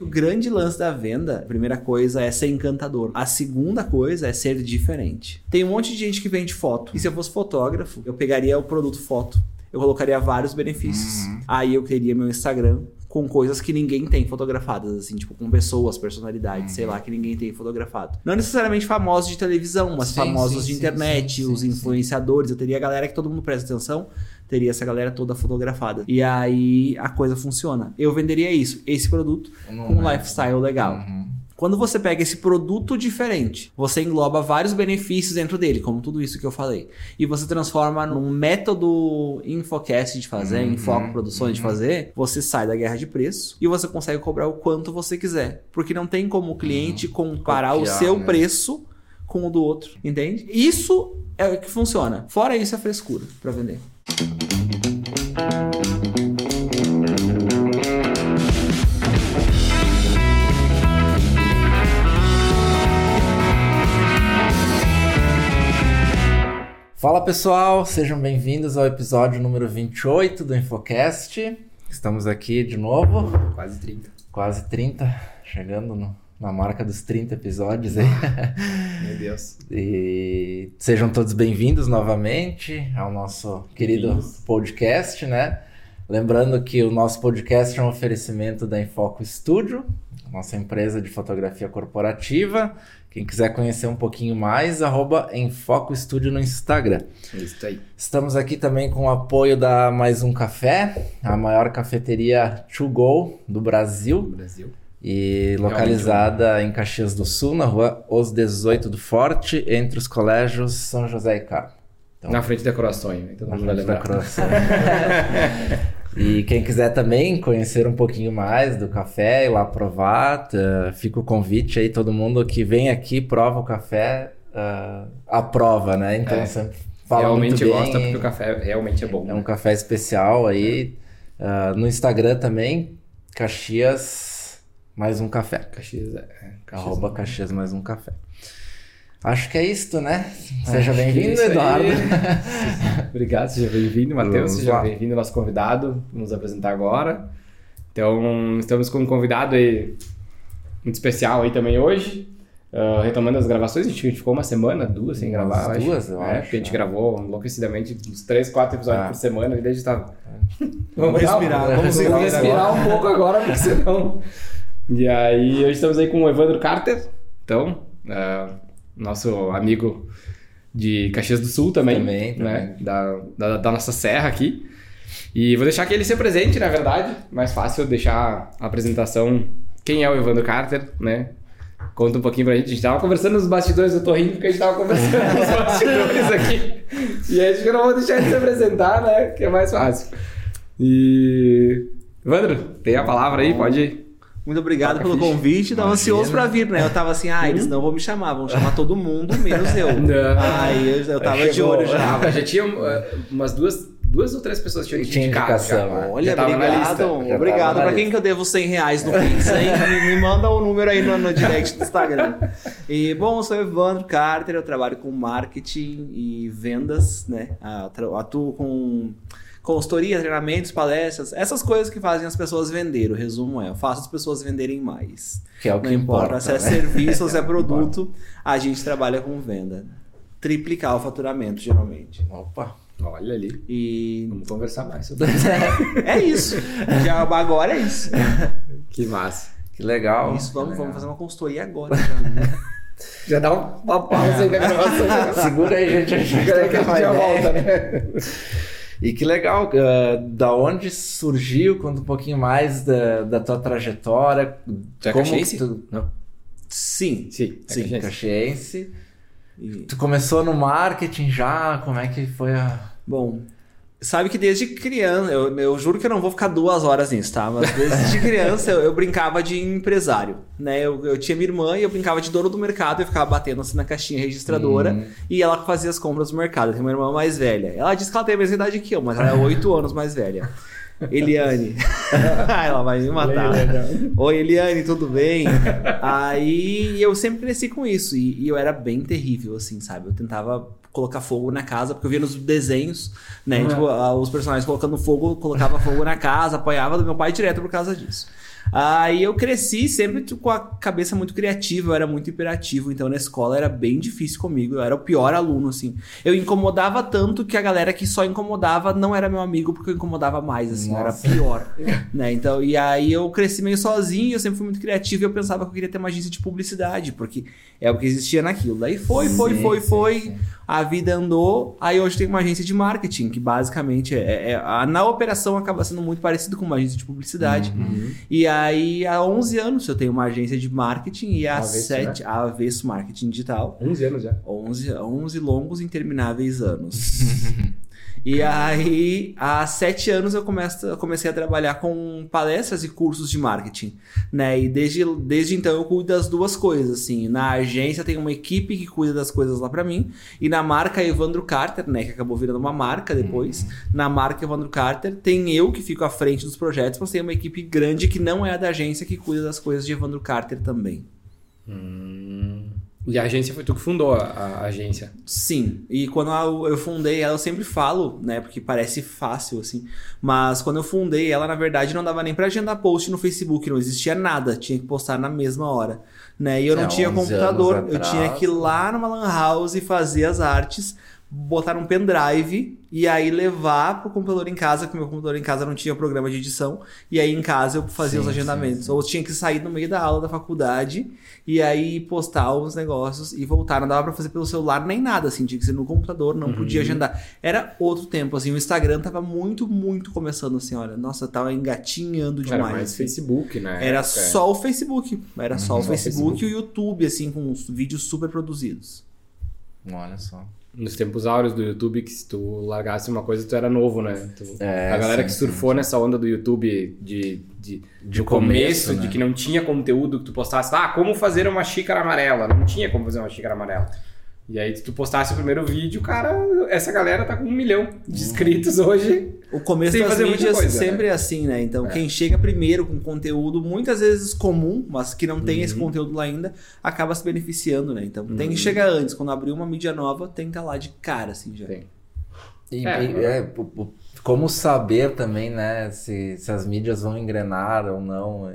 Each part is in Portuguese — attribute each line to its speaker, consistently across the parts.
Speaker 1: O grande lance da venda, a primeira coisa é ser encantador. A segunda coisa é ser diferente. Tem um monte de gente que vende foto. E se eu fosse fotógrafo, eu pegaria o produto foto. Eu colocaria vários benefícios.
Speaker 2: Uhum.
Speaker 1: Aí eu teria meu Instagram com coisas que ninguém tem fotografadas, assim, tipo, com pessoas, personalidades, sei lá, que ninguém tem fotografado. Não necessariamente famosos de televisão, mas
Speaker 2: Sim,
Speaker 1: famosos
Speaker 2: sim,
Speaker 1: de internet,
Speaker 2: sim,
Speaker 1: os influenciadores. Eu teria a galera que todo mundo presta atenção, teria essa galera toda fotografada. E aí a coisa funciona. Eu venderia isso, esse produto, com um lifestyle legal.
Speaker 2: Uhum.
Speaker 1: Quando você pega esse produto diferente, você engloba vários benefícios dentro dele, como tudo isso que eu falei. E você transforma num método Infocast de fazer,
Speaker 2: Uhum,
Speaker 1: Infoco Produções de fazer, você sai da guerra de preço e você consegue cobrar o quanto você quiser. Porque não tem como o cliente comparar
Speaker 2: Copiar,
Speaker 1: o seu
Speaker 2: né?
Speaker 1: preço com o do outro, entende? Isso é o que funciona. Fora isso é frescura pra vender.
Speaker 2: Fala pessoal, sejam bem-vindos ao episódio número 28 do Infocast. Estamos aqui de novo,
Speaker 3: Quase 30.
Speaker 2: quase 30, chegando no- na marca dos 30 episódios aí.
Speaker 3: Meu Deus.
Speaker 2: E sejam todos bem-vindos novamente ao nosso querido podcast, né? Lembrando que o nosso podcast é um oferecimento da Infoco Studio, nossa empresa de fotografia corporativa. Quem quiser conhecer um pouquinho mais, arroba Enfoco Studio no Instagram.
Speaker 3: Isso aí.
Speaker 2: Estamos aqui também com o apoio da Mais Um Café, a maior cafeteria to go do Brasil
Speaker 3: No Brasil.
Speaker 2: E localizada em Caxias do Sul, na rua Os 18 do Forte, entre os colégios São José e Carmo. Então,
Speaker 3: Na frente da Croações, né? Todo
Speaker 2: na frente da croação. e quem quiser também conhecer um pouquinho mais do café e lá provar, fica o convite aí, todo mundo que vem aqui, prova o café, ah, aprova, né? Então
Speaker 3: É.
Speaker 2: sempre fala
Speaker 3: realmente
Speaker 2: muito bem.
Speaker 3: gosta porque o café realmente é bom.
Speaker 2: É um
Speaker 3: né?
Speaker 2: café especial aí. ah, no Instagram também, Caxias mais um café.
Speaker 3: Caxias é. Caxias
Speaker 2: Arroba Caxias mais um café. Acho que é isto, né? Seja
Speaker 3: Acho é
Speaker 2: bem-vindo. Eduardo.
Speaker 3: Obrigado, seja bem-vindo, Matheus.
Speaker 2: Vamos
Speaker 3: Seja bem-vindo, nosso convidado. Vamos apresentar agora. Então, estamos com um convidado aí muito especial aí também hoje. Ah, retomando as gravações, a gente ficou uma semana, duas sem
Speaker 2: Umas
Speaker 3: gravar. acho.
Speaker 2: duas, eu
Speaker 3: é,
Speaker 2: acho,
Speaker 3: Porque a gente
Speaker 2: é.
Speaker 3: gravou enlouquecidamente uns três, quatro episódios
Speaker 2: Ah.
Speaker 3: por semana e daí a gente tava.
Speaker 1: Vamos respirar, vamos
Speaker 3: vamos
Speaker 1: respirar
Speaker 3: respirar um pouco agora, porque senão. E aí, hoje estamos aí com o Evandro Carter, então, ah, nosso amigo de Caxias do Sul também,
Speaker 2: Também,
Speaker 3: né? Da, da, da nossa serra aqui. E vou deixar que ele se apresente, na verdade. Mais fácil deixar a apresentação. Quem é o Evandro Carter, né? Conta um pouquinho pra gente. A gente tava conversando nos bastidores, eu tô rindo porque a gente tava conversando nos bastidores aqui. E aí acho que eu não vou deixar ele se apresentar, né? Que é mais fácil. E. Evandro, tem a palavra aí, pode ir.
Speaker 1: Muito obrigado pelo convite. Tava
Speaker 2: Imagina.
Speaker 1: ansioso pra vir, né? Eu tava assim, ah, eles não vão me chamar, vão chamar todo mundo, menos eu.
Speaker 3: Não.
Speaker 1: Aí eu, eu tava de
Speaker 2: Chegou,
Speaker 1: olho já.
Speaker 3: Já tinha uh, umas duas, duas ou três pessoas que tinham
Speaker 2: Tinha indicação,
Speaker 3: já.
Speaker 2: né?
Speaker 1: Olha,
Speaker 3: tava na
Speaker 1: obrigado. Obrigado. Pra quem que eu devo 100 reais no Pix, hein? me, me manda o número aí no, no direct do Instagram. E, bom, eu sou o Evandro Carter, eu trabalho com marketing e vendas, né? Ah, Atuo com consultoria, treinamentos, palestras, essas coisas que fazem as pessoas vender. O resumo é, eu faço as pessoas venderem mais.
Speaker 2: Que é o que
Speaker 1: Não importa,
Speaker 2: importa.
Speaker 1: se é
Speaker 2: né?
Speaker 1: serviço ou se é produto, a gente trabalha com venda. Triplicar o faturamento, geralmente.
Speaker 2: Opa.
Speaker 3: Olha ali.
Speaker 1: E
Speaker 3: Vamos conversar mais sobre isso.
Speaker 1: é isso. Já agora é isso.
Speaker 3: que massa.
Speaker 2: Que legal.
Speaker 1: Isso, vamos,
Speaker 2: que
Speaker 1: vamos
Speaker 2: legal.
Speaker 1: fazer uma consultoria agora já. né?
Speaker 3: Já dá uma pausa aí na gravação.
Speaker 2: Segura aí, gente. A gente
Speaker 3: a gente já volta, né?
Speaker 2: E que legal, ah, da onde surgiu, conta um pouquinho mais da, da tua trajetória.
Speaker 3: Tu é
Speaker 2: como
Speaker 3: caxiense?
Speaker 2: tu,
Speaker 3: Não.
Speaker 1: Sim.
Speaker 3: Sim, é
Speaker 1: Sim,
Speaker 3: caxiense.
Speaker 2: caxiense.
Speaker 1: E-
Speaker 2: Tu começou no marketing já? Como é que foi a.
Speaker 1: bom, sabe que desde criança, eu, eu juro que eu não vou ficar duas horas nisso, tá? Mas desde criança eu, eu brincava de empresário, né? Eu, eu tinha minha irmã e eu brincava de dono do mercado e eu ficava batendo assim na caixinha registradora
Speaker 2: Hum.
Speaker 1: e ela fazia as compras do mercado. Eu tenho uma irmã mais velha. Ela disse que ela tem a mesma idade que eu, mas ela é oito anos mais velha. Eliane. ela vai me matar. Oi, Eliane, tudo bem? Aí eu sempre cresci com isso. E, e eu era bem terrível, assim, sabe? Eu tentava colocar fogo na casa, porque eu via nos desenhos, né?
Speaker 3: Uhum.
Speaker 1: Tipo, os personagens colocando fogo, colocava fogo na casa, apanhava do meu pai direto por causa disso. Aí eu cresci sempre com a cabeça muito criativa, eu era muito hiperativo, então na escola era bem difícil comigo, eu era o pior aluno, assim. Eu incomodava tanto que a galera que só incomodava não era meu amigo, porque eu incomodava mais, assim, eu era pior. né? Então, e aí eu cresci meio sozinho, eu sempre fui muito criativo e eu pensava que eu queria ter uma agência de publicidade, porque é o que existia naquilo. Daí foi, foi,
Speaker 2: Sim,
Speaker 1: foi,
Speaker 2: sim,
Speaker 1: foi.
Speaker 2: sim.
Speaker 1: A vida andou, aí hoje tem uma agência de marketing, que basicamente é, é- a- na operação acaba sendo muito parecido com uma agência de publicidade.
Speaker 2: Uhum.
Speaker 1: E aí, há 11 anos eu tenho uma agência de marketing e há
Speaker 3: Avesso,
Speaker 1: 7, a Avesso Marketing Digital.
Speaker 3: 11 anos já.
Speaker 1: 11, 11 longos e intermináveis anos. e aí, há sete anos eu começo, comecei a trabalhar com palestras e cursos de marketing, né? E desde, desde então eu cuido das duas coisas, assim. Na agência tem uma equipe que cuida das coisas lá pra mim, e na marca Evandro Carter, né? Que acabou virando uma marca depois. Na marca Evandro Carter tem eu que fico à frente dos projetos, mas tem uma equipe grande que não é a da agência que cuida das coisas de Evandro Carter também.
Speaker 3: E a agência foi tu que fundou a, a agência.
Speaker 1: Sim, e quando eu eu fundei ela, eu sempre falo, né, porque parece fácil assim, mas quando eu fundei ela, na verdade, não dava nem pra agendar post no Facebook, não existia nada, tinha que postar na mesma hora, né, e eu não
Speaker 2: Tinha
Speaker 1: tinha
Speaker 2: 11
Speaker 1: computador, eu tinha que ir lá numa lan house e fazer as artes, botar num pendrive e aí levar pro computador em casa, porque meu computador em casa não tinha programa de edição, e aí em casa eu fazia
Speaker 2: Sim,
Speaker 1: os agendamentos,
Speaker 2: sim, sim.
Speaker 1: ou tinha que sair no meio da aula da faculdade e aí postar os negócios e voltar. Não dava pra fazer pelo celular nem nada, assim, tinha que ser no computador, não
Speaker 2: Uhum.
Speaker 1: podia agendar. Era outro tempo, assim, o Instagram tava muito, muito começando, assim, olha, nossa, tava engatinhando
Speaker 3: Era
Speaker 1: demais.
Speaker 3: mais
Speaker 1: assim.
Speaker 3: Facebook, né?
Speaker 1: Era
Speaker 3: época.
Speaker 1: só o Facebook, era só o
Speaker 3: Só o
Speaker 1: Facebook e o YouTube, assim, com os vídeos super produzidos.
Speaker 2: Olha só.
Speaker 3: Nos tempos áureos do YouTube, que se tu largasse uma coisa, tu era novo, né? Tu-
Speaker 2: É,
Speaker 3: a galera
Speaker 2: sim,
Speaker 3: que
Speaker 2: sim,
Speaker 3: surfou nessa onda do YouTube de, de,
Speaker 2: De
Speaker 3: começo,
Speaker 2: começo, né?
Speaker 3: de que não tinha conteúdo que tu postasse. Ah, como fazer uma xícara amarela? Não tinha como fazer uma xícara amarela. E aí, se tu postasse o primeiro vídeo, cara, essa galera tá com um milhão de inscritos hoje.
Speaker 1: O começo
Speaker 3: Sem
Speaker 1: das mídias
Speaker 3: coisa,
Speaker 1: sempre é assim, né? Então,
Speaker 3: É.
Speaker 1: quem chega primeiro com conteúdo, muitas vezes comum, mas que não tem esse
Speaker 3: Uhum.
Speaker 1: conteúdo lá ainda, acaba se beneficiando, né? Então, tem que chegar antes. Quando abrir uma mídia nova, tem que estar lá de cara, assim, já.
Speaker 3: Tem.
Speaker 2: E,
Speaker 3: É,
Speaker 2: e- é, como saber também, né, se, se as mídias vão engrenar ou não.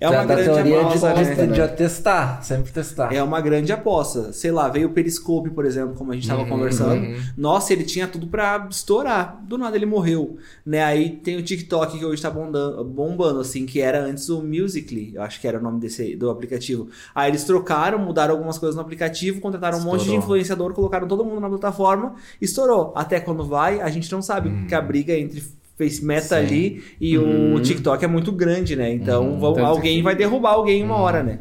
Speaker 1: É uma
Speaker 2: da
Speaker 1: grande
Speaker 2: teoria
Speaker 1: aposta,
Speaker 2: de,
Speaker 1: né?
Speaker 2: de, testar, sempre testar.
Speaker 1: É uma grande aposta. Sei lá, veio o Periscope, por exemplo, como a gente tava
Speaker 2: Uhum,
Speaker 1: conversando.
Speaker 2: uhum.
Speaker 1: Nossa, ele tinha tudo pra estourar. Do nada ele morreu. Né? Aí tem o TikTok que hoje tá bombando, assim, que era antes o Musical.ly, eu acho que era o nome desse do aplicativo. Aí eles trocaram, mudaram algumas coisas no aplicativo, contrataram um monte de
Speaker 2: Estourou.
Speaker 1: influenciador, colocaram todo mundo na plataforma, estourou. Até quando vai, a gente não sabe,
Speaker 2: Uhum.
Speaker 1: porque a briga entre Face Meta
Speaker 2: Sim.
Speaker 1: ali e
Speaker 3: Uhum.
Speaker 1: o TikTok é muito grande, né? Então
Speaker 2: Uhum.
Speaker 1: vão- alguém
Speaker 3: que-
Speaker 1: vai derrubar alguém uma hora, né?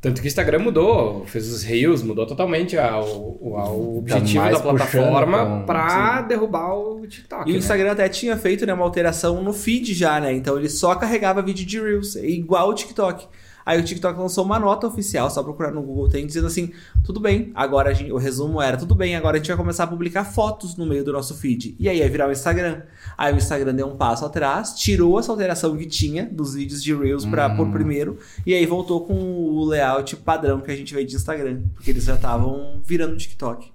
Speaker 3: Tanto que o Instagram mudou, fez os Reels, mudou totalmente a- o, o- a- o
Speaker 2: Tá
Speaker 3: objetivo
Speaker 2: mais
Speaker 3: da plataforma
Speaker 2: com-
Speaker 3: pra derrubar o TikTok.
Speaker 1: E o
Speaker 3: né?
Speaker 1: Instagram até tinha feito né, uma alteração no feed já, né? Então ele só carregava vídeo de Reels, igual o TikTok. Aí o TikTok lançou uma nota oficial, só procurar no Google tem, dizendo assim: tudo bem, agora a gente, o resumo era: tudo bem, agora a gente vai começar a publicar fotos no meio do nosso feed. E aí ia virar o Instagram. Aí o Instagram deu um passo atrás, tirou essa alteração que tinha dos vídeos de Reels pra,
Speaker 2: Hum.
Speaker 1: por primeiro, e aí voltou com o layout padrão que a gente vê de Instagram, porque eles já estavam virando TikTok.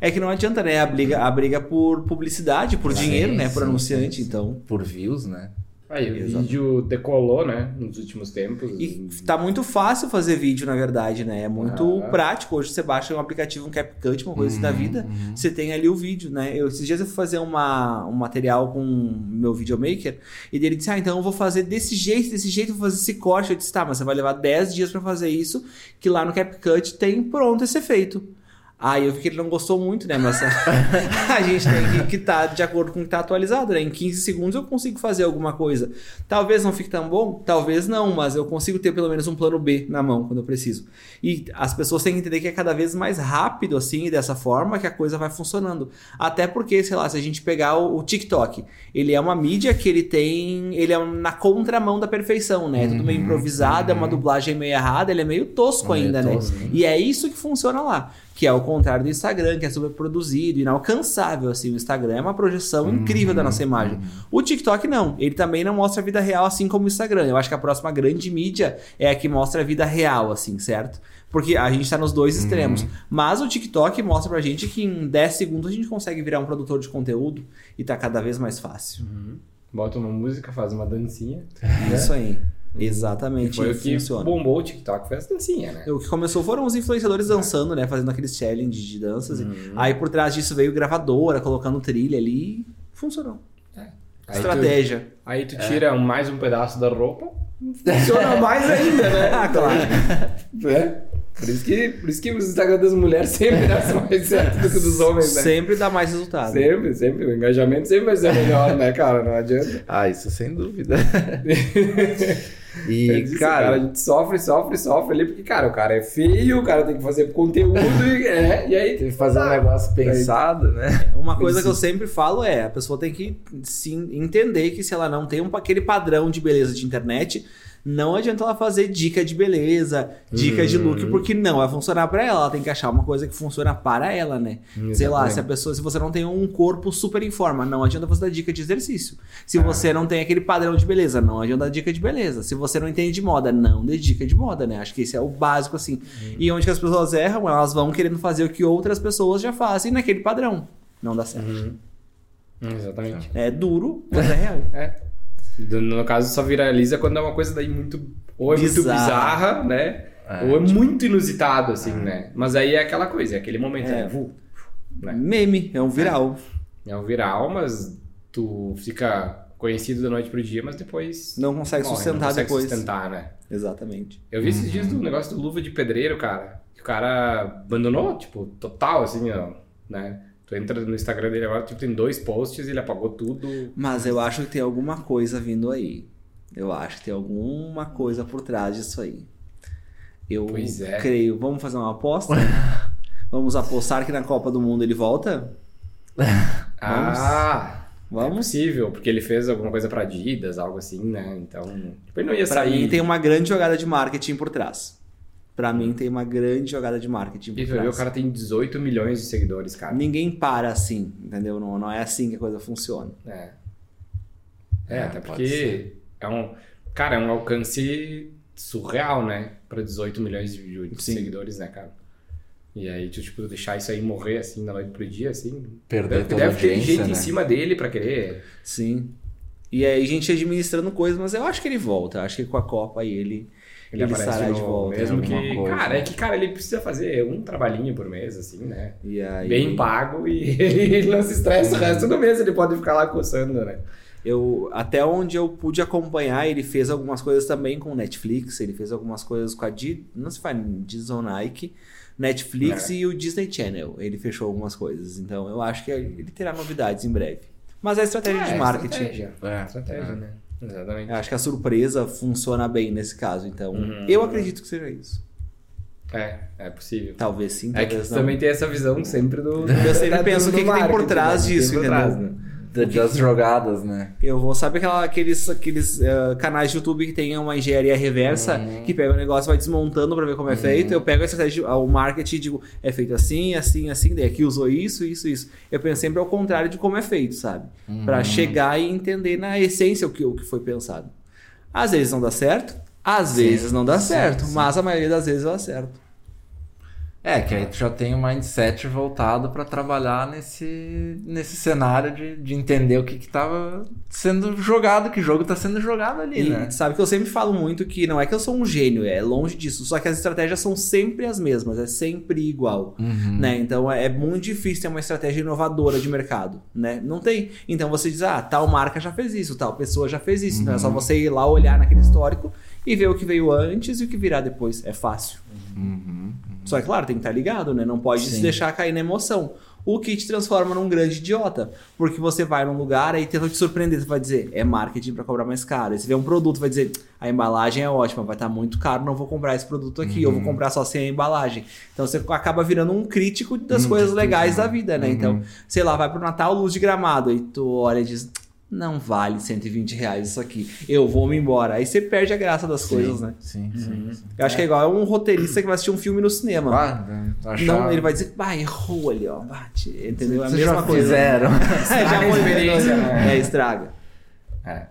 Speaker 1: É que não adianta, né? A briga, a briga por publicidade, por
Speaker 2: Sim,
Speaker 1: dinheiro, né? Por
Speaker 2: sim,
Speaker 1: anunciante,
Speaker 2: sim.
Speaker 1: então.
Speaker 2: Por views, né?
Speaker 3: Aí o
Speaker 1: Exato.
Speaker 3: vídeo decolou, né? Nos últimos tempos.
Speaker 1: E tá muito fácil fazer vídeo, na verdade, né? É muito
Speaker 3: Ah.
Speaker 1: prático. Hoje você baixa um aplicativo, um CapCut, uma coisa assim da
Speaker 2: Uhum,
Speaker 1: vida,
Speaker 2: uhum.
Speaker 1: você tem ali o vídeo, né? Eu, esses dias eu fui fazer uma, um material com o meu videomaker e ele disse: Ah, então eu vou fazer desse jeito, desse jeito, vou fazer esse corte. Eu disse: Tá, mas você vai levar 10 dias pra fazer isso, que lá no CapCut tem pronto esse efeito. Aí eu vi que ele não gostou muito, né? Mas a gente tem que estar de acordo com o que tá atualizado, né? Em 15 segundos eu consigo fazer alguma coisa. Talvez não fique tão bom, talvez não, mas eu consigo ter pelo menos um plano B na mão quando eu preciso. E as pessoas têm que entender que é cada vez mais rápido, assim, e dessa forma que a coisa vai funcionando. Até porque, sei lá, se a gente pegar o, o TikTok, ele é uma mídia que ele tem. Ele é na contramão da perfeição, né? É tudo meio
Speaker 2: Uhum,
Speaker 1: improvisado, é uma
Speaker 2: uhum.
Speaker 1: dublagem meio errada, ele é meio tosco ainda, né?
Speaker 2: né?
Speaker 1: E é isso que funciona lá. Que é o contrário do Instagram, que é super produzido, inalcançável. Assim, o Instagram é uma projeção incrível da nossa imagem. O TikTok não. Ele também não mostra a vida real, assim como o Instagram. Eu acho que a próxima grande mídia é a que mostra a vida real, assim, certo? Porque a gente tá nos dois extremos. Mas o TikTok mostra pra gente que em 10 segundos a gente consegue virar um produtor de conteúdo e tá cada vez mais fácil.
Speaker 3: bota uma música, faz uma dancinha.
Speaker 1: Isso aí. Exatamente.
Speaker 3: Foi o
Speaker 1: isso
Speaker 3: que
Speaker 1: funciona.
Speaker 3: bombou o TikTok, foi essa dancinha, né?
Speaker 1: O que começou foram os influenciadores dançando, né? Fazendo aqueles challenges de danças.
Speaker 3: Uhum.
Speaker 1: Aí por trás disso veio gravadora, colocando trilha ali. e Funcionou.
Speaker 3: Aí
Speaker 1: Estratégia.
Speaker 3: Tu, aí tu tira mais um pedaço da roupa, funciona mais ainda, né?
Speaker 1: Ah, claro.
Speaker 3: É. Por isso que, por isso que os Instagram das mulheres sempre dão mais certo do que dos homens, né?
Speaker 1: Sempre dá mais resultado.
Speaker 3: Sempre, sempre. O engajamento sempre vai ser melhor, né, cara? Não adianta.
Speaker 2: Ah, isso sem dúvida.
Speaker 3: É
Speaker 2: e,
Speaker 3: isso,
Speaker 2: cara,
Speaker 3: a gente sofre, sofre, sofre ali, porque, cara, o cara é feio, o cara tem que fazer conteúdo e, é, e aí
Speaker 2: tem que fazer um negócio pensado, né?
Speaker 1: Uma coisa que eu sempre falo é, a pessoa tem que sim entender que se ela não tem um, aquele padrão de beleza de internet, não adianta ela fazer dica de beleza, dica de look, porque não vai funcionar pra ela. Ela tem que achar uma coisa que funciona para ela, né? Sei lá,
Speaker 3: Exatamente.
Speaker 1: se a pessoa, se você não tem um corpo super em forma, não adianta você dar dica de exercício. Se você não tem aquele padrão de beleza, não adianta dar dica de beleza. Se você não entende de moda, não dê dica de moda, né? Acho que esse é o básico, assim. E onde que as pessoas erram, elas vão querendo fazer o que outras pessoas já fazem naquele padrão. Não dá certo.
Speaker 3: Hum, Exatamente.
Speaker 1: É duro, mas é real.
Speaker 3: É. No caso, só viraliza quando é uma coisa daí muito. Ou é muito
Speaker 1: Bizarra.
Speaker 3: bizarra, né?
Speaker 2: É,
Speaker 3: ou é muito inusitado, assim, né? Mas aí é aquela coisa, é aquele momento,
Speaker 1: É.
Speaker 3: né? Né?
Speaker 1: Meme, é um viral.
Speaker 3: É um viral, mas tu fica conhecido da noite pro dia, mas depois.
Speaker 1: Não consegue
Speaker 3: morre,
Speaker 1: sustentar
Speaker 3: não consegue
Speaker 1: depois.
Speaker 3: sustentar, né?
Speaker 1: Exatamente.
Speaker 3: Eu vi esses dias do negócio do luva de pedreiro, cara. Que o cara abandonou, tipo, total, assim, ó, né? Tu entra no Instagram dele agora, tipo, tem dois posts, ele apagou tudo.
Speaker 1: Mas eu acho que tem alguma coisa vindo aí. Eu acho que tem alguma coisa por trás disso aí. Eu
Speaker 3: Pois é.
Speaker 1: creio. Vamos fazer uma aposta? Vamos apostar que na Copa do Mundo ele volta?
Speaker 3: Ah! É
Speaker 1: Vamos?
Speaker 3: possível, porque ele fez alguma coisa pra Adidas, algo assim, né? Então, tipo, ele não ia
Speaker 1: Pra
Speaker 3: sair.
Speaker 1: mim tem uma grande jogada de marketing por trás. Pra mim tem uma grande jogada de marketing
Speaker 3: E vê, o cara tem 18 milhões de seguidores, cara.
Speaker 1: Ninguém para assim, entendeu? Não, não é assim que a coisa funciona.
Speaker 3: É. É,
Speaker 2: É,
Speaker 3: até porque é um. Cara, é um alcance surreal, né? Pra 18 milhões de, de seguidores, né, cara? E aí, tu, tipo, deixar isso aí morrer assim da noite pro dia, assim.
Speaker 2: Perder
Speaker 3: Deve,
Speaker 2: toda a
Speaker 3: deve ter gente
Speaker 2: né?
Speaker 3: em cima dele pra querer.
Speaker 1: Sim. E aí a gente administrando coisas, mas eu acho que ele volta. Acho que com a Copa aí ele,
Speaker 3: Ele,
Speaker 1: ele,
Speaker 3: aparece
Speaker 1: estará de
Speaker 3: novo,
Speaker 1: volta.
Speaker 3: Mesmo
Speaker 2: alguma
Speaker 3: que.
Speaker 2: coisa.
Speaker 3: Cara, é que, cara, ele precisa fazer um trabalhinho por mês, assim, né?
Speaker 1: E aí,
Speaker 3: Bem pago e ele não se estressa o resto do mês, ele pode ficar lá coçando, né?
Speaker 1: Eu, até onde eu pude acompanhar, ele fez algumas coisas também com Netflix, ele fez algumas coisas com a Di, não se fala Disney ou Nike, Netflix
Speaker 3: É.
Speaker 1: e o Disney Channel. Ele fechou algumas coisas. Então eu acho que ele terá novidades em breve. Mas é estratégia de
Speaker 3: É,
Speaker 1: marketing.
Speaker 3: Estratégia,
Speaker 2: É,
Speaker 3: estratégia
Speaker 2: é.
Speaker 3: né? Exatamente.
Speaker 1: Eu acho que a surpresa funciona bem nesse caso. Então
Speaker 3: Uhum.
Speaker 1: eu acredito que seja isso.
Speaker 3: É, é possível.
Speaker 1: Talvez sim,
Speaker 3: É que
Speaker 1: talvez não.
Speaker 3: também tem essa visão sempre do.
Speaker 1: Eu sempre penso o que, que tem por trás
Speaker 3: né?
Speaker 1: disso,
Speaker 3: Tem por
Speaker 1: entendeu?
Speaker 3: trás, né?
Speaker 2: Da- Das jogadas, né?
Speaker 1: Eu vou, sabe aquela, aqueles, aqueles eh, canais de YouTube que tem uma engenharia reversa,
Speaker 3: Uhum.
Speaker 1: que pega o negócio e vai desmontando pra ver como é feito. Eu pego a estratégia, o marketing e digo, é feito assim, assim, assim, daí aqui usou isso, isso, isso. Eu penso sempre ao contrário de como é feito, sabe? Pra chegar e entender na essência o que, o que foi pensado. Às vezes não dá certo, às
Speaker 2: Sim,
Speaker 1: vezes não dá
Speaker 2: sim,
Speaker 1: certo,
Speaker 2: sim.
Speaker 1: mas a maioria das vezes eu acerto.
Speaker 2: É, que aí tu já tem o mindset voltado pra trabalhar nesse, nesse cenário de, de entender o que que tava sendo jogado, que jogo tá sendo jogado ali,
Speaker 1: E
Speaker 2: né?
Speaker 1: sabe que eu sempre falo muito que não é que eu sou um gênio, é longe disso, só que as estratégias são sempre as mesmas, é sempre igual.
Speaker 2: Uhum.
Speaker 1: né? Então é é muito difícil ter uma estratégia inovadora de mercado, né? Não tem. Então você diz, ah, tal marca já fez isso, tal pessoa já fez isso. Então é só você ir lá olhar naquele histórico e ver o que veio antes e o que virá depois. É fácil.
Speaker 2: Uhum.
Speaker 1: Só que, claro, tem que estar ligado, né? Não pode se
Speaker 2: Sim.
Speaker 1: deixar cair na emoção. O que te transforma num grande idiota. Porque você vai num lugar aí tenta te surpreender. Você vai dizer, é marketing para cobrar mais caro. Aí você vê um produto, vai dizer, a embalagem é ótima, vai estar muito caro, não vou comprar esse produto aqui, eu vou comprar só sem a embalagem. Então você acaba virando um crítico das
Speaker 2: Hum,
Speaker 1: coisas legais da vida, né?
Speaker 2: Uhum.
Speaker 1: Então, sei lá, vai pro Natal, luz de gramado. Aí tu olha e diz, não vale 120 reais isso aqui. Eu vou me embora. Aí você perde a graça das coisas, né?
Speaker 2: Sim, sim. sim.
Speaker 1: Eu acho que é igual um roteirista que vai assistir um filme no cinema.
Speaker 2: Ah, né,
Speaker 1: Não, ele vai dizer, bah, errou ali, ó. Bate. Entendeu? É a mesma
Speaker 2: já
Speaker 1: coisa.
Speaker 2: fizeram.
Speaker 3: Estraga a experiência, né?
Speaker 1: É, estraga.
Speaker 3: É,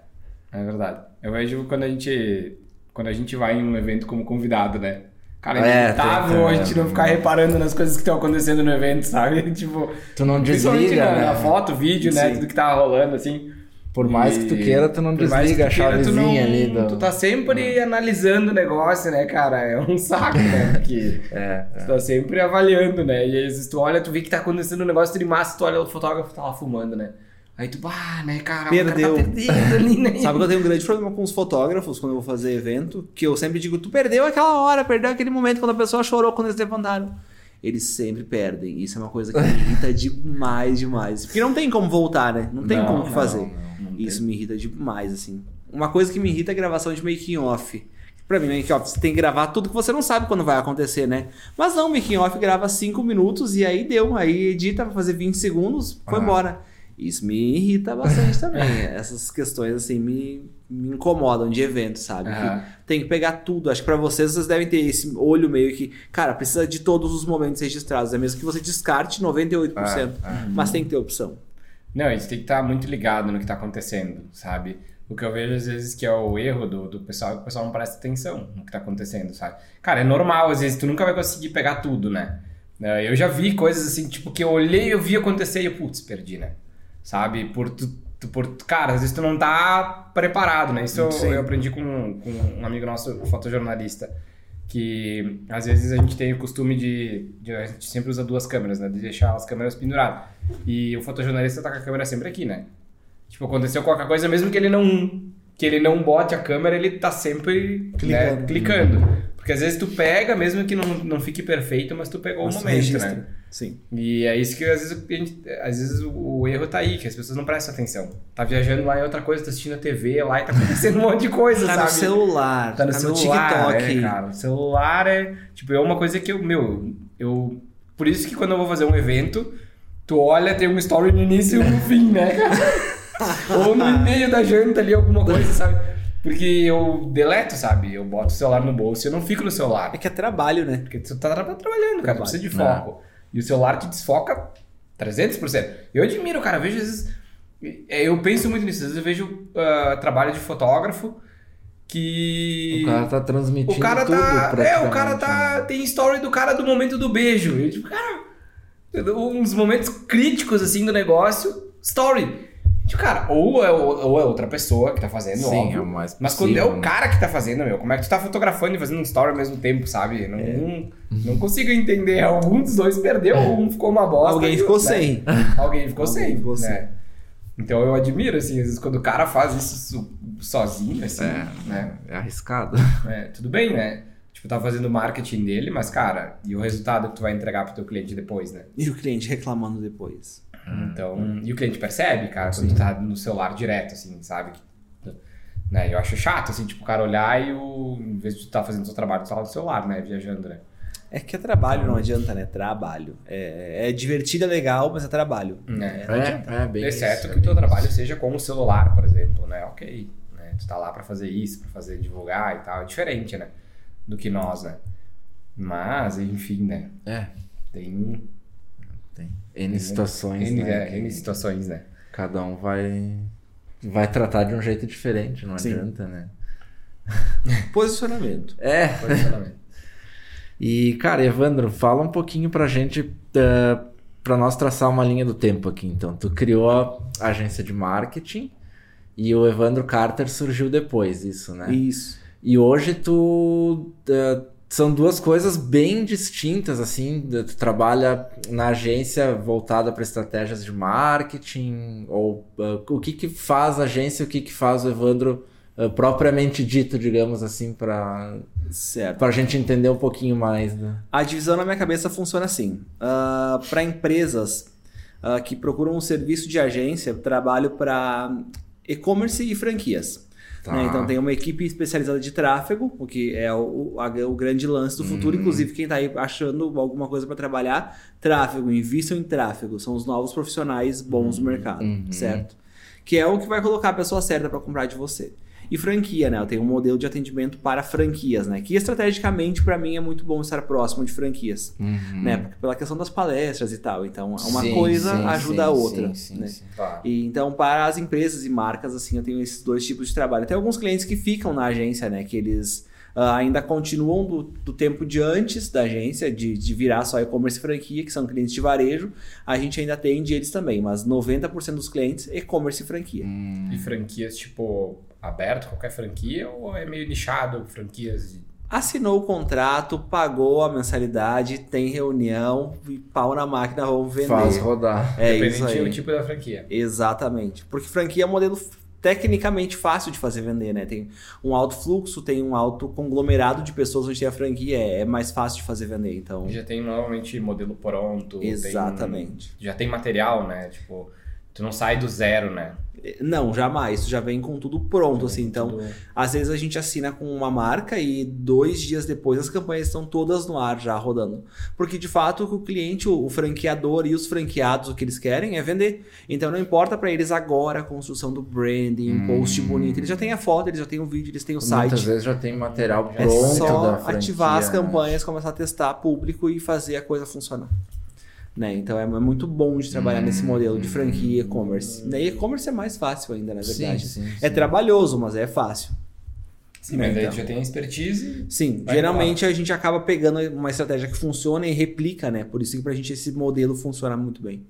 Speaker 3: é verdade. Eu vejo quando a gente quando a gente vai em um evento como convidado, né? Cara, é
Speaker 2: É,
Speaker 3: inevitável
Speaker 2: tem-
Speaker 3: a gente não ficar reparando nas coisas que estão acontecendo no evento, sabe? Tipo,
Speaker 2: Tu não desliga,
Speaker 3: na,
Speaker 2: né?
Speaker 3: na foto, vídeo, né?
Speaker 1: Sim.
Speaker 3: Tudo que tá rolando, assim.
Speaker 2: Por mais
Speaker 3: E-
Speaker 2: que tu queira, tu não desliga a
Speaker 3: queira,
Speaker 2: chavezinha
Speaker 3: não-
Speaker 2: ali do.
Speaker 3: Tu tá sempre analisando o negócio, né, cara? É um saco, né? Porque
Speaker 2: É,
Speaker 3: tu tá sempre avaliando, né? E às vezes tu olha, tu vê que tá acontecendo um negócio de massa, tu olha o fotógrafo tá lá fumando, né? Aí tu, ah, né, cara,
Speaker 1: Perdeu.
Speaker 3: o cara tá perdendo ali, né?
Speaker 1: Sabe que eu tenho um grande problema com os fotógrafos quando eu vou fazer evento, que eu sempre digo, tu perdeu aquela hora, perdeu aquele momento quando a pessoa chorou quando eles levantaram. Eles sempre perdem. Isso é uma coisa que me irrita demais, demais. Porque não tem como voltar, né? Não tem
Speaker 3: Não,
Speaker 1: como
Speaker 3: não,
Speaker 1: fazer.
Speaker 3: não
Speaker 1: Isso me irrita demais, assim. Uma coisa que me irrita é a gravação de making off. Pra mim, making off, você tem que gravar tudo que você não sabe quando vai acontecer, né? Mas não, making off grava 5 minutos e aí deu. Aí edita pra fazer 20 segundos, foi
Speaker 2: Ah.
Speaker 1: embora. Isso me irrita bastante também. Essas questões, assim, me, me incomodam de evento, sabe? Que tem que pegar tudo. Acho que pra vocês, vocês devem ter esse olho meio que, cara, precisa de todos os momentos registrados. É mesmo que você descarte 98%.
Speaker 2: Ah,
Speaker 1: Mas tem que ter opção.
Speaker 3: Não, a gente tem que estar muito ligado no que está acontecendo, sabe? O que eu vejo às vezes que é o erro do, do pessoal é que o pessoal não presta atenção no que está acontecendo, sabe? Cara, é normal, às vezes tu nunca vai conseguir pegar tudo, né? Eh, Eu já vi coisas assim, tipo, que eu olhei, eu vi acontecer e eu, putz, perdi, né? Sabe? Por tu, tu- por, cara, às vezes tu não tá preparado, né? Isso eu, eu aprendi com, com um amigo nosso, fotojornalista, que às vezes a gente tem o costume de, de- A gente sempre usa duas câmeras, né? De deixar as câmeras penduradas. E o fotojornalista tá com a câmera sempre aqui, né? Tipo, aconteceu qualquer coisa, mesmo que ele não que ele não bote a câmera, ele tá sempre né,
Speaker 1: Clicando.
Speaker 3: clicando. Porque às vezes tu pega, mesmo que não, não fique perfeito, mas tu pegou
Speaker 1: Mas
Speaker 3: o momento,
Speaker 1: registra.
Speaker 3: né?
Speaker 1: Sim.
Speaker 3: E é isso que às vezes, a gente- às vezes o, o erro tá aí, que as pessoas não prestam atenção. Tá viajando lá em outra coisa, tá assistindo a TV lá e tá acontecendo um monte de coisa,
Speaker 1: Tá
Speaker 3: sabe?
Speaker 1: no celular,
Speaker 3: Tá no celular,
Speaker 1: TikTok.
Speaker 3: é, cara. O celular é, tipo, é uma coisa que eu, meu, eu... Por isso que quando eu vou fazer um evento, tu olha, tem um story no início e no fim, né, cara? Ou no meio da janta ali, alguma coisa, sabe? Porque eu deleto, sabe? Eu boto o celular no bolso e eu não fico no celular.
Speaker 1: É que é trabalho, né?
Speaker 3: Porque tu tá tra- trabalhando, cara,
Speaker 1: Trabalho.
Speaker 3: precisa de foco. E o celular te desfoca 300%. Eu admiro, cara, eu vejo às vezes. é, Eu penso muito nisso, às vezes eu vejo ah, trabalho de fotógrafo que.
Speaker 2: O cara tá transmitindo
Speaker 3: O cara
Speaker 2: tudo
Speaker 3: tá. É, o cara tá.
Speaker 2: né?
Speaker 3: Tem story do cara do momento do beijo. E tipo, cara. Uns momentos críticos assim do negócio, story. Tipo, cara, ou é, ou é outra pessoa que tá fazendo,
Speaker 2: Sim,
Speaker 3: óbvio.
Speaker 2: é o mais
Speaker 3: Mas quando é o
Speaker 2: né?
Speaker 3: cara que tá fazendo, meu, como é que tu tá fotografando e fazendo um story ao mesmo tempo, sabe? Não, não consigo entender. Algum dos dois perdeu, um ficou uma bosta.
Speaker 1: Alguém
Speaker 3: e-
Speaker 1: ficou
Speaker 3: né?
Speaker 1: sem.
Speaker 3: Alguém ficou
Speaker 1: Alguém
Speaker 3: sem.
Speaker 1: ficou
Speaker 3: né? Então eu admiro, assim, às vezes quando o cara faz isso so- sozinho, assim,
Speaker 2: É,
Speaker 3: né?
Speaker 2: é arriscado.
Speaker 3: É, tudo bem, né? Tipo, tá fazendo o marketing dele, mas, cara, e o resultado que tu vai entregar pro teu cliente depois, né?
Speaker 1: E o cliente reclamando depois.
Speaker 3: Então, e o cliente percebe, cara, quando tu tá no celular direto, assim, sabe? Né? Eu acho chato, assim, tipo, o cara olhar e o. Em vez de tu tá fazendo o seu trabalho, tu tá lá no celular, né? Viajando, né?
Speaker 1: É que é trabalho, não adianta, né? Trabalho. É, é divertido, é legal, mas é trabalho.
Speaker 3: É.
Speaker 1: não
Speaker 2: É,
Speaker 1: adianta.
Speaker 2: é bem
Speaker 3: Exceto
Speaker 2: isso,
Speaker 3: que o
Speaker 2: é
Speaker 3: teu
Speaker 2: bem
Speaker 3: trabalho
Speaker 2: isso.
Speaker 3: seja com o celular, por exemplo, né? Ok, né? Tu tá lá pra fazer isso, pra fazer divulgar e tal. É diferente, né? Do que nós, né? Mas, enfim, né?
Speaker 2: É,
Speaker 3: tem
Speaker 2: N situações,
Speaker 3: N,
Speaker 2: né?
Speaker 3: é, N situações, né?
Speaker 2: Cada um vai, vai tratar de um jeito diferente, não
Speaker 1: Sim.
Speaker 2: adianta, né?
Speaker 1: Posicionamento.
Speaker 2: É,
Speaker 3: Posicionamento.
Speaker 2: E, cara, Evandro, fala um pouquinho pra gente, uh, pra nós traçar uma linha do tempo aqui. Então, tu criou a agência de marketing e o Evandro Carter surgiu depois, isso, né?
Speaker 1: Isso.
Speaker 2: E hoje tu. uh, são duas coisas bem distintas, assim. Tu trabalha na agência voltada para estratégias de marketing, ou uh, o que que faz a agência o que que faz o Evandro uh, propriamente dito, digamos assim, para a gente entender um pouquinho mais. Né?
Speaker 1: A divisão na minha cabeça funciona assim. para empresas ah, que procuram um serviço de agência, trabalho para e-commerce e franquias.
Speaker 2: Tá.
Speaker 1: né? Então tem uma equipe especializada de tráfego, o que é o, a- o grande lance do futuro.
Speaker 2: Hum.
Speaker 1: Inclusive, quem está aí achando alguma coisa para trabalhar, tráfego, invistam em tráfego. São os novos profissionais bons do mercado,
Speaker 2: Uhum.
Speaker 1: certo? Que é o que vai colocar a pessoa certa para comprar de você. E franquia, né? Eu tenho um modelo de atendimento para franquias, né? Que estrategicamente, para mim, é muito bom estar próximo de franquias
Speaker 2: Uhum.
Speaker 1: né? Porque pela questão das palestras e tal. Então, uma
Speaker 2: Sim,
Speaker 1: coisa
Speaker 2: sim,
Speaker 1: ajuda
Speaker 2: sim,
Speaker 1: a outra.
Speaker 2: sim, sim,
Speaker 1: né?
Speaker 2: sim.
Speaker 3: Tá.
Speaker 1: E, então, para as empresas e marcas, assim, eu tenho esses dois tipos de trabalho. Tem alguns clientes que ficam na agência, né? Que eles uh, ainda continuam do, do, tempo de antes da agência, de, de virar só e-commerce e franquia, que são clientes de varejo, a gente ainda atende eles também, mas 90% dos clientes e-commerce e franquia.
Speaker 3: Hum. E franquias tipo aberto, qualquer franquia, ou é meio nichado, franquias de
Speaker 1: assinou o contrato, pagou a mensalidade, tem reunião e pau na máquina, vamos vender.
Speaker 2: Faz rodar.
Speaker 1: É isso aí.
Speaker 3: do tipo da franquia.
Speaker 1: Exatamente. Porque franquia é um modelo tecnicamente fácil de fazer vender, né? Tem um alto fluxo, tem um alto conglomerado de pessoas onde tem a franquia, é, é mais fácil de fazer vender, então...
Speaker 3: Já tem normalmente modelo pronto.
Speaker 1: Exatamente.
Speaker 3: Tem, já tem material, né? Tipo, tu não sai do zero, né?
Speaker 1: Não, jamais. Isso já vem com tudo pronto, assim. Então, tudo... às vezes a gente assina com uma marca e dois dias depois as campanhas estão todas no ar já rodando. Porque, de fato, o cliente, o franqueador e os franqueados, o que eles querem é vender. Então, não importa para eles agora a construção do branding, um hum. post bonito. Eles já têm a foto, eles já têm o vídeo, eles têm o
Speaker 2: Muitas
Speaker 1: site.
Speaker 2: Muitas vezes já tem material
Speaker 1: é
Speaker 2: pronto. É
Speaker 1: só ativar as né? campanhas, começar a testar público e fazer a coisa funcionar. Né? Então é, é, muito bom de trabalhar hum, nesse modelo de franquia e-commerce. Hum. E-commerce é mais fácil ainda, na verdade. Sim, sim, é sim. trabalhoso, mas é fácil.
Speaker 3: Sim, mas né? então. já tem expertise.
Speaker 1: Sim, geralmente embora. a gente acaba pegando uma estratégia que funciona e replica, né? Por isso que pra gente esse modelo funciona muito bem.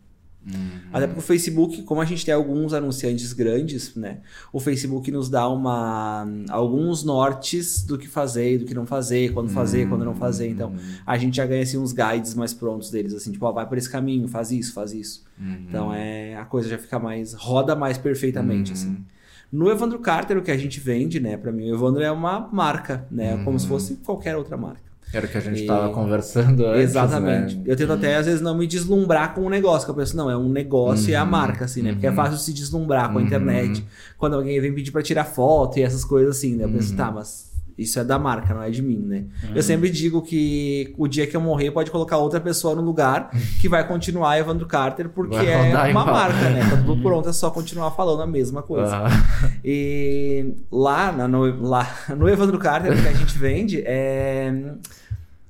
Speaker 1: Uhum. Até porque o Facebook, como a gente tem alguns anunciantes grandes, né? O Facebook nos dá uma alguns nortes do que fazer e do que não fazer, quando fazer, uhum. quando não fazer. Então, a gente já ganha assim uns guides mais prontos deles, assim, tipo, ó, vai por esse caminho, faz isso, faz isso. Uhum. Então, é a coisa já fica mais roda mais perfeitamente, assim. Uhum. No Evandro Carter, o que a gente vende, né, para mim, o Evandro é uma marca, né, como se uhum. fosse qualquer outra marca.
Speaker 2: Era o que a gente estava e... conversando antes.
Speaker 1: Exatamente. Né? Eu tento até, às vezes, não me deslumbrar com o um negócio, que eu penso, não, é um negócio uhum. e é a uhum. marca, assim, né? Porque é uhum. fácil se deslumbrar com a internet. Uhum. Quando alguém vem pedir para tirar foto e essas coisas assim, né? Eu penso, tá, mas isso é da marca, não é de mim, né? Uhum. Eu sempre digo que o dia que eu morrer pode colocar outra pessoa no lugar que vai continuar Evandro Carter, porque é uma igual. marca, né? Tá tudo pronto, é só continuar falando a mesma coisa. Uhum. E lá no, lá no Evandro Carter, o que a gente vende é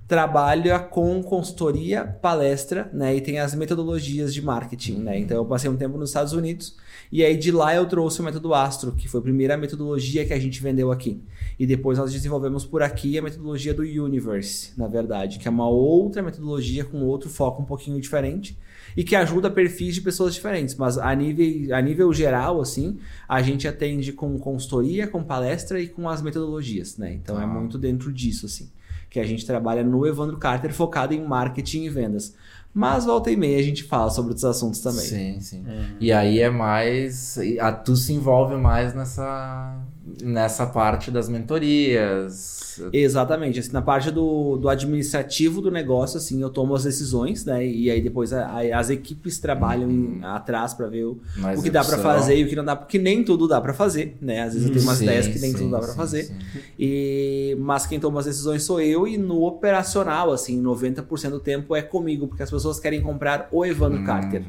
Speaker 1: trabalha com consultoria, palestra, né? E tem as metodologias de marketing, né? Então eu passei um tempo nos Estados Unidos e aí de lá eu trouxe o método Astro, que foi a primeira metodologia que a gente vendeu aqui. E depois nós desenvolvemos por aqui a metodologia do Universe, na verdade, que é uma outra metodologia com outro foco um pouquinho diferente e que ajuda perfis de pessoas diferentes. Mas a nível, a nível geral, assim, a gente atende com consultoria, com palestra e com as metodologias, né? Então é ah. é muito dentro disso, assim que a gente trabalha no Evandro Carter focado em marketing e vendas. Mas volta e meia a gente fala sobre outros assuntos também.
Speaker 2: Sim, sim. Uhum. E aí é mais. A, tu se envolve mais nessa, nessa parte das mentorias,
Speaker 1: Exatamente. Assim, na parte do, do administrativo do negócio, assim, eu tomo as decisões, né? E aí depois a, a, as equipes trabalham em, atrás para ver o, o que dá para fazer e o que não dá, porque nem tudo dá para fazer, né? Às vezes eu tenho umas sim, ideias que nem sim, tudo dá para fazer. E, mas quem toma as decisões sou eu e no operacional, assim, 90% do tempo é comigo, porque as pessoas querem comprar o Evandro uhum. Carter,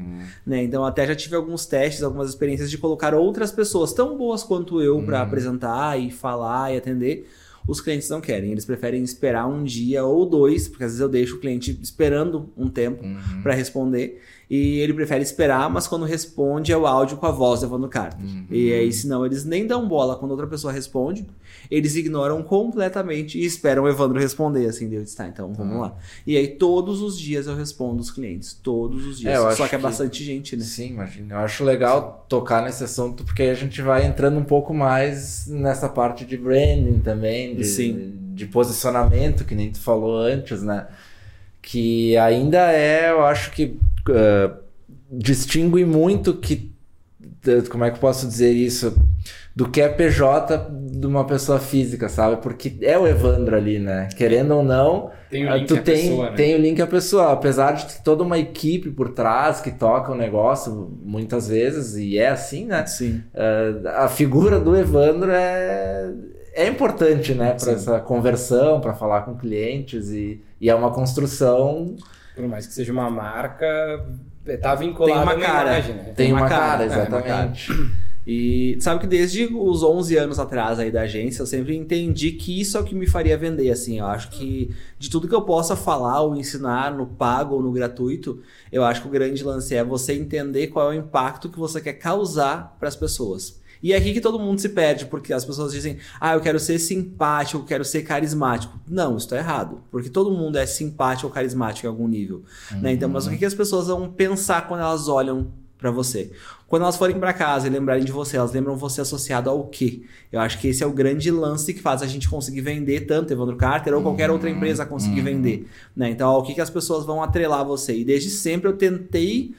Speaker 1: né? Então até já tive alguns testes, algumas experiências de colocar outras pessoas tão boas quanto eu uhum. para apresentar e falar e atender os clientes não querem. Eles preferem esperar um dia ou dois, porque às vezes eu deixo o cliente esperando um tempo uhum. para responder e ele prefere esperar, mas quando responde é o áudio com a voz levando cartas. Uhum. E aí, senão, eles nem dão bola quando outra pessoa responde, eles ignoram completamente e esperam o Evandro responder, assim, Deus está, então vamos uhum. lá. E aí, todos os dias eu respondo os clientes, todos os dias. É, Só que é bastante gente, né?
Speaker 2: Sim, imagina. Eu acho legal tocar nesse assunto, porque a gente vai entrando um pouco mais nessa parte de branding também, de, Sim. de posicionamento, que nem tu falou antes, né? Que ainda é, eu acho que uh, distingue muito que. Como é que eu posso dizer isso? Do que é PJ de uma pessoa física, sabe? Porque é o Evandro ali, né? Querendo ou não, tem o link tu tem, pessoa, né? tem o link a pessoa. Apesar de ter toda uma equipe por trás que toca o negócio muitas vezes, e é assim, né?
Speaker 1: Sim.
Speaker 2: Uh, a figura do Evandro é, é importante, né? Para essa conversão, para falar com clientes, e, e é uma construção
Speaker 3: por mais que seja uma marca, tá vinculado
Speaker 1: tem uma cara,
Speaker 3: imagem, né?
Speaker 2: Tem, tem uma, uma cara, cara, exatamente. É, uma cara.
Speaker 1: E sabe que desde os 11 anos atrás aí da agência, eu sempre entendi que isso é o que me faria vender, assim. Eu acho que de tudo que eu possa falar ou ensinar no pago ou no gratuito, eu acho que o grande lance é você entender qual é o impacto que você quer causar para as pessoas. E é aqui que todo mundo se perde, porque as pessoas dizem, ah, eu quero ser simpático, eu quero ser carismático. Não, isso tá errado. Porque todo mundo é simpático ou carismático em algum nível. Uhum. Né? Então, mas o que, que as pessoas vão pensar quando elas olham para você. Quando elas forem para casa e lembrarem de você, elas lembram você associado ao quê? Eu acho que esse é o grande lance que faz a gente conseguir vender tanto Evandro Carter ou qualquer outra empresa conseguir uhum. vender. Né? Então, o que, que as pessoas vão atrelar você? E desde sempre eu tentei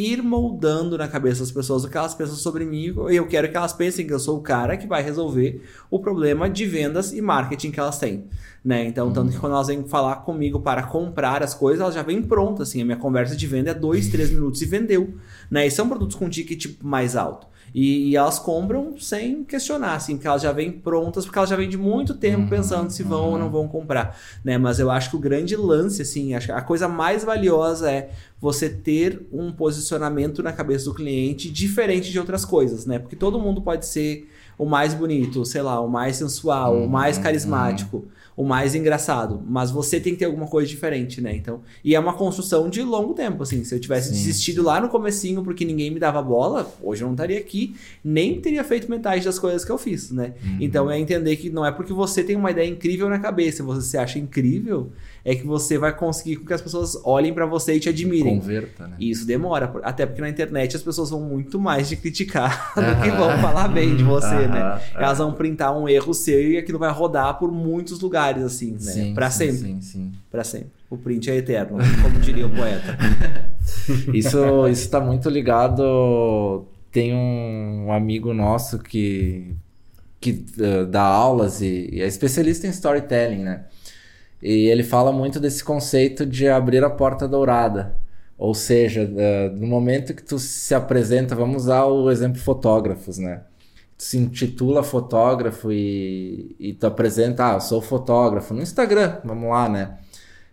Speaker 1: ir moldando na cabeça das pessoas o que elas pensam sobre mim e eu quero que elas pensem que eu sou o cara que vai resolver o problema de vendas e marketing que elas têm, né? Então, uhum. tanto que quando elas vêm falar comigo para comprar as coisas, elas já vêm prontas, assim, a minha conversa de venda é dois, três minutos e vendeu, né? E são produtos com ticket mais alto. E, e, elas compram sem questionar, assim, porque elas já vêm prontas, porque elas já vêm de muito tempo uhum, pensando se vão uhum. ou não vão comprar, né? Mas eu acho que o grande lance, assim, acho a coisa mais valiosa é você ter um posicionamento na cabeça do cliente diferente de outras coisas, né? Porque todo mundo pode ser o mais bonito, sei lá, o mais sensual, uhum, o mais uhum. carismático. O mais engraçado. Mas você tem que ter alguma coisa diferente, né? Então, e é uma construção de longo tempo, assim. Se eu tivesse Sim. desistido lá no comecinho porque ninguém me dava bola, hoje eu não estaria aqui, nem teria feito metade das coisas que eu fiz, né? Uhum. Então é entender que não é porque você tem uma ideia incrível na cabeça, você se acha incrível, é que você vai conseguir com que as pessoas olhem para você e te admirem.
Speaker 2: Converta, né?
Speaker 1: E isso demora, até porque na internet as pessoas vão muito mais te criticar do que vão falar bem de você, né? Elas vão printar um erro seu e aquilo vai rodar por muitos lugares, assim, né? Sim, pra sim, sempre. Sim, sim. Pra sempre. O print é eterno, como diria o poeta.
Speaker 2: isso, isso tá muito ligado. Tem um amigo nosso que, que uh, dá aulas e, e é especialista em storytelling, né? E ele fala muito desse conceito de abrir a porta dourada. Ou seja, no momento que tu se apresenta, vamos usar o exemplo fotógrafos, né? Se intitula fotógrafo e, e tu apresenta, ah, eu sou fotógrafo no Instagram, vamos lá, né?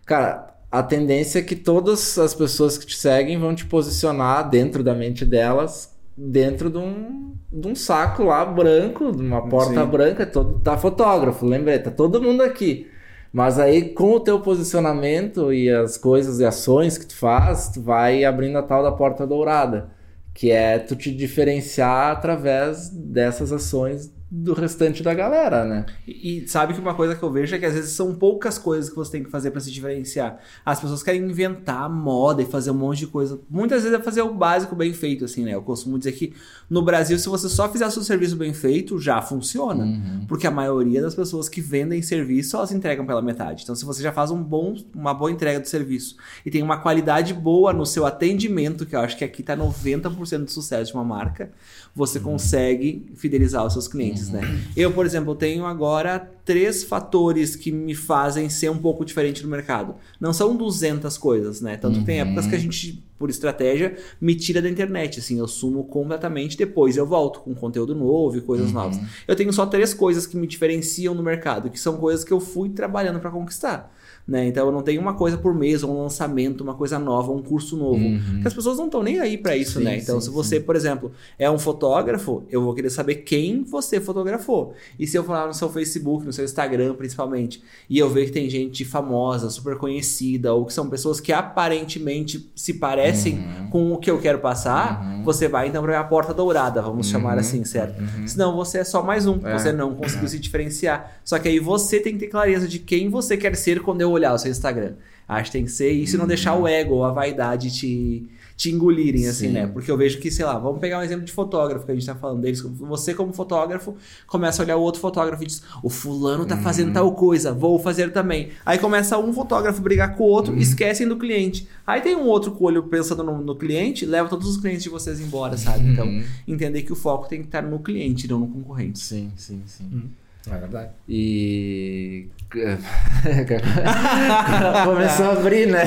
Speaker 2: Cara, a tendência é que todas as pessoas que te seguem vão te posicionar dentro da mente delas, dentro de um, de um saco lá branco, de uma porta Sim. branca, todo, tá fotógrafo, lembrei, tá todo mundo aqui. Mas aí, com o teu posicionamento e as coisas e ações que tu faz, tu vai abrindo a tal da porta dourada, que é tu te diferenciar através dessas ações do restante da galera, né?
Speaker 1: E, e, sabe que uma coisa que eu vejo é que às vezes são poucas coisas que você tem que fazer para se diferenciar. As pessoas querem inventar moda e fazer um monte de coisa. Muitas vezes é fazer o básico bem feito, assim, né? Eu costumo dizer que no Brasil, se você só fizer seu serviço bem feito, já funciona. Uhum. Porque a maioria das pessoas que vendem serviço, elas entregam pela metade. Então, se você já faz um bom, uma boa entrega do serviço e tem uma qualidade boa no seu atendimento, que eu acho que aqui tá 90% do sucesso de uma marca, você uhum. consegue fidelizar os seus clientes né? Eu, por exemplo, tenho agora três fatores que me fazem ser um pouco diferente do mercado. Não são 200 coisas, né? Tanto uhum. tem épocas que a gente, por estratégia, me tira da internet, assim, eu sumo completamente, depois eu volto com conteúdo novo e coisas uhum. novas. Eu tenho só três coisas que me diferenciam no mercado, que são coisas que eu fui trabalhando para conquistar. Né? Então eu não tenho uma coisa por mês, um lançamento, uma coisa nova, um curso novo. Uhum. Porque as pessoas não estão nem aí para isso, sim, né? Então, sim, se você, sim. por exemplo, é um fotógrafo, eu vou querer saber quem você fotografou. E se eu falar no seu Facebook, no seu Instagram, principalmente, e eu ver que tem gente famosa, super conhecida, ou que são pessoas que aparentemente se parecem uhum. com o que eu quero passar, uhum. você vai então para a porta dourada, vamos uhum. chamar assim, certo? Uhum. Senão você é só mais um, é. você não conseguiu se diferenciar. Só que aí você tem que ter clareza de quem você quer ser quando eu olhar o seu Instagram. Acho que tem que ser isso e não deixar o ego ou a vaidade te, te engolirem, assim, Sim. né? Porque eu vejo que, sei lá, vamos pegar um exemplo de fotógrafo que a gente tá falando deles. Você, como fotógrafo, começa a olhar o outro fotógrafo e diz: o fulano tá fazendo uhum. tal coisa, vou fazer também. Aí começa um fotógrafo brigar com o outro, uhum. esquecem do cliente. Aí tem um outro com o olho pensando no, no, cliente, leva todos os clientes de vocês embora, sabe? Então, uhum. entender que o foco tem que estar no cliente, não no concorrente.
Speaker 2: Sim, sim, sim.
Speaker 3: É verdade.
Speaker 2: E. Começou a abrir, né?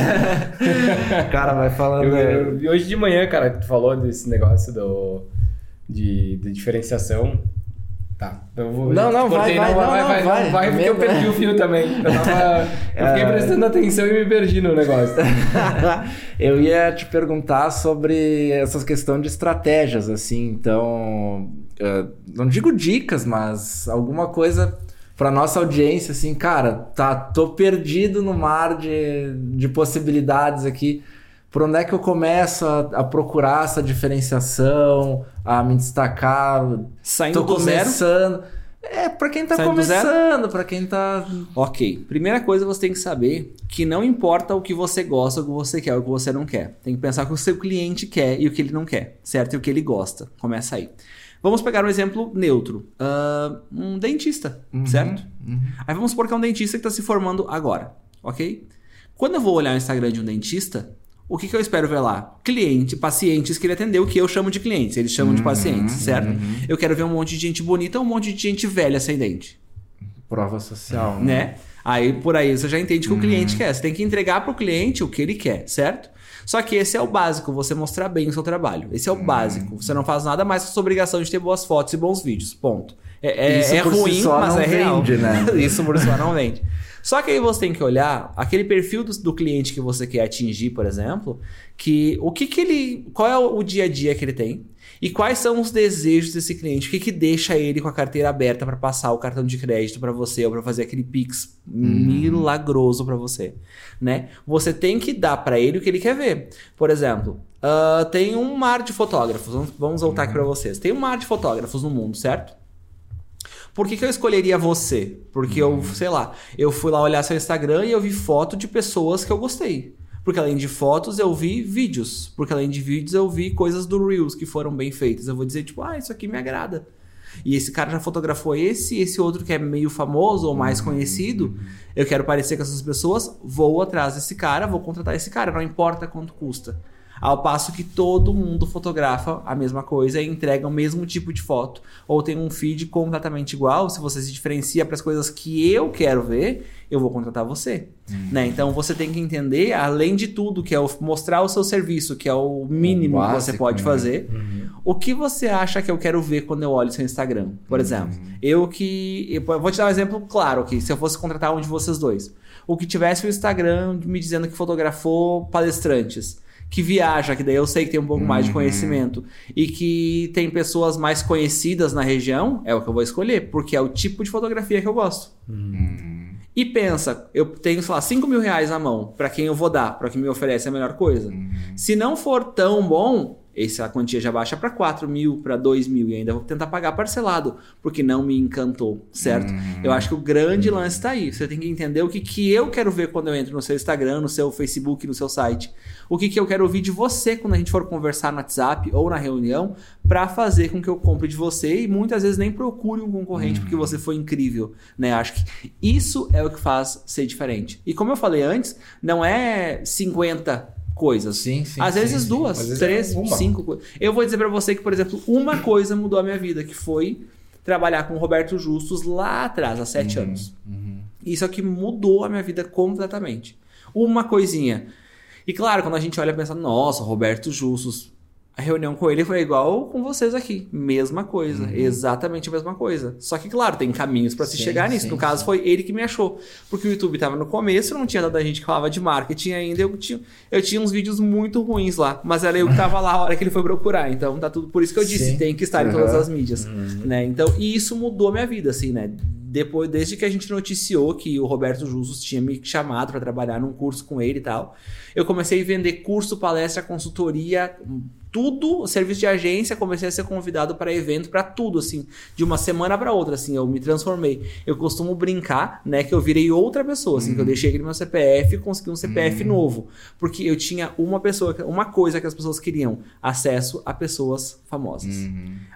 Speaker 2: cara vai falando.
Speaker 3: Eu, eu, hoje de manhã, cara, tu falou desse negócio do, de, de diferenciação. Tá.
Speaker 2: Eu vou, não, não, vai, vai, não, vai, vai, vai, vai,
Speaker 3: vai, porque eu perdi o fio também. Eu, tava, eu fiquei é. prestando atenção e me perdi no negócio.
Speaker 2: eu ia te perguntar sobre essas questões de estratégias, assim, então, não digo dicas, mas alguma coisa para nossa audiência, assim, cara, tá, tô perdido no mar de, de possibilidades aqui por onde é que eu começo a, a procurar essa diferenciação, a me destacar?
Speaker 1: Saindo
Speaker 2: Tô
Speaker 1: do zero.
Speaker 2: começando. É, pra quem tá
Speaker 1: Saindo
Speaker 2: começando, pra quem tá.
Speaker 1: Ok, primeira coisa você tem que saber que não importa o que você gosta, o que você quer, o que você não quer. Tem que pensar o que o seu cliente quer e o que ele não quer, certo? E o que ele gosta. Começa aí. Vamos pegar um exemplo neutro. Ah, um dentista, certo? Aí vamos supor que é um dentista que está se formando agora, ok? Quando eu vou olhar o Instagram de um dentista, o que, que eu espero ver lá? Cliente, pacientes que ele atendeu, que eu chamo de clientes, eles chamam de pacientes, certo? Eu quero ver um monte de gente bonita ou um monte de gente velha sem dente
Speaker 2: Prova social.
Speaker 1: né? Aí por aí você já entende que o cliente quer. Você tem que entregar para o cliente o que ele quer, certo? Só que esse é o básico, você mostrar bem o seu trabalho. Esse é o básico. Você não faz nada mais com a sua obrigação de ter boas fotos e bons vídeos. Ponto. É, é-
Speaker 2: Isso
Speaker 1: é
Speaker 2: si
Speaker 1: ruim,
Speaker 2: só
Speaker 1: mas é real.
Speaker 2: vende, né?
Speaker 1: Isso por si só não vende. Só que aí você tem que olhar aquele perfil do, do cliente que você quer atingir, por exemplo, que o que, que ele. Qual é o dia a dia que ele tem? E quais são os desejos desse cliente? O que, que deixa ele com a carteira aberta para passar o cartão de crédito para você ou para fazer aquele Pix milagroso para você, né? Você tem que dar para ele o que ele quer ver. Por exemplo, ah, tem um mar de fotógrafos. Vamos, vamos voltar aqui para vocês. Tem um mar de fotógrafos no mundo, certo? Por que, que eu escolheria você? Porque eu, sei lá, eu fui lá olhar seu Instagram e eu vi foto de pessoas que eu gostei. Porque além de fotos, eu vi vídeos. Porque além de vídeos, eu vi coisas do Reels que foram bem feitas. Eu vou dizer, tipo, ah, isso aqui me agrada. E esse cara já fotografou esse, esse outro que é meio famoso ou mais conhecido. Eu quero parecer com essas pessoas, vou atrás desse cara, vou contratar esse cara, não importa quanto custa. Ao passo que todo mundo fotografa a mesma coisa e entrega o mesmo tipo de foto. Ou tem um feed completamente igual. Se você se diferencia para as coisas que eu quero ver, eu vou contratar você. Né? Então você tem que entender, além de tudo, que é o- mostrar o seu serviço, que é o mínimo que você
Speaker 2: básico,
Speaker 1: pode
Speaker 2: né?
Speaker 1: fazer. O que você acha que eu quero ver quando eu olho seu Instagram? Por exemplo, eu que. Eu vou te dar um exemplo claro aqui. Se eu fosse contratar um de vocês dois. O que tivesse o Instagram me dizendo que fotografou palestrantes. Que viaja, que daí eu sei que tem um pouco mais de conhecimento. E que tem pessoas mais conhecidas na região, é o que eu vou escolher, porque é o tipo de fotografia que eu gosto. E pensa, eu tenho, sei lá, 5 mil reais na mão, pra quem eu vou dar, pra quem me oferece a melhor coisa. Se não for tão bom, essa quantia já baixa pra 4 mil, pra 2 mil, e ainda vou tentar pagar parcelado, porque não me encantou, certo? Eu acho que o grande lance tá aí. Você tem que entender o que, que eu quero ver quando eu entro no seu Instagram, no seu Facebook, no seu site. O que, que eu quero ouvir de você quando a gente for conversar no WhatsApp ou na reunião, pra fazer com que eu compre de você e muitas vezes nem procure um concorrente porque você foi incrível, né? Acho que isso é o que faz ser diferente. E como eu falei antes, não é 50 coisas.
Speaker 2: Sim, sim.
Speaker 1: Às
Speaker 2: sim,
Speaker 1: vezes
Speaker 2: sim.
Speaker 1: duas,
Speaker 3: Às vezes
Speaker 1: três,
Speaker 3: é
Speaker 1: cinco coisas. Eu vou dizer pra você que, por exemplo, uma coisa mudou a minha vida, que foi trabalhar com o Roberto Justus lá atrás, há sete
Speaker 2: Uhum,
Speaker 1: anos. Isso aqui mudou a minha vida completamente. Uma coisinha. E claro, quando a gente olha e pensa, nossa, Roberto Justus, a reunião com ele foi igual com vocês aqui. Mesma coisa. Exatamente a mesma coisa. Só que, claro, tem caminhos pra se
Speaker 2: Uhum. Sim,
Speaker 1: chegar nisso.
Speaker 2: sim,
Speaker 1: no caso,
Speaker 2: sim.
Speaker 1: foi ele que me achou. Porque o YouTube tava no começo, não tinha tanta gente que falava de marketing ainda. Eu tinha, eu tinha uns vídeos muito ruins lá. Mas era eu que tava lá a hora que ele foi procurar. Então tá tudo. Por isso que eu disse, tem que estar em
Speaker 2: Uhum.
Speaker 1: todas as mídias. Né? Então, e isso mudou a minha vida, assim, né? Depois, desde que a gente noticiou que o Roberto Justus tinha me chamado para trabalhar num curso com ele e tal, eu comecei a vender curso, palestra, consultoria, tudo, serviço de agência, comecei a ser convidado para evento, para tudo, assim, de uma semana para outra, assim, eu me transformei. Eu costumo brincar, né, que eu virei outra pessoa, assim, que eu deixei aquele meu CPF e consegui um CPF novo, porque eu tinha uma pessoa, uma coisa que as pessoas queriam, acesso a pessoas famosas.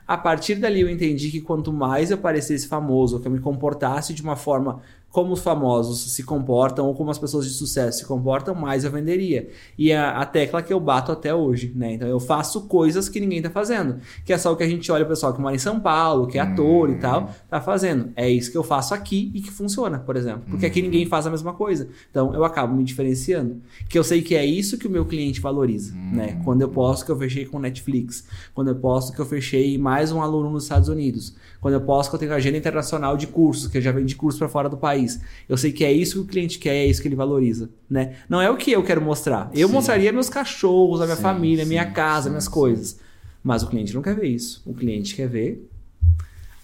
Speaker 1: A partir dali eu entendi que quanto mais eu parecesse famoso, que eu me comportasse de uma forma como os famosos se comportam ou como as pessoas de sucesso se comportam, mais eu venderia. E é a tecla que eu bato até hoje, né? Então eu faço coisas que ninguém tá fazendo. Que é só o que a gente olha o pessoal que mora em São Paulo, que é ator e tal, tá fazendo. É isso que eu faço aqui e que funciona, por exemplo. Porque aqui ninguém faz a mesma coisa. Então eu acabo me diferenciando. Que eu sei que é isso que o meu cliente valoriza, né? Quando eu posto que eu fechei com Netflix, quando eu posto que eu fechei mais um aluno nos Estados Unidos, quando eu posto que eu tenho agenda internacional de cursos, que eu já vendi curso para fora do país. Eu sei que é isso que o cliente quer, é isso que ele valoriza, né? Não é o que eu quero mostrar. Eu
Speaker 2: Sim.
Speaker 1: mostraria meus cachorros, a minha
Speaker 2: Sim,
Speaker 1: família,
Speaker 2: sim,
Speaker 1: minha casa,
Speaker 2: sim,
Speaker 1: minhas
Speaker 2: sim.
Speaker 1: coisas. Mas o cliente não quer ver isso. O cliente quer ver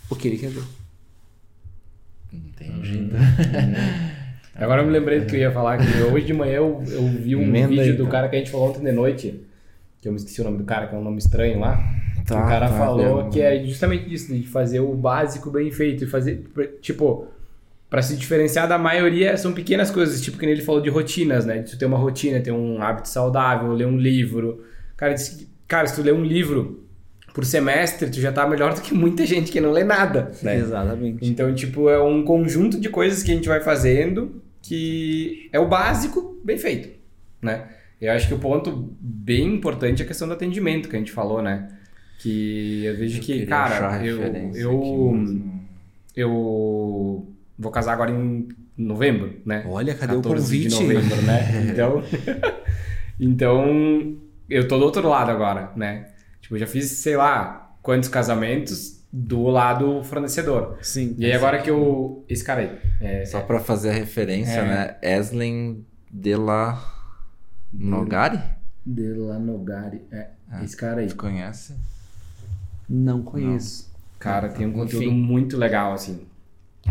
Speaker 1: o que ele quer ver.
Speaker 2: Entendi.
Speaker 3: Agora eu me lembrei do que eu ia falar, que hoje de manhã eu, eu vi um
Speaker 2: Emenda
Speaker 3: vídeo
Speaker 2: aí,
Speaker 3: do
Speaker 2: então.
Speaker 3: cara que a gente falou ontem de noite, que eu me esqueci o nome do cara, que é um nome estranho lá.
Speaker 2: Tá,
Speaker 3: o cara
Speaker 2: tá,
Speaker 3: falou que é justamente isso, de fazer o básico bem feito e fazer, tipo, Pra se diferenciar da maioria, são pequenas coisas, tipo que nem ele falou de rotinas, né? De tu ter uma rotina, ter um hábito saudável, ler um livro. Cara, disse que- cara, se tu ler um livro por semestre, tu já tá melhor do que muita gente que não lê nada, né?
Speaker 1: Exatamente.
Speaker 3: Então, tipo, é um conjunto de coisas que a gente vai fazendo que é o básico bem feito, né? Eu acho que o ponto bem importante é a questão do atendimento que a gente falou, né? Que eu vejo que,
Speaker 2: queria achar
Speaker 3: cara, eu, eu,
Speaker 2: aqui,
Speaker 3: eu vou casar agora em novembro, né?
Speaker 1: Olha, cadê o
Speaker 3: 14
Speaker 1: convite?
Speaker 3: de novembro, né? Então, então eu tô do outro lado agora, né? Tipo, eu já fiz, sei lá, quantos casamentos do lado fornecedor.
Speaker 1: Sim.
Speaker 3: E aí agora que eu... Esse cara aí. É,
Speaker 2: Só pra fazer a referência,
Speaker 3: É.
Speaker 2: né? Eslen de la Nogari?
Speaker 3: De La Nogari. É, esse cara aí.
Speaker 2: Tu conhece?
Speaker 1: Não conheço.
Speaker 3: Cara, tem um conteúdo
Speaker 2: Enfim.
Speaker 3: muito legal, assim.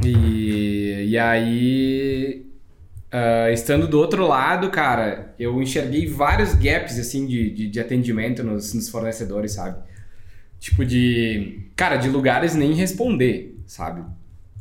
Speaker 3: E, e aí, ah, estando do outro lado, cara, eu enxerguei vários gaps, assim, de, de, de atendimento nos, nos fornecedores, sabe? Tipo de... Cara, de lugares nem responder, sabe?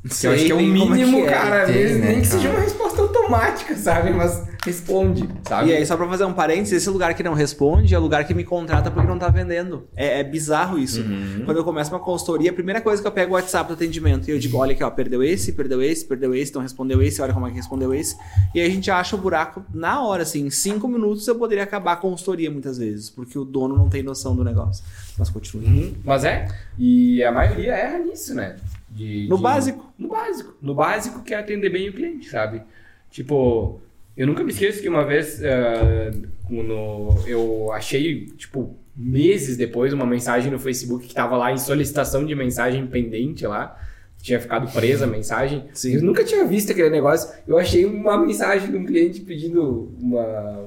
Speaker 3: Que eu acho que é o mínimo,
Speaker 1: que é.
Speaker 3: cara.
Speaker 2: Tem, né,
Speaker 3: nem que seja uma resposta automática, sabe? Mas responde, sabe?
Speaker 1: E aí, só pra fazer um parênteses, esse lugar que não responde é o lugar que me contrata porque não tá vendendo. É, é bizarro isso.
Speaker 3: Uhum.
Speaker 1: Quando eu começo uma consultoria, a primeira coisa que eu pego é o WhatsApp do atendimento. E eu digo, olha aqui, ó, perdeu esse, perdeu esse, perdeu esse, então respondeu esse, olha como é que respondeu esse. E aí a gente acha o buraco na hora, assim. Em cinco minutos eu poderia acabar a consultoria muitas vezes, porque o dono não tem noção do negócio. Mas continua.
Speaker 3: Uhum. Mas é. E a maioria erra nisso, né? De-
Speaker 1: No
Speaker 3: de-
Speaker 1: básico.
Speaker 3: No básico. No básico que é atender bem o cliente, sabe? Tipo, eu nunca me esqueço que uma vez ah, no, eu achei, tipo, meses depois, uma mensagem no Facebook que tava lá em solicitação de mensagem pendente lá. Tinha ficado presa a mensagem.
Speaker 1: Sim.
Speaker 3: Eu nunca tinha visto aquele negócio. Eu achei uma mensagem de um cliente pedindo uma,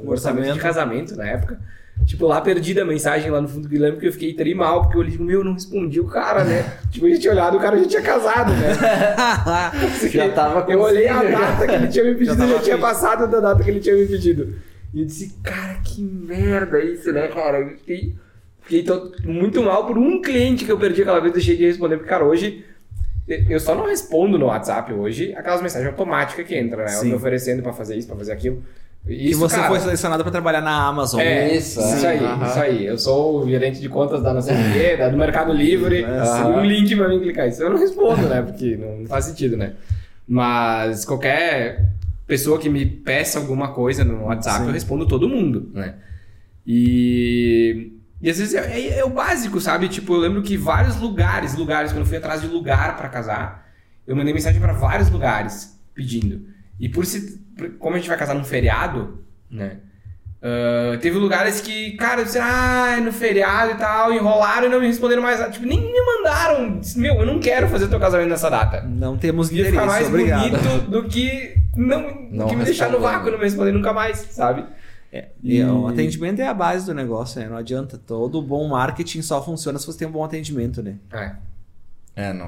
Speaker 3: um orçamento de
Speaker 1: orçamento.
Speaker 3: casamento na época. Tipo, lá perdida a mensagem lá no fundo do lembro que eu fiquei tri mal, porque eu olhei, meu, eu não respondi o cara, né? tipo, a gente olhado, o cara já tinha casado, né?
Speaker 2: Já tava com
Speaker 3: Eu olhei a data que ele tinha me pedido,
Speaker 1: Já
Speaker 3: já, tinha passado da data que ele tinha me pedido. E eu disse, cara, que merda isso, né, cara? Eu fiquei, fiquei to- muito mal por um cliente que eu perdi aquela vez, deixei de responder, porque, cara, hoje. Eu só não respondo no WhatsApp hoje aquelas mensagens automáticas que entram, né?
Speaker 1: Sim.
Speaker 3: Me oferecendo pra fazer isso, pra fazer aquilo.
Speaker 1: Que
Speaker 3: Isso,
Speaker 1: você
Speaker 3: cara,
Speaker 1: foi selecionado pra trabalhar na Amazon.
Speaker 3: é,
Speaker 2: Isso,
Speaker 3: isso,
Speaker 2: é.
Speaker 3: aí, isso aí. Eu sou o gerente de contas da Nação Inteira, do Mercado Livre.
Speaker 1: Aham.
Speaker 3: Um link pra mim clicar. Isso eu não respondo, né? Porque não faz sentido, né? Mas qualquer pessoa que me peça alguma coisa no WhatsApp,
Speaker 1: Sim.
Speaker 3: eu respondo todo mundo, né? E, e às vezes é, é- é o básico, sabe? Tipo, eu lembro que vários lugares, lugares, quando eu fui atrás de lugar pra casar, eu mandei mensagem pra vários lugares pedindo. E por se, por- como a gente vai casar num feriado, né? ah, teve lugares que, cara, disseram, ah, é no feriado e tal, enrolaram e não me responderam mais. nada. Tipo, nem me mandaram. Disse, Meu, eu não quero fazer teu casamento nessa data.
Speaker 1: Não temos
Speaker 3: Ia ficar mais
Speaker 1: obrigado.
Speaker 3: bonito do que não,
Speaker 2: Não
Speaker 3: que me deixar no vácuo e não me responder nunca mais, sabe?
Speaker 1: E
Speaker 3: E-
Speaker 1: o atendimento é a base do negócio, né? Não adianta. Todo bom marketing só funciona se você tem um bom atendimento, né?
Speaker 3: É.
Speaker 2: É, não,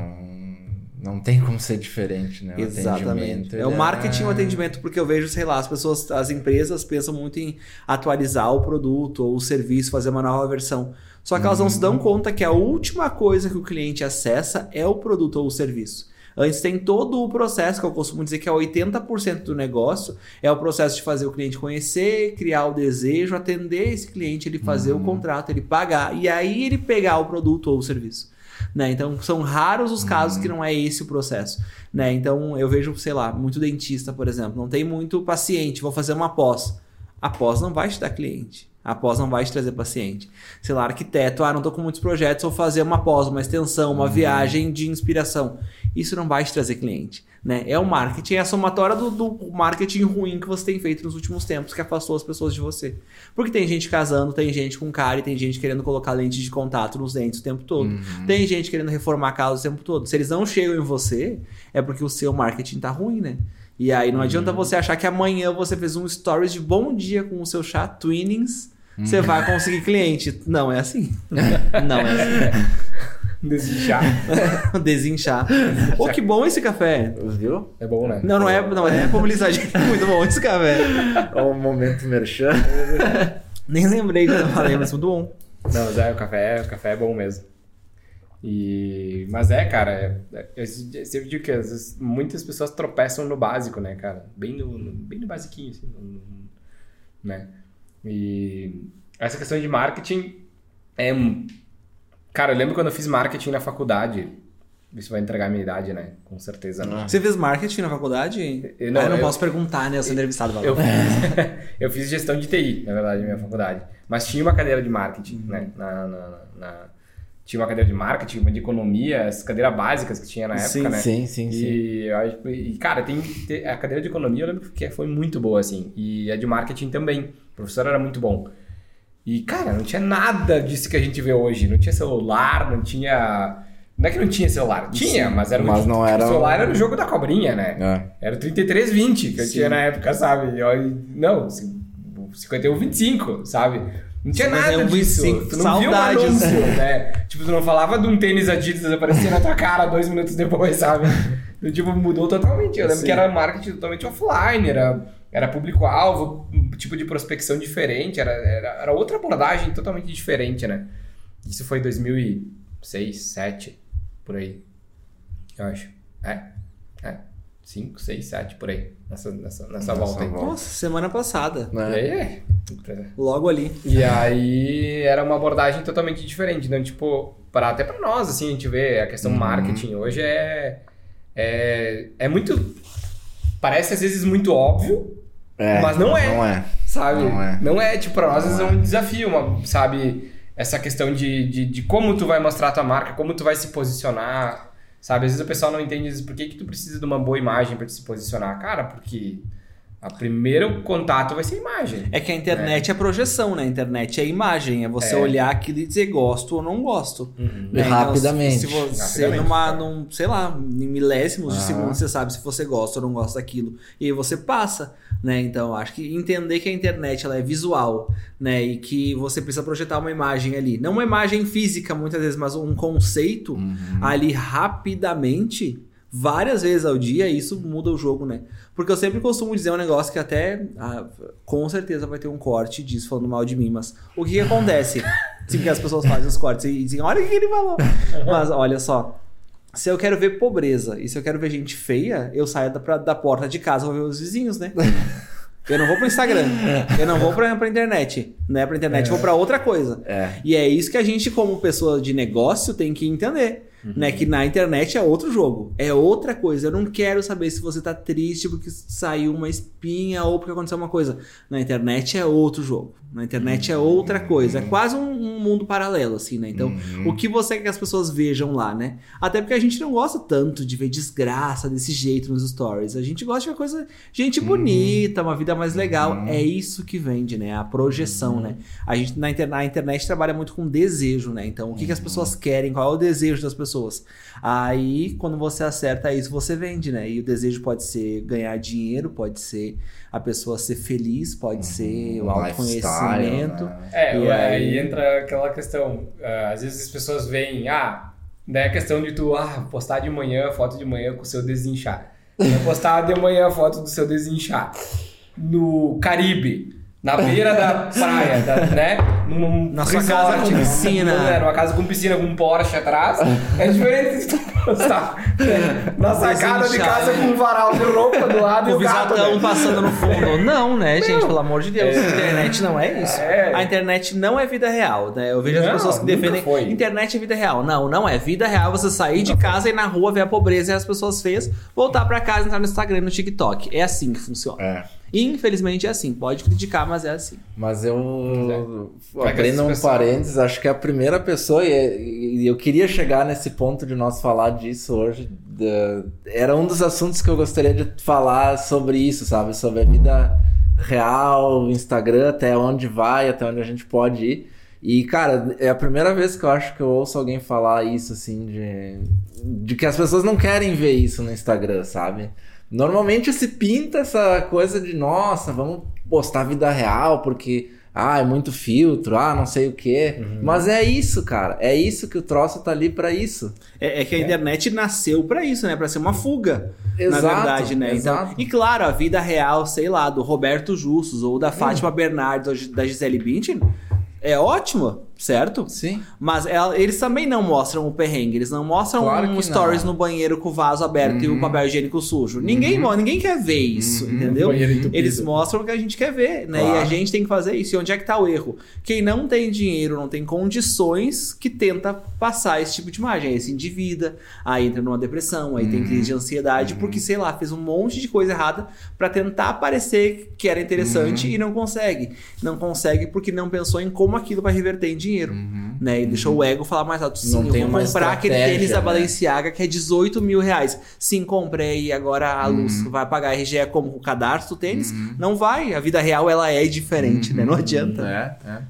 Speaker 2: não tem como ser diferente, né? O
Speaker 1: Exatamente. É o
Speaker 2: ele
Speaker 1: marketing e o atendimento, porque eu vejo, sei lá, as pessoas, as empresas pensam muito em atualizar o produto ou o serviço, fazer uma nova versão. Só que elas não se
Speaker 2: Uhum.
Speaker 1: dão conta que a última coisa que o cliente acessa é o produto ou o serviço. Antes tem todo o processo, que eu costumo dizer que é 80% do negócio, é o processo de fazer o cliente conhecer, criar o desejo, atender esse cliente, ele fazer
Speaker 2: Uhum.
Speaker 1: o contrato, ele pagar, e aí ele pegar o produto ou o serviço. Né? Então são raros os casos que não é esse o processo. Né? Então eu vejo, sei lá, muito dentista, por exemplo, não tem muito paciente, vou fazer uma pós. A pós não vai te dar cliente. A pós não vai te trazer paciente. Sei lá, arquiteto, ah, não tô com muitos projetos, vou fazer uma pós, uma extensão, uma viagem de inspiração. Isso não vai te trazer cliente. Né? É o marketing, é a somatória do, do marketing ruim que você tem feito nos últimos tempos, que afastou as pessoas de você. Porque tem gente casando, tem gente com cárie, tem gente querendo colocar lente de contato nos dentes o tempo todo.
Speaker 2: Uhum.
Speaker 1: Tem gente querendo reformar a casa o tempo todo. Se eles não chegam em você, é porque o seu marketing tá ruim, né? E aí não adianta você achar que amanhã você fez um stories de bom dia com o seu chá Twinnings, você vai conseguir cliente. Não é assim. Não é assim.
Speaker 3: Desinchar.
Speaker 1: Desinchar. Pô, que bom esse café.
Speaker 2: Viu?
Speaker 3: É bom, né?
Speaker 1: Não, não é, não é publicidade. Muito bom esse café.
Speaker 2: É o momento merchan.
Speaker 1: Nem lembrei quando eu falei, mas muito bom.
Speaker 3: Não, mas é, o café, o café é bom mesmo. E... Mas é, cara, é, é, eu sempre digo que vezes, muitas pessoas tropeçam no básico, né, cara? Bem no, no- bem no basiquinho, assim, no- no- né? E essa questão de marketing é... um- Cara, eu lembro quando eu fiz marketing na faculdade. Isso vai entregar a minha idade, né? Com certeza, né?
Speaker 1: Você fez marketing na faculdade?
Speaker 3: Eu- não,
Speaker 1: ah, eu não
Speaker 3: eu-
Speaker 1: posso perguntar, né? Eu sou entrevistado.
Speaker 3: Eu fiz, eu fiz gestão de TI, na verdade, na minha faculdade. Mas tinha uma cadeira de marketing, né? Na, na- na- tinha uma cadeira de marketing, uma de economia, as cadeiras básicas que tinha na época,
Speaker 1: Sim,
Speaker 3: né?
Speaker 2: Sim, sim, sim.
Speaker 3: E, eu acho- e, cara, tem, tem- a cadeira de economia eu lembro que foi muito boa, assim. E a de marketing também. O professor era muito bom. E, cara, não tinha nada disso que a gente vê hoje. Não tinha celular, não tinha. Não é que não tinha celular, tinha, mas era
Speaker 2: Mas
Speaker 3: o,
Speaker 2: não era
Speaker 3: o celular era o jogo da cobrinha, né?
Speaker 2: É.
Speaker 3: Era o 3320 que eu
Speaker 1: Sim.
Speaker 3: tinha na época, sabe? E eu- não, ci- 5125, sabe? Não tinha nada
Speaker 1: 51,
Speaker 3: disso.
Speaker 1: 25,
Speaker 3: Tu não via um
Speaker 1: saudades.
Speaker 3: anúncio, né? Tipo, tu não falava de um tênis Adidas aparecer na tua cara dois minutos depois, sabe? E, tipo, mudou totalmente. Eu lembro
Speaker 1: Sim.
Speaker 3: que era marketing totalmente offline, era, era público-alvo, tipo de prospecção diferente, era, era, era outra abordagem totalmente diferente, né? Isso foi 2006, 2007, por aí. Eu acho. É. É. 5, 6, 7, por aí. Nessa, nessa, nessa volta aí.
Speaker 2: volta.
Speaker 1: Nossa, semana passada.
Speaker 3: Aí, é.
Speaker 1: Logo ali.
Speaker 3: E aí era uma abordagem totalmente diferente. Então, tipo, para, até pra nós, assim, a gente vê a questão
Speaker 2: Uhum.
Speaker 3: marketing hoje é, é. É muito. Parece às vezes muito óbvio,
Speaker 2: É,
Speaker 3: Mas não é.
Speaker 2: Não é.
Speaker 3: sabe?
Speaker 2: Não é.
Speaker 3: tipo, pra nós
Speaker 2: Não
Speaker 3: é um desafio, uma, sabe? Essa questão de, de, de como tu vai mostrar a tua marca, como tu vai se posicionar, sabe? Às vezes o pessoal não entende por que, que tu precisa de uma boa imagem pra te se posicionar. Cara, porque o primeiro contato vai ser a imagem.
Speaker 1: É que a internet é, projeção, né? A internet é imagem. É você
Speaker 3: É.
Speaker 1: olhar aquilo e dizer gosto ou não gosto.
Speaker 3: Uhum.
Speaker 1: Né? Então,
Speaker 2: Rapidamente.
Speaker 1: Se, se você,
Speaker 3: Rapidamente.
Speaker 1: numa, num, sei lá, em milésimos de segundo, você sabe se você gosta ou não gosta daquilo. E aí você passa, né? Então, acho que entender que a internet ela é visual, né? E que você precisa projetar uma imagem ali. Não uma imagem física, muitas vezes, mas um conceito
Speaker 2: Uhum.
Speaker 1: ali rapidamente, várias vezes ao dia, isso muda o jogo, né? Porque eu sempre costumo dizer um negócio que até ah, com certeza vai ter um corte disso falando mal de mim, mas o que, que acontece? Sim, que as pessoas fazem os cortes e dizem, olha o que ele falou. Mas olha só. Se eu quero ver pobreza e se eu quero ver gente feia, eu saio da, pra- da porta de casa pra ver os vizinhos, né? Eu não vou pro Instagram. Eu não vou pra, pra internet. Não é pra internet, eu vou pra outra coisa.
Speaker 2: É.
Speaker 1: E é isso que a gente, como pessoa de negócio, tem que entender. Né? Que na internet é outro jogo. É outra coisa. Eu não quero saber se você tá triste porque saiu uma espinha ou porque aconteceu uma coisa. Na internet é outro jogo. Na internet é outra coisa. É quase um, um mundo paralelo, assim, né? Então, o que você quer que as pessoas vejam lá, né? Até porque a gente não gosta tanto de ver desgraça desse jeito nos stories. A gente gosta de ver coisa. Gente bonita, uma vida mais legal. É isso que vende, né? A projeção, né? A gente na, inter- na internet trabalha muito com desejo, né? Então, o que, que as pessoas querem? Qual é o desejo das pessoas? Aí, quando você acerta isso, você vende, né? E o desejo pode ser ganhar dinheiro, pode ser a pessoa ser feliz, pode ser o
Speaker 2: Um
Speaker 1: autoconhecimento.
Speaker 2: né?
Speaker 3: É,
Speaker 1: E
Speaker 3: aí...
Speaker 1: aí-
Speaker 3: entra aquela questão. ah, às vezes as pessoas veem, ah, daí a questão de tu ah, postar de manhã, foto de manhã com o seu desinchar. Vai postar de manhã a foto do seu desinchar. No Caribe, na beira da praia, da- né? Num
Speaker 1: Na sua casa com
Speaker 3: num-
Speaker 1: piscina.
Speaker 3: num- é, numa casa com piscina, com um Porsche atrás. É diferente de tu postar né, na sacada de casa
Speaker 1: né?
Speaker 3: com um varal de roupa do lado e
Speaker 1: O
Speaker 3: o gato. né?
Speaker 1: passando no fundo. Não, né, gente?
Speaker 3: Não.
Speaker 1: Pelo amor de Deus.
Speaker 3: É.
Speaker 1: A internet não é isso.
Speaker 3: É.
Speaker 1: A internet não é vida real, né? Eu vejo as
Speaker 3: Não,
Speaker 1: pessoas que defendem.
Speaker 3: foi.
Speaker 1: Internet é vida real. Não, não é. Vida real é você sair de casa e ir na rua ver a pobreza e as pessoas feias, voltar pra casa, entrar no Instagram e no TikTok. É assim que funciona.
Speaker 2: É.
Speaker 1: Infelizmente é assim. Pode criticar, mas é assim.
Speaker 2: Mas eu, abrindo
Speaker 3: essas
Speaker 2: um
Speaker 3: pessoas-
Speaker 2: parênteses, acho que é a primeira pessoa, e, e eu queria chegar nesse ponto de nós falar disso hoje, era um dos assuntos que eu gostaria de falar sobre isso, sabe? Sobre a vida real, o Instagram, até onde vai, até onde a gente pode ir. E, cara, é a primeira vez que eu acho que eu ouço alguém falar isso, assim, de, de que as pessoas não querem ver isso no Instagram, sabe? Normalmente se pinta essa coisa de, nossa, vamos postar a vida real, porque ah, é muito filtro, ah, não sei o quê.
Speaker 1: Uhum.
Speaker 2: Mas é isso, cara. É isso que o troço tá ali pra isso.
Speaker 1: É, é que a internet nasceu pra isso, né? Pra ser uma fuga.
Speaker 2: Exato,
Speaker 1: na verdade, né? Então,
Speaker 2: exato.
Speaker 1: e claro, a vida real, sei lá, do Roberto Justus ou da Fátima
Speaker 2: Hum.
Speaker 1: Bernardes ou da Gisele Bündchen é ótima, certo?
Speaker 2: Sim.
Speaker 1: Mas ela- eles também não mostram o perrengue, eles não mostram
Speaker 2: Claro
Speaker 1: um stories
Speaker 2: não.
Speaker 1: no banheiro com o vaso aberto e o papel higiênico sujo. Ninguém, mo- ninguém quer ver isso, entendeu?
Speaker 3: Banheiro entupido.
Speaker 1: Eles mostram o que a gente quer ver, né? E a
Speaker 2: Claro.
Speaker 1: gente tem que fazer isso. E onde é que tá o erro? Quem não tem dinheiro, não tem condições, que tenta passar esse tipo de imagem. Aí se endivida, aí entra numa depressão, aí tem crise de ansiedade, porque, sei lá, fez um monte de coisa errada pra tentar parecer que era interessante e não consegue. Não consegue porque não pensou em como aquilo vai reverter em dinheiro. Né? E deixou o ego falar mais alto. Sim,
Speaker 2: Não
Speaker 1: eu
Speaker 2: tem
Speaker 1: vou comprar aquele tênis da
Speaker 2: né?
Speaker 1: Balenciaga que é 18 mil reais. Sim, comprei. Agora a luz vai pagar a RGE como o cadastro do tênis? Não vai. A vida real ela é diferente, né? Não adianta.
Speaker 2: É, é.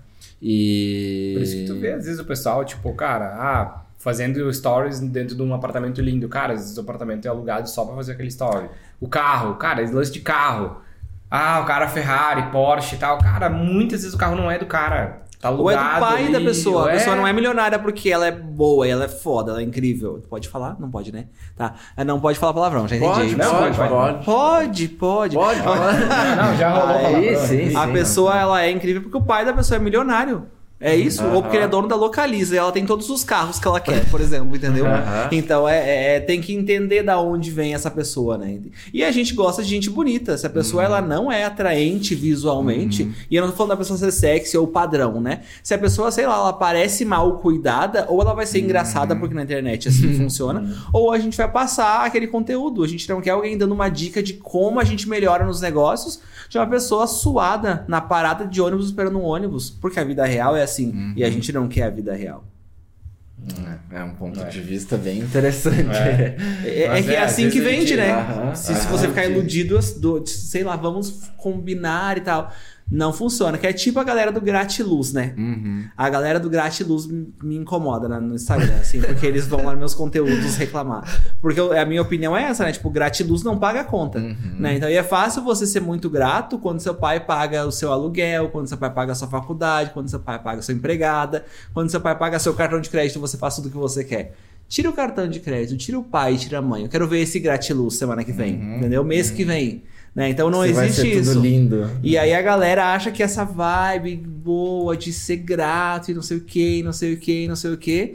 Speaker 2: E.
Speaker 3: Por isso que tu vê, às vezes, o pessoal, tipo, cara, ah, fazendo stories dentro de um apartamento lindo. Cara, às vezes o apartamento é alugado só pra fazer aquele story. O carro, cara, esse lance de carro. Ah, o cara Ferrari, Porsche e tal. Cara, muitas vezes o carro não é do cara. Tá
Speaker 1: Ou é do pai
Speaker 3: ali,
Speaker 1: da pessoa. A pessoa não é milionária porque ela é boa, ela é foda, ela é incrível. Pode falar? Não pode, né? Tá. Não pode falar palavrão, já entendi.
Speaker 2: Pode,
Speaker 3: Não,
Speaker 2: pode,
Speaker 3: pode,
Speaker 2: pode.
Speaker 1: Pode, pode.
Speaker 2: Pode.
Speaker 3: Não, já rolou
Speaker 2: Aí,
Speaker 3: palavrão.
Speaker 2: sim,
Speaker 1: A
Speaker 2: sim.
Speaker 1: pessoa ela é incrível porque o pai da pessoa é milionário. É isso? Ou porque ele é dono da Localiza e ela tem todos os carros que ela quer, por exemplo, entendeu?
Speaker 2: Aham.
Speaker 1: Então é, é- é- tem que entender da onde vem essa pessoa, né? E a gente gosta de gente bonita. Se a pessoa
Speaker 2: Uhum.
Speaker 1: ela não é atraente visualmente, e eu não tô falando da pessoa ser sexy ou padrão, né? Se a pessoa, sei lá, ela parece mal cuidada, ou ela vai ser
Speaker 2: Uhum.
Speaker 1: engraçada porque na internet assim funciona, ou a gente vai passar aquele conteúdo. A gente não quer alguém dando uma dica de como a gente melhora nos negócios de uma pessoa suada na parada de ônibus esperando um ônibus, porque a vida real é assim, e a gente não quer a vida real.
Speaker 2: É um ponto
Speaker 3: É.
Speaker 2: de vista bem interessante.
Speaker 3: É.
Speaker 1: É, é que é,
Speaker 3: é,
Speaker 1: assim que vende, né?
Speaker 2: Aham,
Speaker 1: se, se
Speaker 2: aham,
Speaker 1: você ficar iludido, sei lá, vamos combinar e tal. Não funciona, que é tipo a galera do Gratiluz, né?
Speaker 2: Uhum.
Speaker 1: A galera do Gratiluz me incomoda né, no Instagram, assim, porque eles vão lá nos meus conteúdos reclamar. Porque eu- a minha opinião é essa, né? Tipo, Gratiluz não paga a conta.
Speaker 2: Uhum.
Speaker 1: Né? Então, é fácil você ser muito grato quando seu pai paga o seu aluguel, quando seu pai paga a sua faculdade, quando seu pai paga a sua empregada, quando seu pai paga seu cartão de crédito, você faz tudo o que você quer. Tira o cartão de crédito, tira o pai, tira a mãe. Eu quero ver esse Gratiluz semana que vem, entendeu? Mês que vem. Né? Então não
Speaker 2: Se Uhum. vai
Speaker 1: existe
Speaker 2: ser
Speaker 1: isso.
Speaker 2: tudo lindo.
Speaker 1: E aí a galera acha que essa vibe boa de ser grato e não sei o que, não sei o que, não sei o que.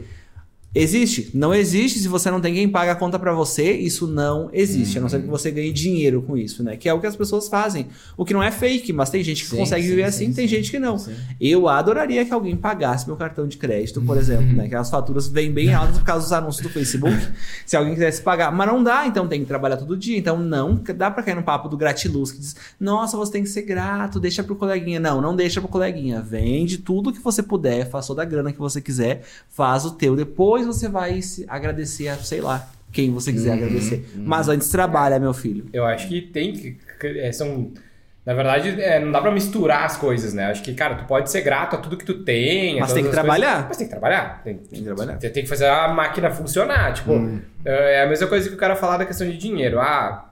Speaker 1: Existe. Não existe se você não tem quem paga a conta pra você, isso não existe. A não ser que você ganhe dinheiro com isso, né? Que é o que as pessoas fazem. O que não é fake, mas tem gente que
Speaker 2: Sim,
Speaker 1: consegue
Speaker 2: sim,
Speaker 1: viver
Speaker 2: sim,
Speaker 1: assim,
Speaker 2: sim.
Speaker 1: tem gente que não. Eu adoraria que alguém pagasse meu cartão de crédito, por exemplo, né? Que as faturas vêm bem altas por causa dos anúncios do Facebook. Se alguém quisesse pagar, mas não dá, então tem que trabalhar todo dia. Então não dá pra cair no papo do gratiluz que diz: "Nossa, você tem que ser grato, deixa pro coleguinha". Não, não deixa pro coleguinha. Vende tudo que você puder, faz toda a grana que você quiser, faz o teu. Depois você vai se agradecer a, sei lá, quem você quiser agradecer. Mas antes trabalha, meu filho.
Speaker 3: Eu acho que tem que. é, são, na verdade, é, não dá pra misturar as coisas, né? Acho que, cara, tu pode ser grato a tudo que tu tem.
Speaker 1: Mas tem que trabalhar.
Speaker 3: coisas, mas tem que trabalhar. Tem,
Speaker 1: Tem que trabalhar.
Speaker 3: Tem, tem que fazer a máquina funcionar. Tipo, é a mesma coisa que o cara falar da questão de dinheiro. Ah,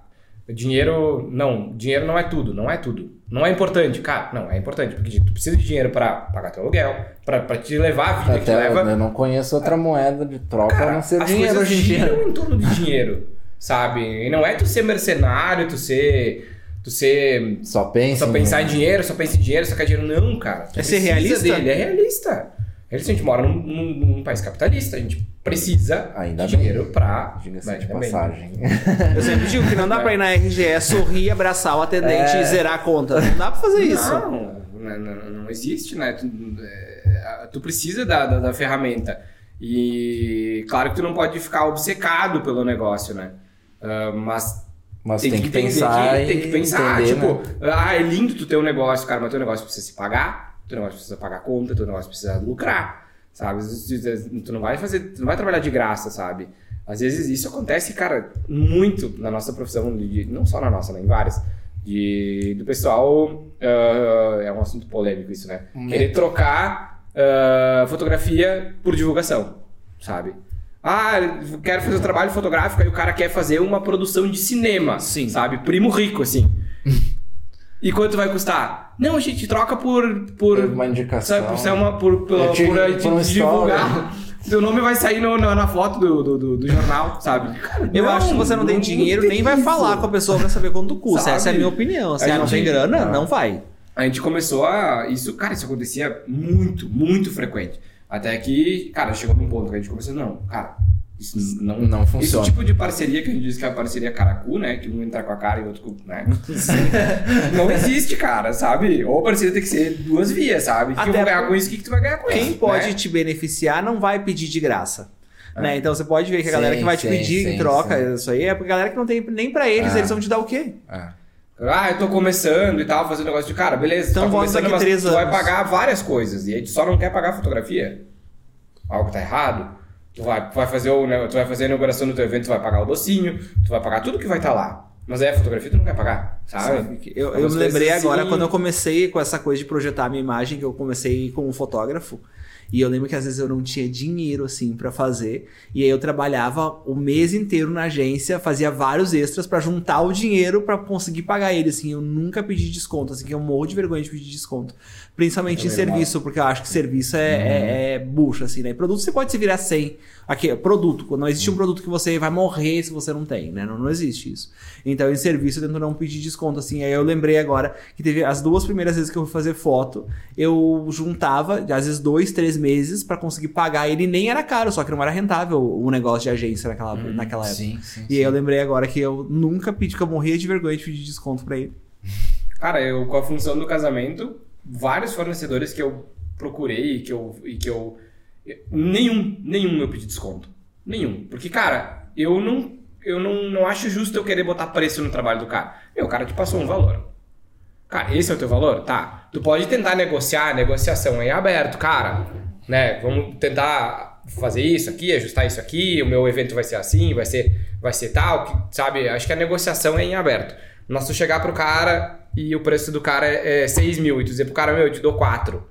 Speaker 3: dinheiro. Não, dinheiro não é tudo, não é tudo. Não é importante, cara. Não, é importante, porque tu precisa de dinheiro pra pagar teu aluguel, pra, pra te levar a vida que te
Speaker 2: Até
Speaker 3: leva.
Speaker 2: eu não conheço outra moeda de troca a
Speaker 3: Cara,
Speaker 2: não ser
Speaker 3: as
Speaker 2: dinheiro hoje em dia.
Speaker 3: em torno de dinheiro, sabe? E não é tu ser mercenário, tu ser. Tu ser.
Speaker 2: Só pensa.
Speaker 3: Só pensar em dinheiro, só pensa em dinheiro, só quer dinheiro. Não, cara. Tu
Speaker 1: É ser realista?
Speaker 3: Dele. É realista. A gente mora num, num- num país capitalista, a gente precisa
Speaker 2: Ainda
Speaker 3: de
Speaker 2: bem.
Speaker 3: dinheiro pra.
Speaker 2: Diga-se
Speaker 3: Ainda
Speaker 2: de
Speaker 3: bem.
Speaker 2: passagem.
Speaker 1: Eu sempre digo que não dá pra ir na RGE, sorrir, abraçar o atendente
Speaker 2: É.
Speaker 1: e zerar a conta. Não dá pra fazer isso.
Speaker 3: Não, não, não- existe, né? Tu, é, tu precisa da, da, da ferramenta. E claro que tu não pode ficar obcecado pelo negócio, né? Ah, mas
Speaker 2: Mas
Speaker 3: tem,
Speaker 2: tem,
Speaker 3: que,
Speaker 2: que pensar
Speaker 3: que, tem que pensar,
Speaker 2: entender,
Speaker 3: tipo,
Speaker 2: né?
Speaker 3: ah, é lindo tu ter um negócio, cara, mas teu negócio precisa se pagar, teu negócio precisa pagar conta, teu negócio precisa lucrar, sabe? Tu não vai fazer, tu não vai trabalhar de graça, sabe? Às vezes isso acontece, cara, muito na nossa profissão, de- não só na nossa, né, em várias. De, do pessoal, ah, é um assunto polêmico isso, né?
Speaker 2: Um
Speaker 3: Querer trocar ah, fotografia por divulgação, sabe? Ah, quero fazer um trabalho fotográfico e o cara quer fazer uma produção de cinema,
Speaker 1: Sim.
Speaker 3: sabe? Primo rico, assim. E quanto vai custar? Não, a gente troca por. Por,
Speaker 2: Por uma indicação.
Speaker 3: Sabe, por ser uma. Por, por,
Speaker 2: Eu tinha-
Speaker 3: por a gente
Speaker 2: por um
Speaker 3: divulgar. Seu nome vai sair no- na, na foto do, do, do- jornal, sabe? Cara,
Speaker 1: Eu acho que você não tem dinheiro,
Speaker 3: tem
Speaker 1: nem vai
Speaker 3: isso.
Speaker 1: falar com a pessoa pra saber quanto custa.
Speaker 3: Sabe?
Speaker 1: Essa é a minha opinião. Se
Speaker 3: A
Speaker 1: ela não
Speaker 3: gente-
Speaker 1: tem grana,
Speaker 3: Ah.
Speaker 1: não vai.
Speaker 3: A gente começou a. Isso, cara, isso acontecia muito, muito frequente. Até que, cara, chegou num ponto que a gente começou, não, cara, isso não,
Speaker 2: Não funciona.
Speaker 3: Esse tipo de parceria que a gente diz que é a parceria caracu, né? Que um entra com a cara e o outro com. Né? não existe, cara, sabe? Ou a parceria tem que ser duas vias, sabe? Que eu
Speaker 1: Até
Speaker 3: vou ganhar com isso, o que que tu vai ganhar com isso?
Speaker 1: Quem pode
Speaker 3: né?
Speaker 1: te beneficiar não vai pedir de graça.
Speaker 3: É.
Speaker 1: Né? Então você pode ver que a galera
Speaker 2: Sim,
Speaker 1: que vai te
Speaker 2: sim,
Speaker 1: pedir
Speaker 2: sim,
Speaker 1: em troca
Speaker 2: sim.
Speaker 1: isso aí é a galera que não tem nem pra eles,
Speaker 2: Ah.
Speaker 1: eles vão te dar o quê?
Speaker 2: É.
Speaker 3: Ah, eu tô começando e tal, fazendo negócio de cara, beleza,
Speaker 1: Então
Speaker 3: tu tá
Speaker 1: volta daqui três
Speaker 3: tu vai
Speaker 1: anos.
Speaker 3: pagar várias coisas e aí tu só não quer pagar a fotografia. Algo tá errado. Tu vai, vai fazer o, né, tu vai fazer a inauguração do teu evento, tu vai pagar o docinho, tu vai pagar tudo que vai estar lá. Mas a fotografia tu não quer pagar, sabe?
Speaker 1: Sabe? Eu, eu
Speaker 3: Algumas
Speaker 1: me lembrei
Speaker 3: coisas
Speaker 1: agora
Speaker 3: assim-
Speaker 1: quando eu comecei com essa coisa de projetar a minha imagem, que eu comecei como fotógrafo. E eu lembro que às vezes eu não tinha dinheiro assim pra fazer, e aí eu trabalhava o mês inteiro na agência, fazia vários extras pra juntar o dinheiro pra conseguir pagar ele assim. Eu nunca pedi desconto, assim, que eu morro de vergonha de pedir desconto, principalmente em serviço, porque eu acho que serviço é,
Speaker 3: Uhum.
Speaker 1: é, é bucha assim, né? Produto você pode se virar sem. Aqui, produto, quando não existe um produto que você vai morrer se você não tem, né? Não, não existe isso. Então, em serviço, eu tento não pedir desconto, assim. Aí eu lembrei agora que teve as duas primeiras vezes que eu fui fazer foto, eu juntava, às vezes, dois, três meses pra conseguir pagar ele. Nem era caro, só que não era rentável o negócio de agência naquela, naquela época.
Speaker 2: Sim, sim.
Speaker 1: E aí eu lembrei agora que eu nunca pedi, que eu morria de vergonha de pedir desconto pra ele.
Speaker 3: Cara, eu com a função do casamento, vários fornecedores que eu procurei e que eu, e que eu nenhum, nenhum eu pedi desconto. Nenhum. Porque, cara, eu não eu não, não acho justo eu querer botar preço no trabalho do cara. Meu, o cara te passou um valor. Cara, esse é o teu valor? Tá. Tu pode tentar negociar, negociação é aberto, cara. Né? Vamos tentar fazer isso aqui, ajustar isso aqui, o meu evento vai ser assim, vai ser, vai ser tal, que, sabe? Acho que a negociação é em aberto. Mas tu chegar pro cara e o preço do cara é, é 6 mil e tu dizer pro cara, meu, eu te dou 4,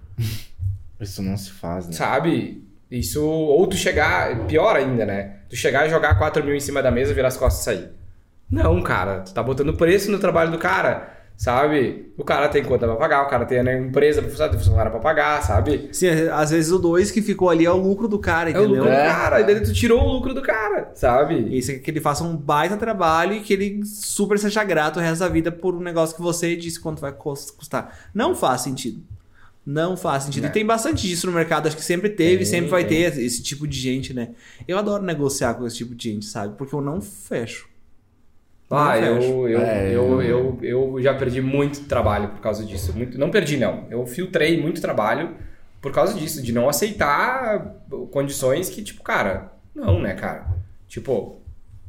Speaker 2: Isso não se faz, né?
Speaker 3: sabe? Isso, ou tu chegar, pior ainda, né? Tu chegar e jogar 4 mil em cima da mesa, virar as costas e sair. Não, cara, tu tá botando preço no trabalho do cara, sabe? O cara tem conta pra pagar, o cara tem a empresa pra funcionar, tem funcionário pra pagar, sabe?
Speaker 1: Sim, às vezes o dois que ficou ali é o lucro do cara,
Speaker 3: É o
Speaker 1: entendeu?
Speaker 3: lucro do
Speaker 2: É.
Speaker 3: cara, e daí tu tirou o lucro do cara, sabe?
Speaker 1: Isso é que ele faça um baita trabalho e que ele super seja grato o resto da vida por um negócio que você disse quanto vai cus- custar. Não faz sentido. Não faz sentido.
Speaker 3: Né.
Speaker 1: E tem bastante disso no mercado, acho que sempre teve,
Speaker 3: Tem,
Speaker 1: sempre vai ter esse tipo de gente, né? Eu adoro negociar com esse tipo de gente, sabe? Porque eu não fecho.
Speaker 3: Ah, eu,
Speaker 2: É,
Speaker 3: eu,
Speaker 2: eu-
Speaker 3: eu, eu já perdi muito trabalho por causa disso. Muito, não perdi, não. Eu filtrei muito trabalho por causa disso, de não aceitar condições que, tipo, cara, não, né, cara? Tipo,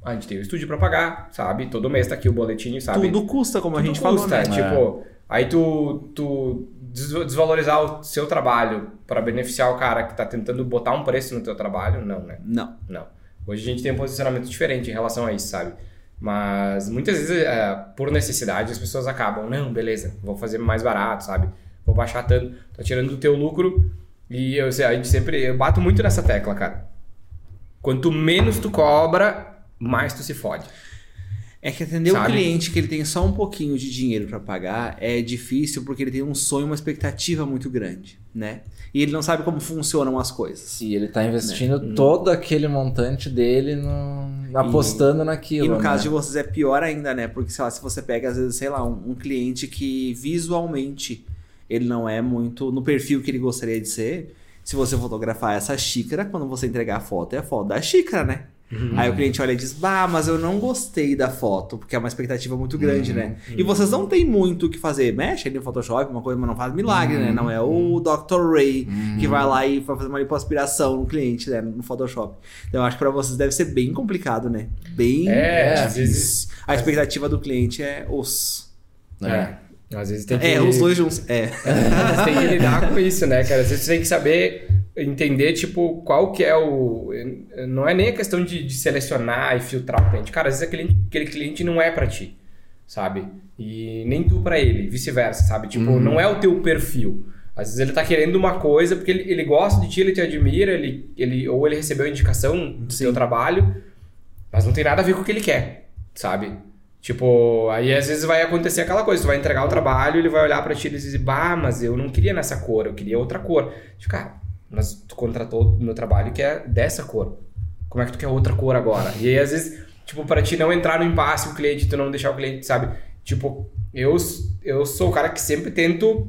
Speaker 3: a gente tem o estúdio pra pagar, sabe? Todo mês tá aqui o boletim, sabe?
Speaker 1: Tudo custa, como a
Speaker 3: Tudo
Speaker 1: gente
Speaker 3: custa,
Speaker 1: falou, né?
Speaker 3: Tipo, aí tu, tu des- desvalorizar o seu trabalho pra beneficiar o cara que tá tentando botar um preço no teu trabalho, não, né?
Speaker 1: Não.
Speaker 3: Não. Hoje a gente tem um posicionamento diferente em relação a isso, sabe? Mas muitas vezes, é, por necessidade, as pessoas acabam, não, beleza, vou fazer mais barato, sabe? Vou baixar tanto, tá tirando do teu lucro. E eu, sei, a gente sempre, eu bato muito nessa tecla, cara. Quanto menos tu cobra, mais tu se fode.
Speaker 1: É que atender o
Speaker 3: Sabe?
Speaker 1: cliente que ele tem só um pouquinho de dinheiro pra pagar é difícil porque ele tem um sonho, uma expectativa muito grande, né? E ele não sabe como funcionam as coisas.
Speaker 2: E ele tá investindo
Speaker 1: Né?
Speaker 2: todo aquele montante dele no... apostando naquilo.
Speaker 1: E no
Speaker 2: né?
Speaker 1: caso de vocês é pior ainda, né? Porque, sei lá, se você pega, às vezes, sei lá, um, um cliente que visualmente ele não é muito no perfil que ele gostaria de ser, se você fotografar essa xícara, quando você entregar a foto, é a foto da xícara, né? Aí o cliente olha e diz, bah, mas eu não gostei da foto, porque é uma expectativa muito grande, né? E vocês não tem muito o que fazer. Mexe ali no Photoshop, uma coisa, mas não faz milagre, né? Não é o Dr. Ray que vai lá e vai fazer uma lipoaspiração no cliente, né? No Photoshop. Então eu acho que pra vocês deve ser bem complicado, né? Bem.
Speaker 3: É,
Speaker 2: É,
Speaker 3: às vezes.
Speaker 1: A expectativa do cliente é os.
Speaker 3: É. Às vezes tem que.
Speaker 1: É, os dois juntos. É.
Speaker 3: Tem que lidar com isso, né, cara? Às vezes você tem que saber entender, tipo, qual que é o... Não é nem a questão de, de selecionar e filtrar o cliente. Cara, às vezes aquele, aquele cliente não é pra ti, sabe? E nem tu pra ele, vice-versa, sabe? Tipo, não é o teu perfil. Às vezes ele tá querendo uma coisa porque ele, ele gosta de ti, ele te admira, ele, ele, ou ele recebeu indicação do
Speaker 1: Sim.
Speaker 3: teu trabalho, mas não tem nada a ver com o que ele quer, sabe? Tipo, aí às vezes vai acontecer aquela coisa, tu vai entregar o trabalho, ele vai olhar pra ti e dizer, bah, mas eu não queria nessa cor, eu queria outra cor. Tipo, cara, mas tu contratou o meu trabalho que é dessa cor. Como é que tu quer outra cor agora? E aí às vezes, tipo, pra ti não entrar no impasse o cliente, tu não deixar o cliente, sabe? Tipo, eu, eu sou o cara que sempre tento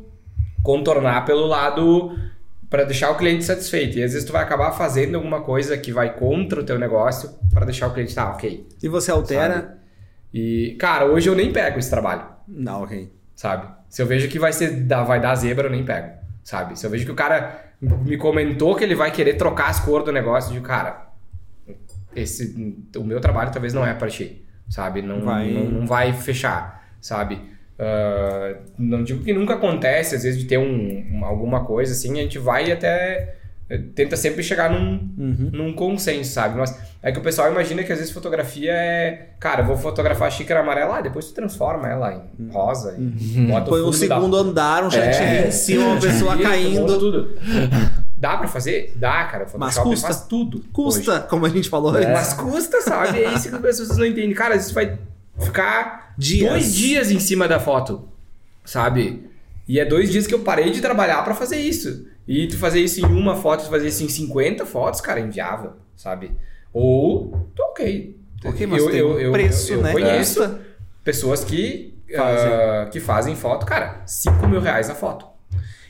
Speaker 3: contornar pelo lado para deixar o cliente satisfeito. E às vezes tu vai acabar fazendo alguma coisa que vai contra o teu negócio para deixar o cliente, tá, ok.
Speaker 1: E você altera?
Speaker 3: Sabe? E, cara, hoje eu nem pego esse trabalho.
Speaker 1: Não, ok.
Speaker 3: Sabe? Se eu vejo que vai, ser, vai dar zebra, eu nem pego. Sabe? Se eu vejo que o cara me comentou que ele vai querer trocar as cores do negócio, digo, cara, esse, o meu trabalho talvez não é para ti. Sabe? Não vai, não, não vai fechar. Sabe? Uh, não digo que nunca acontece, às vezes, de ter um, alguma coisa assim, a gente vai até. Tenta sempre chegar num, uhum. num consenso, sabe? Mas é que o pessoal imagina que às vezes fotografia é. Cara, vou fotografar a xícara amarela, ah, depois tu transforma ela em uhum. rosa.
Speaker 1: Uhum. Bota Põe um segundo da... andar, um chantilly é, em cima, uma pessoa caindo.
Speaker 3: Tudo. Dá pra fazer? Dá, cara.
Speaker 1: Mas custa.
Speaker 3: faz tudo.
Speaker 1: Custa, hoje. como a gente falou
Speaker 3: é. Mas custa, sabe? É isso que as pessoas não entendem. Cara, isso vai ficar dias. dois dias em cima da foto, sabe? E é dois dias que eu parei de trabalhar para fazer isso. E tu fazer isso em uma foto, tu fazer isso em 50 fotos, cara, é inviável, sabe? Ou, tô ok.
Speaker 1: Ok, mas eu, tem eu, eu, preço, eu,
Speaker 3: né? conheço pessoas que fazem. Uh, que fazem foto, cara, 5 mil reais a foto.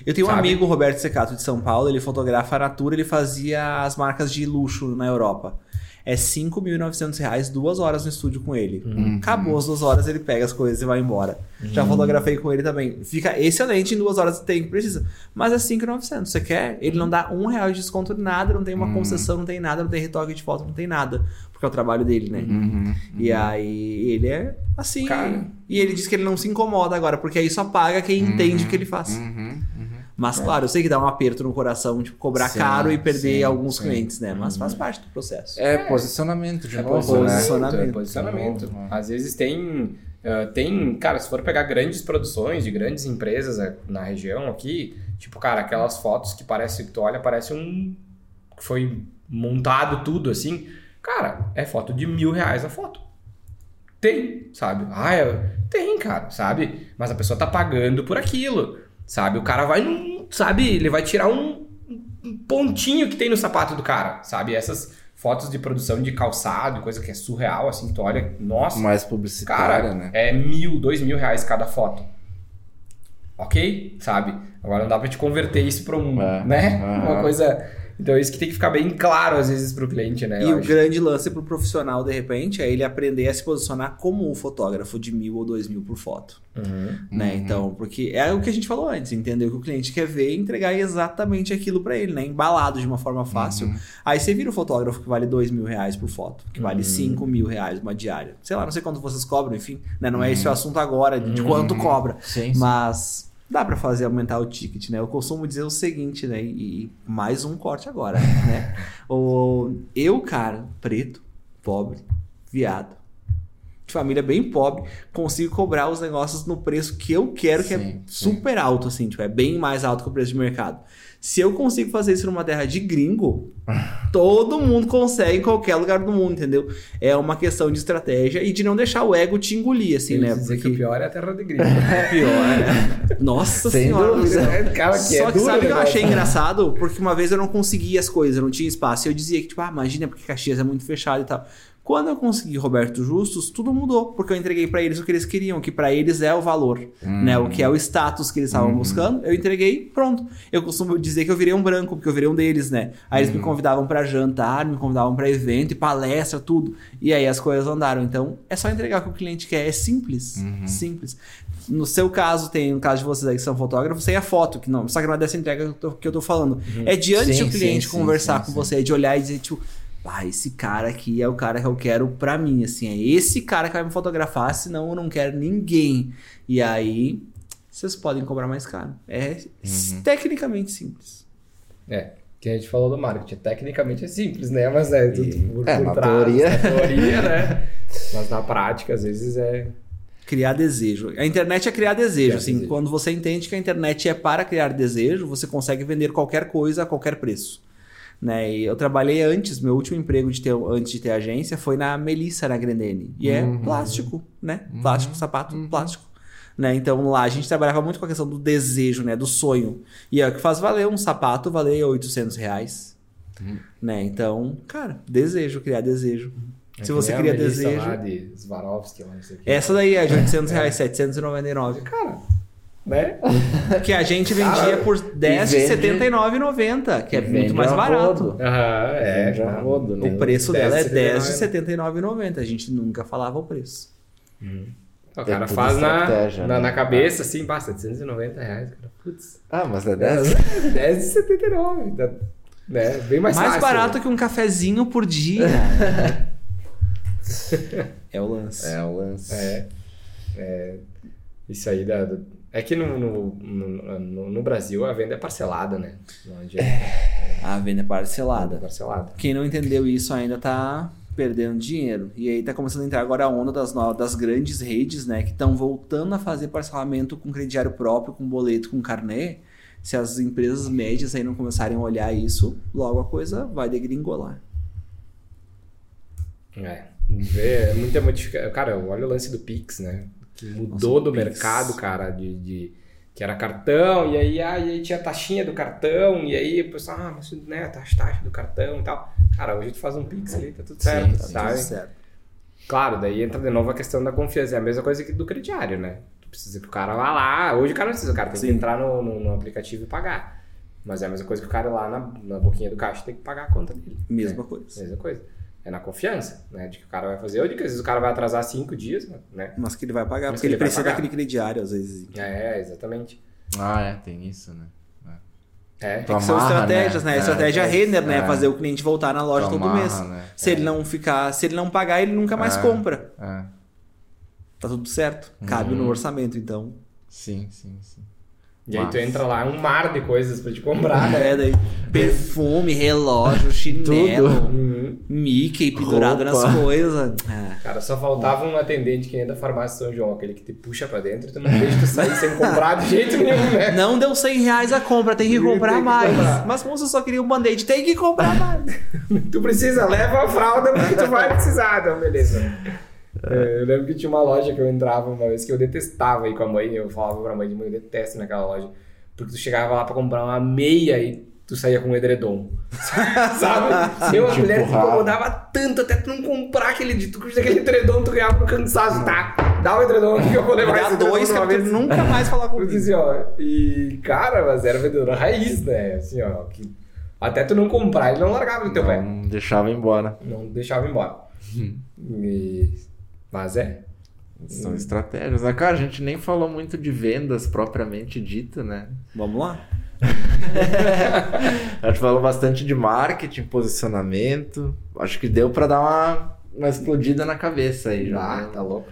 Speaker 1: Eu tenho Sabe? um amigo, Roberto Secato, de São Paulo, ele fotografa a Natura, ele fazia as marcas de luxo na Europa é 5.900 reais, duas horas no estúdio com ele. Uhum. Acabou as duas horas, ele pega as coisas e vai embora. Uhum. Já fotografei com ele também. Fica excelente em duas horas, tem que precisa. Mas é 5.900. Você quer? Ele não dá um real de desconto de nada, não tem uma uhum. concessão, não tem nada, não tem retoque de foto, não tem nada. Porque é o trabalho dele, né? Uhum. E uhum. aí ele é assim. Cara. E ele diz que ele não se incomoda agora, porque aí só paga quem entende o que ele faz. Uhum. Mas, é. claro, eu sei que dá um aperto no coração, tipo, cobrar sim, caro e perder sim, alguns sim. clientes, né? Mas faz uhum. parte do processo.
Speaker 2: É, posicionamento de
Speaker 3: é
Speaker 2: novo,
Speaker 3: posicionamento, né? É posicionamento. Novo, Às vezes tem... Uh, tem, cara, se for pegar grandes produções de grandes empresas uh, na região aqui, tipo, cara, aquelas fotos que parece que tu olha, parece um. que foi montado tudo assim. Cara, é foto de mil reais a foto. Tem, sabe? Ah, é, tem, cara, sabe? Mas a pessoa tá pagando por aquilo. Sabe? O cara vai num. Sabe? Ele vai tirar um, um pontinho que tem no sapato do cara. Sabe? Essas fotos de produção de calçado, coisa que é surreal, assim, tu olha, nossa.
Speaker 2: Mais publicitária,
Speaker 3: cara,
Speaker 2: né?
Speaker 3: É mil, dois mil reais cada foto. Ok? Sabe? Agora não dá pra te converter isso pra um, é, né? Uma coisa então isso que tem que ficar bem claro às vezes para o cliente, né?
Speaker 1: E o acho. grande lance para o profissional, de repente, é ele aprender a se posicionar como um fotógrafo de mil ou dois mil por foto. Uhum. Né? Uhum. Então, porque é o que a gente falou antes, entendeu? Que o cliente quer ver e entregar exatamente aquilo para ele, né? Embalado de uma forma fácil. Uhum. Aí você vira o fotógrafo que vale dois mil reais por foto, que vale uhum. cinco mil reais uma diária. Sei lá, não sei quanto vocês cobram, enfim. Né? Não é esse o uhum. assunto agora, de quanto uhum. cobra. Sim, sim. Mas dá para fazer aumentar o ticket, né? Eu costumo dizer o seguinte, né? E mais um corte agora, né? o, eu, cara, preto, pobre, viado, de família bem pobre, consigo cobrar os negócios no preço que eu quero, que é sim, é super sim. alto, assim, tipo, é bem mais alto que o preço de mercado. Se eu consigo fazer isso numa terra de gringo, todo mundo consegue em qualquer lugar do mundo, entendeu? É uma questão de estratégia e de não deixar o ego te engolir, assim,
Speaker 3: Eles
Speaker 1: né?
Speaker 3: Porque... que o pior é a terra de gringo.
Speaker 1: É pior, é. Nossa Sem senhora. Dúvida. É, cara, que Só é que sabe o que eu achei engraçado? Porque uma vez eu não conseguia as coisas, eu não tinha espaço. E eu dizia que, tipo, ah, imagina porque Caxias é muito fechado e tal. Quando eu consegui Roberto Justus, tudo mudou, porque eu entreguei para eles o que eles queriam, que para eles é o valor, hum. né? O que é o status que eles estavam hum. buscando. Eu entreguei, pronto. Eu costumo dizer que eu virei um branco, porque eu virei um deles, né? Aí eles me hum. convidavam para jantar, me convidavam para evento e palestra, tudo. E aí as coisas andaram. Então, é só entregar o que o cliente quer, é simples, uhum. simples. No seu caso, tem no caso de vocês aí que são fotógrafos, tem a foto, que não, só que não é dessa entrega que eu tô, que eu tô falando. Uhum. É diante sim, do cliente sim, conversar sim, com você, é de olhar e dizer, tipo, ah, esse cara aqui é o cara que eu quero pra mim, assim, é esse cara que vai me fotografar, senão eu não quero ninguém. E aí, vocês podem cobrar mais caro. É uhum. tecnicamente simples.
Speaker 3: É, que a gente falou do marketing, tecnicamente é simples, né? Mas é tudo por,
Speaker 2: é, por na trás, teoria.
Speaker 3: na teoria, né? Mas na prática, às vezes é
Speaker 1: criar desejo. A internet é criar desejo, criar assim, desejo. quando você entende que a internet é para criar desejo, você consegue vender qualquer coisa a qualquer preço. Né? E eu trabalhei antes, meu último emprego de ter, antes de ter agência foi na Melissa, na Grendene. E é
Speaker 2: Uhum.
Speaker 1: plástico, né? Plástico, sapato, plástico. Né? Então lá a gente trabalhava muito com a questão do desejo, né? Do sonho. E é o que faz valer um sapato, valer 800 reais. Né? Então, cara, desejo, criar desejo.
Speaker 3: É
Speaker 1: Se
Speaker 3: que
Speaker 1: você cria desejo.
Speaker 3: Lá de Swarovski, lá, não sei o quê.
Speaker 1: Essa daí é de 800 reais, 799.
Speaker 3: Cara, né?
Speaker 1: Que a gente vendia por 10
Speaker 2: vende-
Speaker 1: 79,90, que é muito mais
Speaker 2: a
Speaker 1: barato.
Speaker 3: Aham, é. Cara.
Speaker 2: rodo, né?
Speaker 1: O preço dela é 10 de
Speaker 3: 79,90.
Speaker 1: 79,90. A gente nunca falava o preço.
Speaker 3: O cara faz na,
Speaker 2: estratégia,
Speaker 3: na,
Speaker 2: né?
Speaker 3: na cabeça, assim, pá, 790 reais, cara. Putz.
Speaker 2: Ah, mas é 10?
Speaker 3: 10 de 79. Dá, né? Bem mais,
Speaker 1: Mais,
Speaker 3: fácil.
Speaker 1: barato que um cafezinho por dia. é o lance.
Speaker 2: É o lance.
Speaker 3: É. é isso aí da. do- É que no, no, no, no- Brasil a venda é parcelada, né? Adianta.
Speaker 1: A venda é
Speaker 3: É
Speaker 1: parcelada.
Speaker 3: parcelada.
Speaker 1: Quem não entendeu isso ainda tá perdendo dinheiro. E aí tá começando a entrar agora a onda das, das grandes redes, né? Que estão voltando a fazer parcelamento com crediário próprio, com boleto, com carnê. Se as empresas médias aí não começarem a olhar isso, logo a coisa vai degringolar.
Speaker 3: É. Vê, é muita modificação. Cara, olha o lance do Pix, né? Que mudou
Speaker 1: Nossa,
Speaker 3: do mercado, cara, de, de- que era cartão, e aí, ah, aí tinha a taxinha do cartão, e aí o pessoal, ah, mas né, taxa, taxa do cartão e tal. Cara, hoje tu faz um Pix ali, tá tudo certo,
Speaker 2: Sim,
Speaker 3: sabe?
Speaker 1: Tudo certo.
Speaker 3: Claro, daí entra de novo a questão da confiança. É a mesma coisa que do crediário, né? Tu precisa que o cara vá lá. Hoje o cara não precisa, o cara tem
Speaker 1: Sim.
Speaker 3: que entrar no, no, no aplicativo e pagar. Mas é a mesma coisa que o cara lá na, na boquinha do caixa tem que pagar a conta dele.
Speaker 1: Mesma
Speaker 3: né?
Speaker 1: coisa.
Speaker 3: Mesma coisa. É na confiança, né? De que o cara vai fazer. Ou de que às vezes o cara vai atrasar cinco dias, né?
Speaker 1: Mas que ele vai pagar,
Speaker 3: Mas
Speaker 1: porque
Speaker 3: que
Speaker 1: ele,
Speaker 3: ele
Speaker 1: precisa
Speaker 3: pagar.
Speaker 1: daquele crediário, às vezes.
Speaker 3: É, exatamente.
Speaker 2: Ah, é, tem isso, né?
Speaker 3: É.
Speaker 2: Tu
Speaker 1: Que são
Speaker 2: amarra,
Speaker 1: estratégias, né?
Speaker 2: né?
Speaker 1: A estratégia
Speaker 2: É,
Speaker 1: Renner, né?
Speaker 2: é.
Speaker 1: Fazer o cliente voltar na loja todo mês.
Speaker 2: né?
Speaker 1: Se
Speaker 2: É.
Speaker 1: ele não ficar, se ele não pagar, ele nunca mais
Speaker 2: É.
Speaker 1: compra.
Speaker 2: É.
Speaker 1: Tá tudo certo. Cabe
Speaker 2: Uhum.
Speaker 1: no orçamento, então.
Speaker 2: Sim, sim, sim.
Speaker 3: E aí tu entra lá, é um mar de coisas pra te comprar, né?
Speaker 1: É, daí perfume, relógio, chinelo,
Speaker 3: Uhum.
Speaker 1: Mickey pendurado
Speaker 2: Roupa.
Speaker 1: nas coisas. Ah,
Speaker 3: Cara, só faltava um atendente que nem da farmácia São João, aquele que te puxa pra dentro e tu não deixa tu sair sem comprar de jeito nenhum, né?
Speaker 1: Não deu 100 reais a compra, tem que
Speaker 3: Tem que
Speaker 1: comprar mais.
Speaker 3: comprar.
Speaker 1: Mas moça, eu só queria um band-aid, tem que comprar mais.
Speaker 3: Tu precisa, leva a fralda porque tu vai precisar, então beleza. É, eu lembro que tinha uma loja que eu entrava uma vez que eu detestava ir com a mãe, eu falava pra mãe de mãe, eu detesto naquela loja. Porque tu chegava lá pra comprar uma meia e tu saía com um edredom. Sabe? Eu, a
Speaker 2: Te
Speaker 3: mulher
Speaker 2: empurrava.
Speaker 3: incomodava tanto até tu não comprar aquele, de- tu custa aquele edredom, tu ganhava no cansaço, tá? Dá o edredom aqui que eu vou levar
Speaker 1: Dá
Speaker 3: esse edredom
Speaker 1: dois,
Speaker 3: uma
Speaker 1: que
Speaker 3: vez.
Speaker 1: tu nunca mais falar comigo.
Speaker 3: disse, ó, e cara, mas era vendedor raiz, né? Assim, ó, que até tu não comprar, ele não largava do teu pé.
Speaker 2: Não deixava embora.
Speaker 3: Não deixava embora. E- Mas é.
Speaker 2: São estratégias. né? Cara, a gente nem falou muito de vendas propriamente dito, né?
Speaker 1: Vamos lá?
Speaker 2: A gente falou bastante de marketing, posicionamento. Acho que deu pra dar uma, uma explodida na cabeça aí já.
Speaker 3: Ah,
Speaker 2: né?
Speaker 3: tá louco.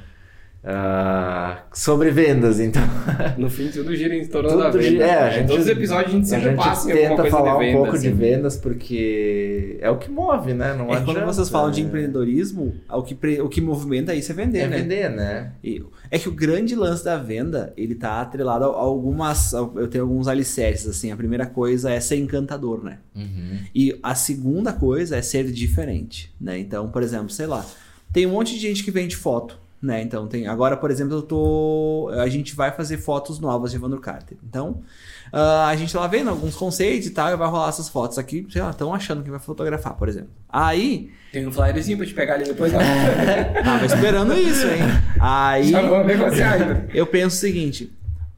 Speaker 2: Ah, sobre vendas, então.
Speaker 3: No fim, tudo gira em torno
Speaker 2: Tudo
Speaker 3: da venda.
Speaker 2: gira- é, a
Speaker 3: Em
Speaker 2: gente-
Speaker 3: todos os episódios a gente
Speaker 2: A
Speaker 3: sempre
Speaker 2: gente
Speaker 3: passa em
Speaker 2: tenta
Speaker 3: coisa
Speaker 2: falar
Speaker 3: de
Speaker 2: um
Speaker 3: venda,
Speaker 2: pouco
Speaker 3: assim.
Speaker 2: de vendas porque é o que move, né? Não
Speaker 1: É que quando
Speaker 2: adianta,
Speaker 1: vocês falam de
Speaker 2: né?
Speaker 1: empreendedorismo, o que, pre- o que movimenta isso é vender,
Speaker 2: É
Speaker 1: né?
Speaker 2: vender, né?
Speaker 1: E- É que o grande lance da venda, ele tá atrelado a algumas. Eu tenho alguns alicerces, assim. A primeira coisa é ser encantador, né?
Speaker 2: Uhum.
Speaker 1: E a segunda coisa é ser diferente, né? Então, por exemplo, sei lá, tem um monte de gente que vende foto, né? Então tem. Agora, por exemplo, eu tô. A gente vai fazer fotos novas de Evandro Carter. Então, ah, a gente tá lá vendo alguns conceitos e tal, e vai rolar essas fotos aqui, sei lá, estão achando que vai fotografar, por exemplo. Aí.
Speaker 3: Tem um flyerzinho pra te pegar ali depois. ó.
Speaker 1: Tava esperando isso, hein? Aí.
Speaker 3: Já negociar ainda.
Speaker 1: Eu penso o seguinte: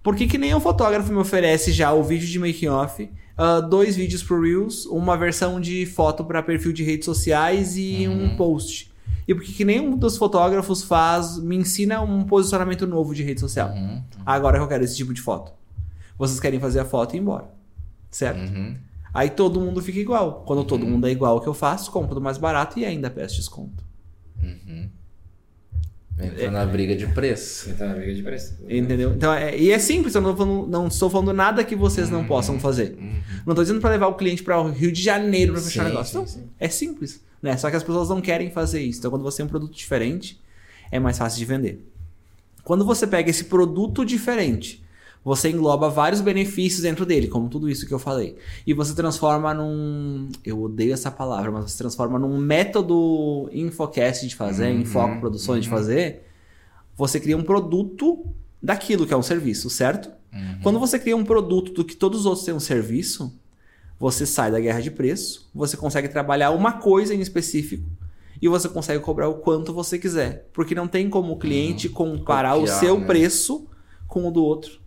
Speaker 1: por que, que nenhum fotógrafo me oferece já o vídeo de making off, ah, dois vídeos pro Reels, uma versão de foto para perfil de redes sociais e um post? E por que, nenhum dos fotógrafos faz, me ensina um posicionamento novo de rede social?
Speaker 2: Uhum.
Speaker 1: Agora que eu quero esse tipo de foto. Vocês querem fazer a foto e ir embora. Certo?
Speaker 2: Uhum.
Speaker 1: Aí todo mundo fica igual. Quando todo mundo é igual ao que eu faço, compro do mais barato e ainda peço desconto.
Speaker 2: Entra na briga de preço.
Speaker 3: Então, briga de preço.
Speaker 1: Entendeu? Então, é, e é simples, eu não, falando- não estou falando nada que vocês não possam fazer. Não estou dizendo para levar o cliente para o Rio de Janeiro para fechar
Speaker 2: Sim,
Speaker 1: negócio.
Speaker 2: sim,
Speaker 1: Não,
Speaker 2: sim.
Speaker 1: é simples. Né? Só que as pessoas não querem fazer isso. Então, quando você tem um produto diferente, é mais fácil de vender. Quando você pega esse produto diferente, você engloba vários benefícios dentro dele, como tudo isso que eu falei. E você transforma num. Eu odeio essa palavra, mas você transforma num método infocast de fazer,
Speaker 2: Uhum,
Speaker 1: infoco produções de
Speaker 2: uhum.
Speaker 1: fazer. Você cria um produto daquilo que é um serviço, certo?
Speaker 2: Uhum.
Speaker 1: Quando você cria um produto do que todos os outros têm um serviço, você sai da guerra de preço, você consegue trabalhar uma coisa em específico e você consegue cobrar o quanto você quiser. Porque não tem como o cliente comparar
Speaker 2: Copiar,
Speaker 1: o seu
Speaker 2: né?
Speaker 1: preço com o do outro.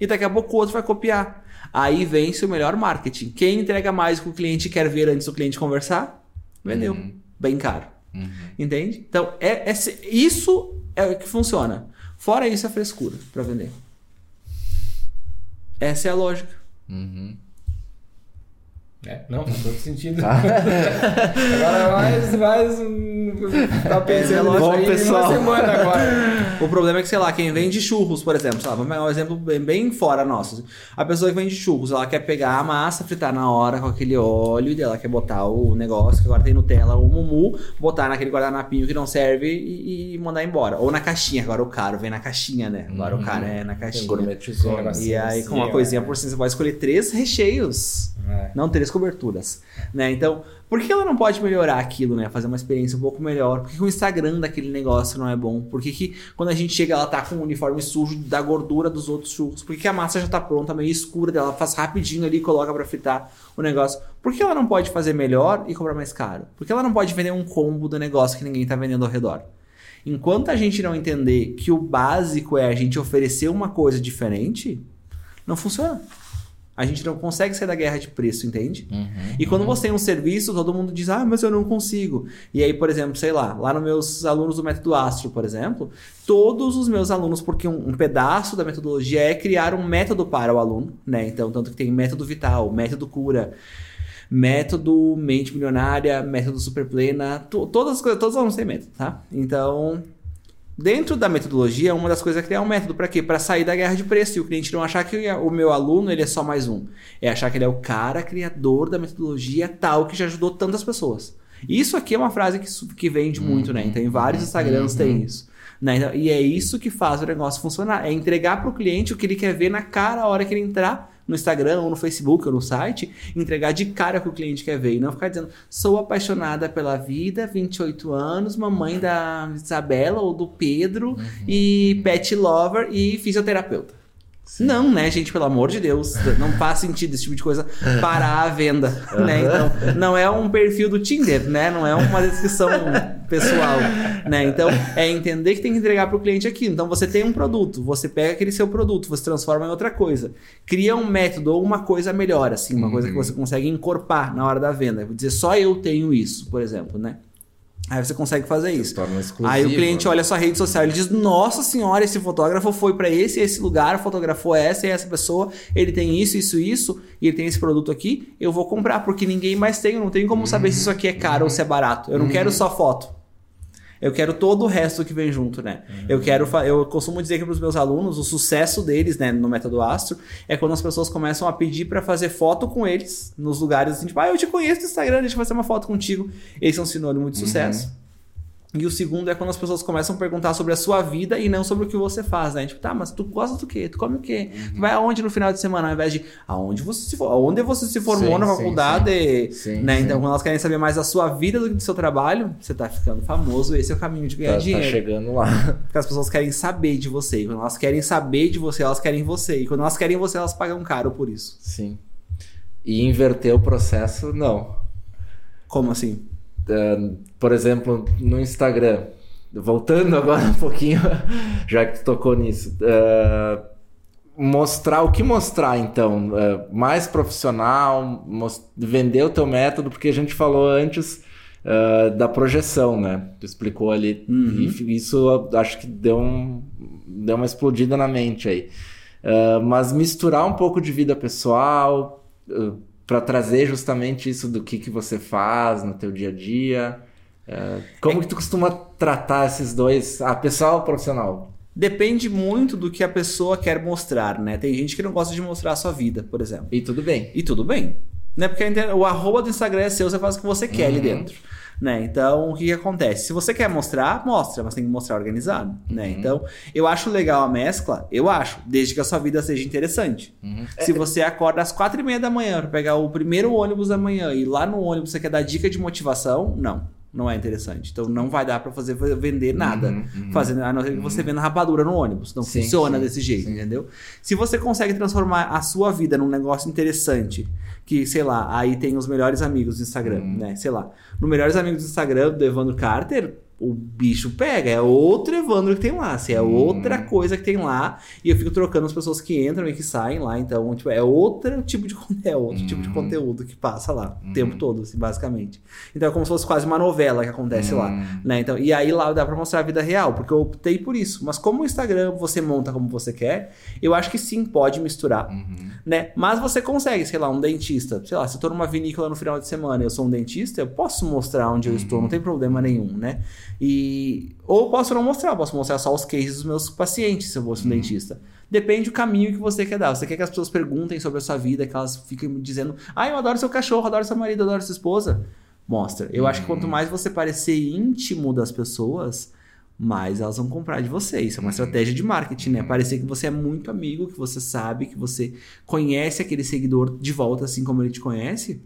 Speaker 1: E daqui a pouco o outro vai copiar. Aí vence o melhor marketing. Quem entrega mais que o cliente quer ver antes do cliente conversar? Vendeu.
Speaker 2: Uhum.
Speaker 1: Bem caro.
Speaker 2: Uhum.
Speaker 1: Entende? Então, é, é isso é o que funciona. Fora isso, é frescura para vender. Essa é a lógica.
Speaker 2: Uhum.
Speaker 3: É, não, faz todo sentido.
Speaker 2: Tá.
Speaker 3: Agora mais, mais. hum, Tá pensando
Speaker 1: bom,
Speaker 3: aí
Speaker 1: pessoal.
Speaker 3: uma semana agora.
Speaker 1: O problema é que, sei lá, quem vende churros, por exemplo, lá, vamos pegar um exemplo bem, bem fora nosso. A pessoa que vende churros, ela quer pegar a massa, fritar na hora com aquele óleo, e ela quer botar o negócio que agora tem Nutella, o mumu, botar naquele guardanapinho que não serve e, e mandar embora. Ou na caixinha, agora o caro vem na caixinha, né? Agora o cara é na caixinha.
Speaker 2: gourmetizou.
Speaker 1: E aí, com uma
Speaker 3: Sim,
Speaker 1: coisinha por cima, você pode escolher três recheios.
Speaker 3: É.
Speaker 1: Não três coberturas, né? Então, por que ela não pode melhorar aquilo, né? Fazer uma experiência um pouco melhor? Por que, o Instagram daquele negócio não é bom? Por que, que quando a gente chega, ela tá com o uniforme sujo da gordura dos outros churros? Por que, a massa já tá pronta, meio escura dela? Faz rapidinho ali e coloca pra fritar o negócio. Por que ela não pode fazer melhor e cobrar mais caro? Por que ela não pode vender um combo do negócio que ninguém tá vendendo ao redor? Enquanto a gente não entender que o básico é a gente oferecer uma coisa diferente, não funciona. A gente não consegue sair da guerra de preço, entende?
Speaker 2: Uhum.
Speaker 1: E quando você tem um serviço, todo mundo diz, ah, mas eu não consigo. E aí, por exemplo, sei lá, lá nos meus alunos do método Astro, por exemplo, todos os meus alunos, porque um, um pedaço da metodologia é criar um método para o aluno, né? Então, tanto que tem método vital, método cura, método mente milionária, método superplena, to- todas as coisas, todos os alunos têm método, tá? Então, Dentro da metodologia, uma das coisas é criar um método para quê? Para sair da guerra de preço e o cliente não achar que o meu aluno ele é só mais um. É achar que ele é o cara criador da metodologia tal que já ajudou tantas pessoas. Isso aqui é uma frase que, que vende muito, né? Então, em vários Instagrams tem isso. Né? Então, e é isso que faz o negócio funcionar. É entregar para o cliente o que ele quer ver na cara a hora que ele entrar no Instagram, ou no Facebook, ou no site, entregar de cara o que o cliente quer ver. E não ficar dizendo, sou apaixonada pela vida, 28 anos, mamãe da Isabela ou do Pedro, e pet lover e fisioterapeuta. Não, né, gente? Pelo amor de Deus. Não faz sentido esse tipo de coisa parar a venda, né? Então, não é um perfil do Tinder, né? Não é uma descrição pessoal, né? Então, é entender que tem que entregar para o cliente aqui. Então, você tem um produto, você pega aquele seu produto, você transforma em outra coisa. Cria um método ou uma coisa melhor, assim, uma coisa que você consegue encorpar na hora da venda. Vou dizer, só eu tenho isso, por exemplo, né? Aí você consegue fazer isso.
Speaker 2: Torna exclusivo,
Speaker 1: Aí o cliente
Speaker 2: né?
Speaker 1: olha a sua rede social, ele diz: Nossa senhora, esse fotógrafo foi para esse e esse lugar, fotografou essa e essa pessoa, ele tem isso, isso, isso, e ele tem esse produto aqui, eu vou comprar, porque ninguém mais tem, eu não tenho como saber se isso aqui é caro ou se é barato. Eu não quero só foto. Eu quero todo o resto que vem junto, né? Eu quero, eu costumo dizer que para os meus alunos, o sucesso deles, né, no método Astro, é quando as pessoas começam a pedir para fazer foto com eles nos lugares assim, tipo, ah, eu te conheço no Instagram, deixa eu fazer uma foto contigo. Esse é um sinônimo de sucesso. E o segundo é quando as pessoas começam a perguntar sobre a sua vida e não sobre o que você faz, né? Tipo, tá, mas tu gosta do quê? Tu come o quê? Tu vai aonde no final de semana? Ao invés de aonde você se, for- aonde você se formou
Speaker 2: Sim,
Speaker 1: na faculdade,
Speaker 2: Sim,
Speaker 1: né?
Speaker 2: sim.
Speaker 1: Então, quando elas querem saber mais da sua vida do que do seu trabalho, você tá ficando famoso, esse é o caminho de ganhar
Speaker 2: Tá, tá
Speaker 1: dinheiro.
Speaker 2: chegando lá.
Speaker 1: Porque as pessoas querem saber de você. E quando elas querem saber de você, elas querem você. E quando elas querem você, elas pagam caro por isso.
Speaker 2: Sim. E inverter o processo, não.
Speaker 1: Como assim?
Speaker 2: Uh, por exemplo, no Instagram, voltando agora um pouquinho, já que tu tocou nisso, uh, mostrar o que mostrar então, Uh, mais profissional, vender o teu método, porque a gente falou antes uh, da projeção, né? Tu explicou ali,
Speaker 1: Uhum.
Speaker 2: e isso eu acho que deu, um, deu uma explodida na mente aí. Mas misturar um pouco de vida pessoal, para trazer justamente isso do que, que você faz no teu dia a dia. Uh, como que tu costuma tratar esses dois, a pessoal e o profissional?
Speaker 1: Depende muito do que a pessoa quer mostrar, né? Tem gente que não gosta de mostrar a sua vida, por exemplo.
Speaker 2: E tudo bem.
Speaker 1: E tudo bem. Né? Porque o arroba do Instagram é seu, você faz o que você quer ali
Speaker 2: Uhum.
Speaker 1: dentro. Né? Então, o que, que acontece? Se você quer mostrar, mostra, mas tem que mostrar organizado. Né?
Speaker 2: Uhum.
Speaker 1: Então, eu acho legal a mescla, eu acho, desde que a sua vida seja interessante.
Speaker 2: Uhum.
Speaker 1: Se você acorda às quatro e meia da manhã para pegar o primeiro ônibus da manhã e lá no ônibus você quer dar dica de motivação, não. Não é interessante. Então não vai dar para fazer vender nada.
Speaker 2: Uhum, uhum.
Speaker 1: Fazendo, a não ser que você venda rapadura no ônibus. Não
Speaker 2: Sim,
Speaker 1: funciona
Speaker 2: sim,
Speaker 1: desse jeito,
Speaker 2: sim.
Speaker 1: entendeu? Se você consegue transformar a sua vida num negócio interessante, que, sei lá, aí tem os melhores amigos do Instagram,
Speaker 2: Uhum.
Speaker 1: né? Sei lá. No melhores amigos do Instagram do Evandro Carter, o bicho pega. É outro Evandro que tem lá. Assim, é
Speaker 2: Uhum.
Speaker 1: outra coisa que tem lá. E eu fico trocando as pessoas que entram e que saem lá. Então, tipo, é outro tipo de, é outro tipo de
Speaker 2: Uhum.
Speaker 1: conteúdo que passa lá o
Speaker 2: Uhum.
Speaker 1: tempo todo, assim, basicamente. Então é como se fosse quase uma novela que acontece lá.
Speaker 2: Hum.
Speaker 1: Né? Então, e aí lá dá pra mostrar a vida real, porque eu optei por isso. Mas como o Instagram você monta como você quer, eu acho que sim, pode misturar.
Speaker 2: Uhum.
Speaker 1: Né? Mas você consegue, sei lá, um dentista. Sei lá, se eu tô numa vinícola no final de semana e eu sou um dentista, eu posso mostrar onde eu estou, não tem problema nenhum, né? E. Ou posso não mostrar, posso mostrar só os cases dos meus pacientes, se eu fosse um dentista. Depende do caminho que você quer dar. Você quer que as pessoas perguntem sobre a sua vida, que elas fiquem dizendo, ah, eu adoro seu cachorro, adoro seu marido, adoro sua esposa. Mostra. Eu acho que quanto mais você parecer íntimo das pessoas, mais elas vão comprar de você. Isso é uma estratégia de marketing, né? Parecer que você é muito amigo, que você sabe, que você conhece aquele seguidor de volta, assim como ele te conhece.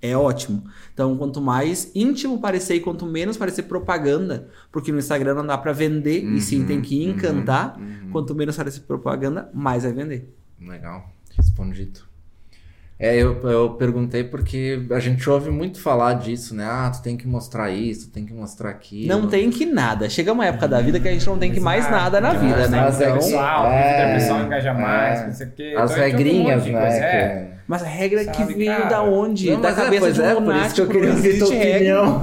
Speaker 1: É ótimo. Então, quanto mais íntimo parecer e quanto menos parecer propaganda, porque no Instagram não dá pra vender e sim tem que
Speaker 2: Uhum,
Speaker 1: encantar,
Speaker 2: uhum.
Speaker 1: quanto menos parecer propaganda, mais vai vender.
Speaker 2: Legal, respondido. É, eu, eu perguntei porque a gente ouve muito falar disso, né? Ah, tu tem que mostrar isso, tu tem que mostrar aquilo.
Speaker 1: Não tem que nada. Chega uma época da vida que a gente não tem que mais nada na
Speaker 2: que
Speaker 1: vida,
Speaker 2: mais
Speaker 1: né? Então,
Speaker 3: pessoal,
Speaker 2: é,
Speaker 3: vida pessoal engaja mais,
Speaker 2: é.
Speaker 3: não sei o quê.
Speaker 2: As
Speaker 3: Então, um
Speaker 2: regrinhas,
Speaker 3: monte de
Speaker 2: né?
Speaker 3: É.
Speaker 1: Mas a regra
Speaker 3: Sabe,
Speaker 1: que veio
Speaker 3: cara?
Speaker 1: da onde?
Speaker 2: Não,
Speaker 1: da
Speaker 2: é,
Speaker 1: cabeça
Speaker 2: pois
Speaker 1: de um
Speaker 2: é, por isso
Speaker 1: lunático.
Speaker 2: que eu queria
Speaker 1: não
Speaker 2: ouvir
Speaker 1: existe
Speaker 2: tua
Speaker 1: regra.
Speaker 2: opinião.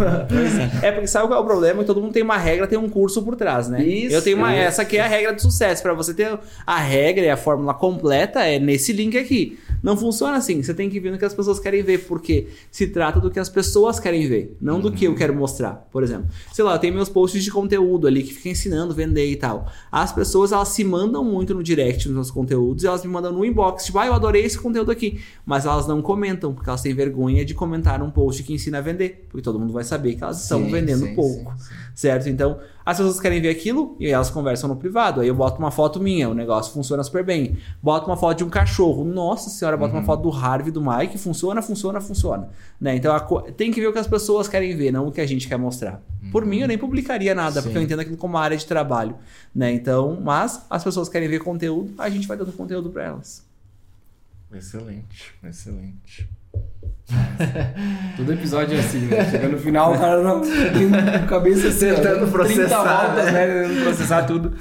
Speaker 1: É porque sabe qual é o problema? Todo mundo tem uma regra, tem um curso por trás, né?
Speaker 2: Isso,
Speaker 1: Eu tenho uma essa que é a regra do sucesso. Pra você ter a regra e a fórmula completa é nesse link aqui. Não funciona assim. Você tem que ver no que as pessoas querem ver, porque se trata do que as pessoas querem ver, não do que eu quero mostrar. Por exemplo, sei lá, eu tenho meus posts de conteúdo ali que fica ensinando a vender e tal. As pessoas elas se mandam muito no direct nos meus conteúdos e elas me mandam no inbox, tipo, ah, eu adorei esse conteúdo aqui. Mas elas não comentam, porque elas têm vergonha de comentar um post que ensina a vender, porque todo mundo vai saber que elas estão
Speaker 2: Sim,
Speaker 1: vendendo
Speaker 2: sim,
Speaker 1: pouco.
Speaker 2: sim.
Speaker 1: Certo? Então, as pessoas querem ver aquilo e aí elas conversam no privado. Aí eu boto uma foto minha, o negócio funciona super bem. Boto uma foto de um cachorro. Nossa senhora, boto
Speaker 2: Uhum.
Speaker 1: uma foto do Harvey, do Mike. Funciona, funciona, funciona. Né? Então co- tem que ver o que as pessoas querem ver, não o que a gente quer mostrar. Por mim, eu nem publicaria nada, porque
Speaker 2: Uhum.
Speaker 1: Eu entendo aquilo como uma área de trabalho. Né? Então, mas as pessoas querem ver conteúdo, a gente vai dando conteúdo para elas.
Speaker 2: Excelente, excelente.
Speaker 3: Todo episódio é assim, né? Chega no final, o cara não tem cabeça assim,
Speaker 2: Tentando
Speaker 3: 30
Speaker 2: processar,
Speaker 3: voltas, né? Tentando processar tudo.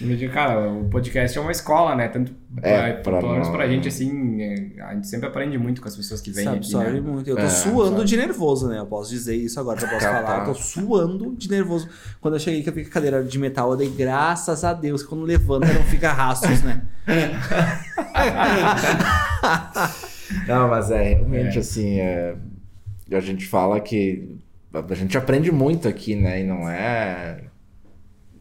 Speaker 3: Eu digo, cara, o podcast é uma escola, né? Tanto
Speaker 2: É,
Speaker 3: pra,
Speaker 2: pra
Speaker 3: pelo menos pra gente, assim, é, a gente sempre aprende muito com as pessoas que vêm aqui,
Speaker 1: sabe
Speaker 3: né?
Speaker 1: muito. Eu tô
Speaker 2: É,
Speaker 1: suando
Speaker 2: sabe.
Speaker 1: de nervoso, né? Eu posso dizer isso agora, eu posso falar. Eu tô suando de nervoso. Quando eu cheguei que eu vi com a cadeira de metal, eu dei graças a Deus quando levanta não fica rastros, né?
Speaker 2: Não, mas é realmente
Speaker 3: É.
Speaker 2: assim, é, a gente fala que a gente aprende muito aqui, né? E não é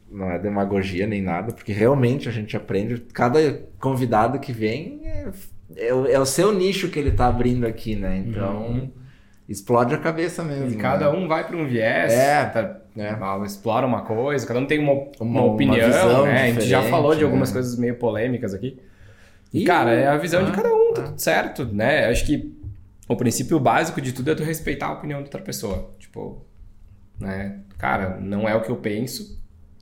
Speaker 2: não é demagogia nem nada, porque realmente a gente aprende. Cada convidado que vem é, é o- é o seu nicho que ele tá abrindo aqui, né? Então
Speaker 3: Uhum.
Speaker 2: explode a cabeça mesmo.
Speaker 3: E cada
Speaker 2: né?
Speaker 3: um vai pra um viés,
Speaker 2: É,
Speaker 3: tá-
Speaker 2: é.
Speaker 3: ah, explora uma coisa, cada um tem uma, uma,
Speaker 2: Uma- uma
Speaker 3: opinião,
Speaker 2: visão
Speaker 3: né? A gente já falou de algumas
Speaker 2: né?
Speaker 3: coisas meio polêmicas aqui. E, cara, é a visão de
Speaker 2: Ah,
Speaker 3: cada um, tá
Speaker 2: ah.
Speaker 3: tudo certo, né? Acho que o princípio básico de tudo é tu respeitar a opinião da outra pessoa. Tipo, né? Cara, não é o que eu penso,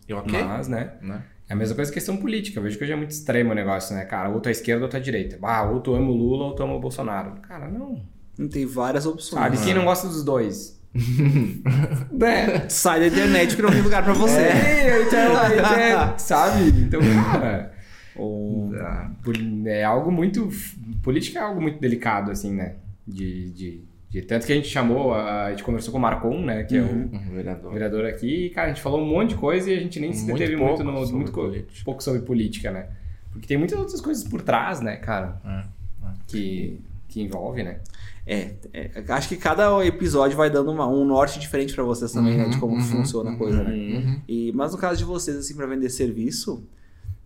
Speaker 2: E ok,
Speaker 3: mas, né?
Speaker 2: né?
Speaker 3: É a mesma coisa que questão política. Eu vejo que hoje é muito extremo o negócio, né, cara? Ou tu é esquerda ou tu é direita. Ah, ou tu ama o Lula ou tu ama o Bolsonaro. Cara, não.
Speaker 1: Tem várias opções.
Speaker 3: Sabe? Quem não gosta dos dois? né?
Speaker 1: Sai da internet que não tem lugar pra você.
Speaker 3: É, então, é, sabe? Então, cara, o-
Speaker 2: Ah.
Speaker 3: poli- é algo muito. Política é algo muito delicado, assim, né? De, de, de- tanto que a gente chamou, a, a gente conversou com o Marcon, né? Que é
Speaker 1: Uhum.
Speaker 3: o
Speaker 2: Um vereador.
Speaker 3: vereador aqui, e, cara, a gente falou um monte de coisa e a gente nem se
Speaker 2: Muito
Speaker 3: deteve
Speaker 2: pouco
Speaker 3: muito, no,
Speaker 2: sobre
Speaker 3: muito
Speaker 2: política.
Speaker 3: pouco sobre política, né? Porque tem muitas outras coisas por trás, né, cara?
Speaker 2: É,
Speaker 3: Que, que envolve, né?
Speaker 1: É, é, acho que cada episódio vai dando uma- um norte diferente pra vocês também, né? De como
Speaker 2: Uhum,
Speaker 1: funciona a coisa, né?
Speaker 2: Uhum.
Speaker 1: E, mas no caso de vocês, assim, pra vender serviço,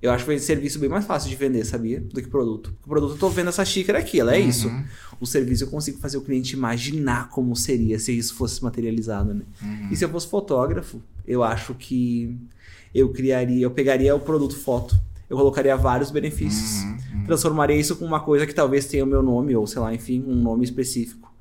Speaker 1: Eu acho que foi serviço bem mais fácil de vender, sabia? Do que produto. O produto eu tô vendo essa xícara aqui, ela é
Speaker 2: Uhum.
Speaker 1: isso. O serviço eu consigo fazer o cliente imaginar como seria se isso fosse materializado, né?
Speaker 2: Uhum.
Speaker 1: E se eu fosse fotógrafo, eu acho que eu criaria, eu pegaria o produto foto, eu colocaria vários benefícios,
Speaker 2: Uhum.
Speaker 1: transformaria isso com uma coisa que talvez tenha o meu nome, ou sei lá, enfim, um nome específico.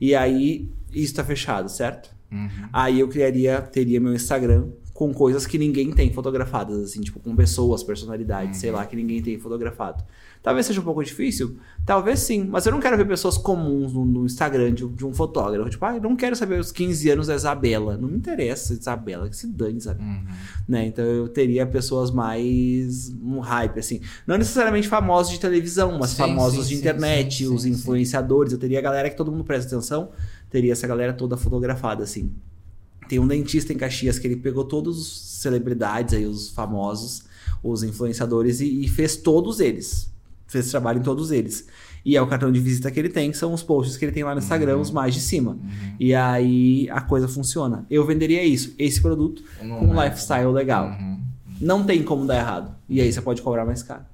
Speaker 1: E aí, isso tá fechado, certo?
Speaker 2: Uhum.
Speaker 1: Aí eu criaria, teria meu Instagram com coisas que ninguém tem fotografadas, assim, tipo, com pessoas, personalidades, sei lá, que ninguém tem fotografado. Talvez seja um pouco difícil, talvez sim, mas eu não quero ver pessoas comuns no, no Instagram de, de um fotógrafo. Tipo, ah, eu não quero saber os 15 anos da Isabela. Não me interessa Isabela, que se dane, Isabela.
Speaker 2: Uhum.
Speaker 1: Né? Então eu teria pessoas mais um hype, assim. Não necessariamente famosos de televisão, mas
Speaker 2: Sim,
Speaker 1: famosos
Speaker 2: sim,
Speaker 1: de internet,
Speaker 2: sim,
Speaker 1: os influenciadores. Eu teria a galera que todo mundo presta atenção, teria essa galera toda fotografada, assim. Tem um dentista em Caxias que ele pegou todos os celebridades aí, os famosos, os influenciadores, e, e fez todos eles. Fez trabalho em todos eles. E é o cartão de visita que ele tem, que são os posts que ele tem lá no Instagram,
Speaker 2: Uhum.
Speaker 1: os mais de cima. E aí a coisa funciona. Eu venderia isso, esse produto,
Speaker 2: Não
Speaker 1: com um
Speaker 2: é.
Speaker 1: lifestyle legal.
Speaker 2: Uhum.
Speaker 1: Não tem como dar errado. E aí você pode cobrar mais caro.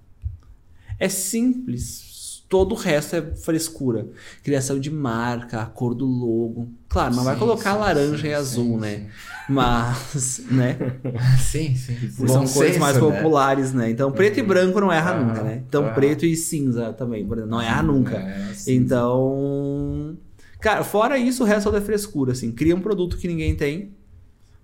Speaker 1: É simples. Todo o resto é frescura. Criação de marca, a cor do logo. Claro, não vai
Speaker 2: Sim,
Speaker 1: colocar
Speaker 2: sim,
Speaker 1: laranja
Speaker 2: sim,
Speaker 1: e azul, né? Mas, né?
Speaker 2: Sim, sim.
Speaker 1: São cores
Speaker 2: senso,
Speaker 1: mais
Speaker 2: né?
Speaker 1: populares, né? Então, preto e branco não erra
Speaker 2: Aham,
Speaker 1: nunca, né? Então,
Speaker 2: aham.
Speaker 1: preto e cinza também, por exemplo, não erra nunca.
Speaker 3: É.
Speaker 1: Então, cara, fora isso, o resto é frescura, assim. Cria um produto que ninguém tem.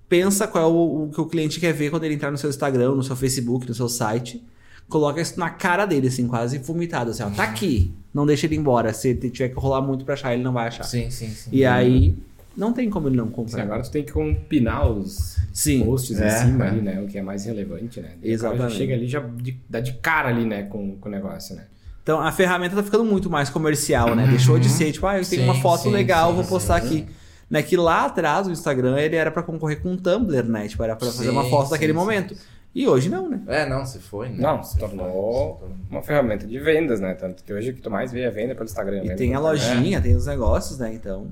Speaker 1: Pensa qual é o, o que o cliente quer ver quando ele entrar no seu Instagram, no seu Facebook, no seu site. Coloca isso na cara dele, assim, quase vomitado, assim, ó. Tá aqui. Não deixa ele embora. Se ele tiver que rolar muito pra achar, ele não vai achar.
Speaker 2: Sim, sim, sim.
Speaker 1: E aí, não tem como ele não comprar.
Speaker 3: agora tu tem que compinar os
Speaker 1: Sim.
Speaker 3: posts
Speaker 2: É,
Speaker 3: em cima
Speaker 2: é.
Speaker 3: ali, né? O que é mais relevante, né? Daí
Speaker 1: Exatamente.
Speaker 3: já chega ali já de, dá de cara ali, né? Com, com o negócio, né?
Speaker 1: Então a ferramenta tá ficando muito mais comercial, né? Deixou de ser, tipo, ah, eu tenho
Speaker 2: Sim,
Speaker 1: uma foto
Speaker 2: sim,
Speaker 1: legal,
Speaker 2: sim,
Speaker 1: vou postar
Speaker 2: sim.
Speaker 1: aqui. Né? Que lá atrás o Instagram ele era pra concorrer com o Tumblr, né? Tipo, era pra fazer
Speaker 2: Sim,
Speaker 1: uma foto
Speaker 2: sim,
Speaker 1: daquele
Speaker 2: sim,
Speaker 1: momento. E hoje não, né?
Speaker 2: É, não, se foi, né?
Speaker 3: Não, se
Speaker 2: Se
Speaker 3: tornou
Speaker 2: foi,
Speaker 3: uma ferramenta de vendas, né? Tanto que hoje o que tu mais vê é venda pelo Instagram.
Speaker 1: E
Speaker 3: venda
Speaker 1: tem a lojinha, tem os negócios, né? Então.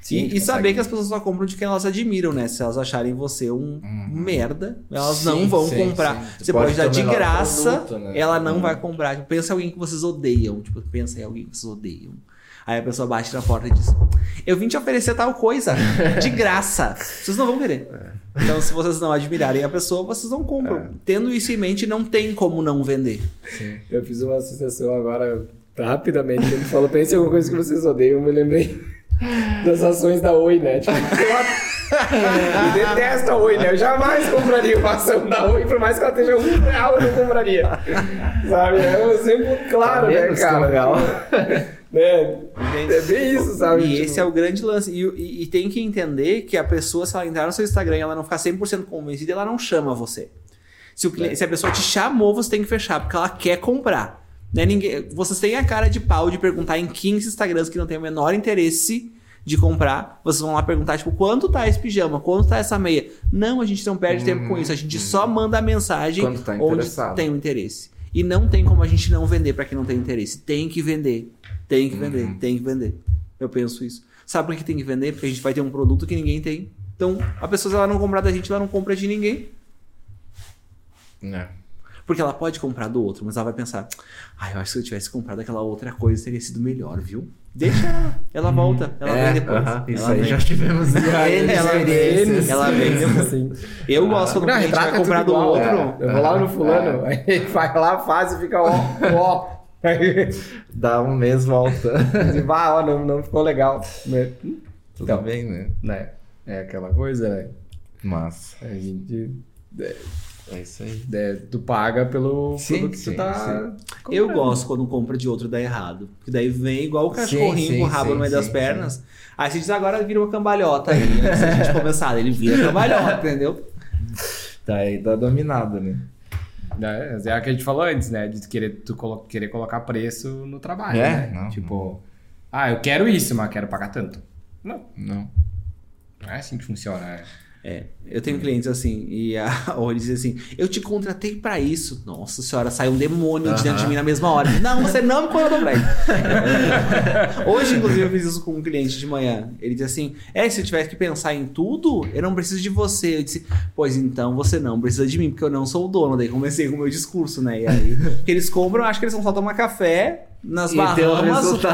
Speaker 3: Sim,
Speaker 1: e, e saber que as pessoas só compram de quem elas admiram, né? Se elas acharem você um merda, elas não
Speaker 2: Sim,
Speaker 1: vão
Speaker 2: sim,
Speaker 1: comprar. Você
Speaker 2: pode
Speaker 1: pode, dar de graça,
Speaker 2: produto, né?
Speaker 1: ela não
Speaker 2: Uhum.
Speaker 1: vai comprar. Tipo, pensa em alguém que vocês odeiam. Tipo, pensa em alguém que vocês odeiam. Aí a pessoa bate na porta e diz: Eu vim te oferecer tal coisa, de graça. Vocês não vão querer. Então, se vocês não admirarem a pessoa, vocês não compram. Tendo isso em mente, não tem como não vender.
Speaker 3: Eu fiz uma associação agora rapidamente. Ele falou: pense em alguma coisa que vocês odeiam. Eu me lembrei das ações da Oi, né? Tipo, eu detesto a Oi, né? Eu jamais compraria uma ação da Oi, por mais que ela esteja um real, eu não compraria. Sabe? É um exemplo claro,
Speaker 2: Tá
Speaker 3: né,
Speaker 2: que
Speaker 3: cara? Né? É bem isso, sabe?
Speaker 1: E
Speaker 3: Tipo,
Speaker 1: esse é o grande lance. E, e- e tem que entender que a pessoa, se ela entrar no seu Instagram e ela não ficar 100% convencida, ela não chama você. Se, o cliente- se a pessoa te chamou, você tem que fechar, porque ela quer comprar. Né? Ninguém, vocês têm a cara de pau de perguntar em 15 Instagrams que não tem o menor interesse de comprar. Vocês vão lá perguntar, tipo, quanto tá esse pijama? Quanto tá essa meia? Não, a gente não perde tempo com isso. A gente só manda a mensagem
Speaker 2: Quando tá
Speaker 1: onde tem o interesse. E não tem como a gente não vender pra quem não tem interesse. Tem que vender. Tem que vender. Tem que vender. Eu penso isso. Sabe por que tem que vender? Porque a gente vai ter um produto que ninguém tem. Então, a pessoa, se ela não comprar da gente, ela não compra de ninguém.
Speaker 2: É.
Speaker 1: Porque ela pode comprar do outro, mas ela vai pensar: ah, eu acho que se eu tivesse comprado aquela outra coisa, teria sido melhor, viu? Deixa ela. Ela volta. Ela
Speaker 2: É,
Speaker 1: vem depois.
Speaker 2: aham, isso
Speaker 1: ela
Speaker 2: aí
Speaker 1: vem.
Speaker 2: já tivemos
Speaker 1: Ela vem, ela vem depois.
Speaker 3: Assim.
Speaker 1: Eu gosto quando
Speaker 3: Não,
Speaker 1: cliente vai
Speaker 3: retrata
Speaker 1: comprar do
Speaker 3: igual,
Speaker 1: outro.
Speaker 3: é. Eu vou lá no fulano, aí ele vai lá, faz e fica ó, ó. Aí
Speaker 2: Dá um mês volta.
Speaker 3: diz, "Bah, ó, não, não ficou legal. Né?
Speaker 2: Tudo
Speaker 3: Então.
Speaker 2: bem, né?
Speaker 3: Né? É aquela coisa, né?
Speaker 2: Mas
Speaker 3: A gente.
Speaker 2: é isso aí.
Speaker 3: é, tu paga pelo
Speaker 2: Sim,
Speaker 3: produto que
Speaker 2: sim,
Speaker 3: tu tá.
Speaker 1: Eu gosto quando compra de outro e dá errado. Porque daí vem igual o cachorrinho
Speaker 2: sim,
Speaker 1: com o rabo
Speaker 2: sim,
Speaker 1: no meio das
Speaker 2: sim,
Speaker 1: pernas. Aí você diz, agora vira uma cambalhota aí. né? Se a gente começar, ele vira cambalhota, entendeu?
Speaker 2: Tá aí, tá dominado, né?
Speaker 3: É, é o que a gente falou antes, né? De querer, tu colo- querer colocar preço no trabalho.
Speaker 2: É,
Speaker 3: né?
Speaker 2: não,
Speaker 3: tipo, ah, eu quero isso, mas quero pagar tanto. Não,
Speaker 2: Não.
Speaker 3: não é assim que funciona. né?
Speaker 1: É, eu tenho clientes assim, e a Ori diz assim: Eu te contratei pra isso. Nossa senhora, sai um demônio de dentro de mim na mesma hora. Não, você não me contratou pra isso. Hoje, inclusive, eu fiz isso com um cliente de manhã. Ele disse assim: É, se eu tivesse que pensar em tudo, eu não preciso de você. Eu disse: Pois então você não precisa de mim, porque eu não sou o dono. Daí comecei com o meu discurso, né? E aí, que eles compram, acho que eles vão só tomar café nas
Speaker 2: E
Speaker 1: Bahamas, um, de-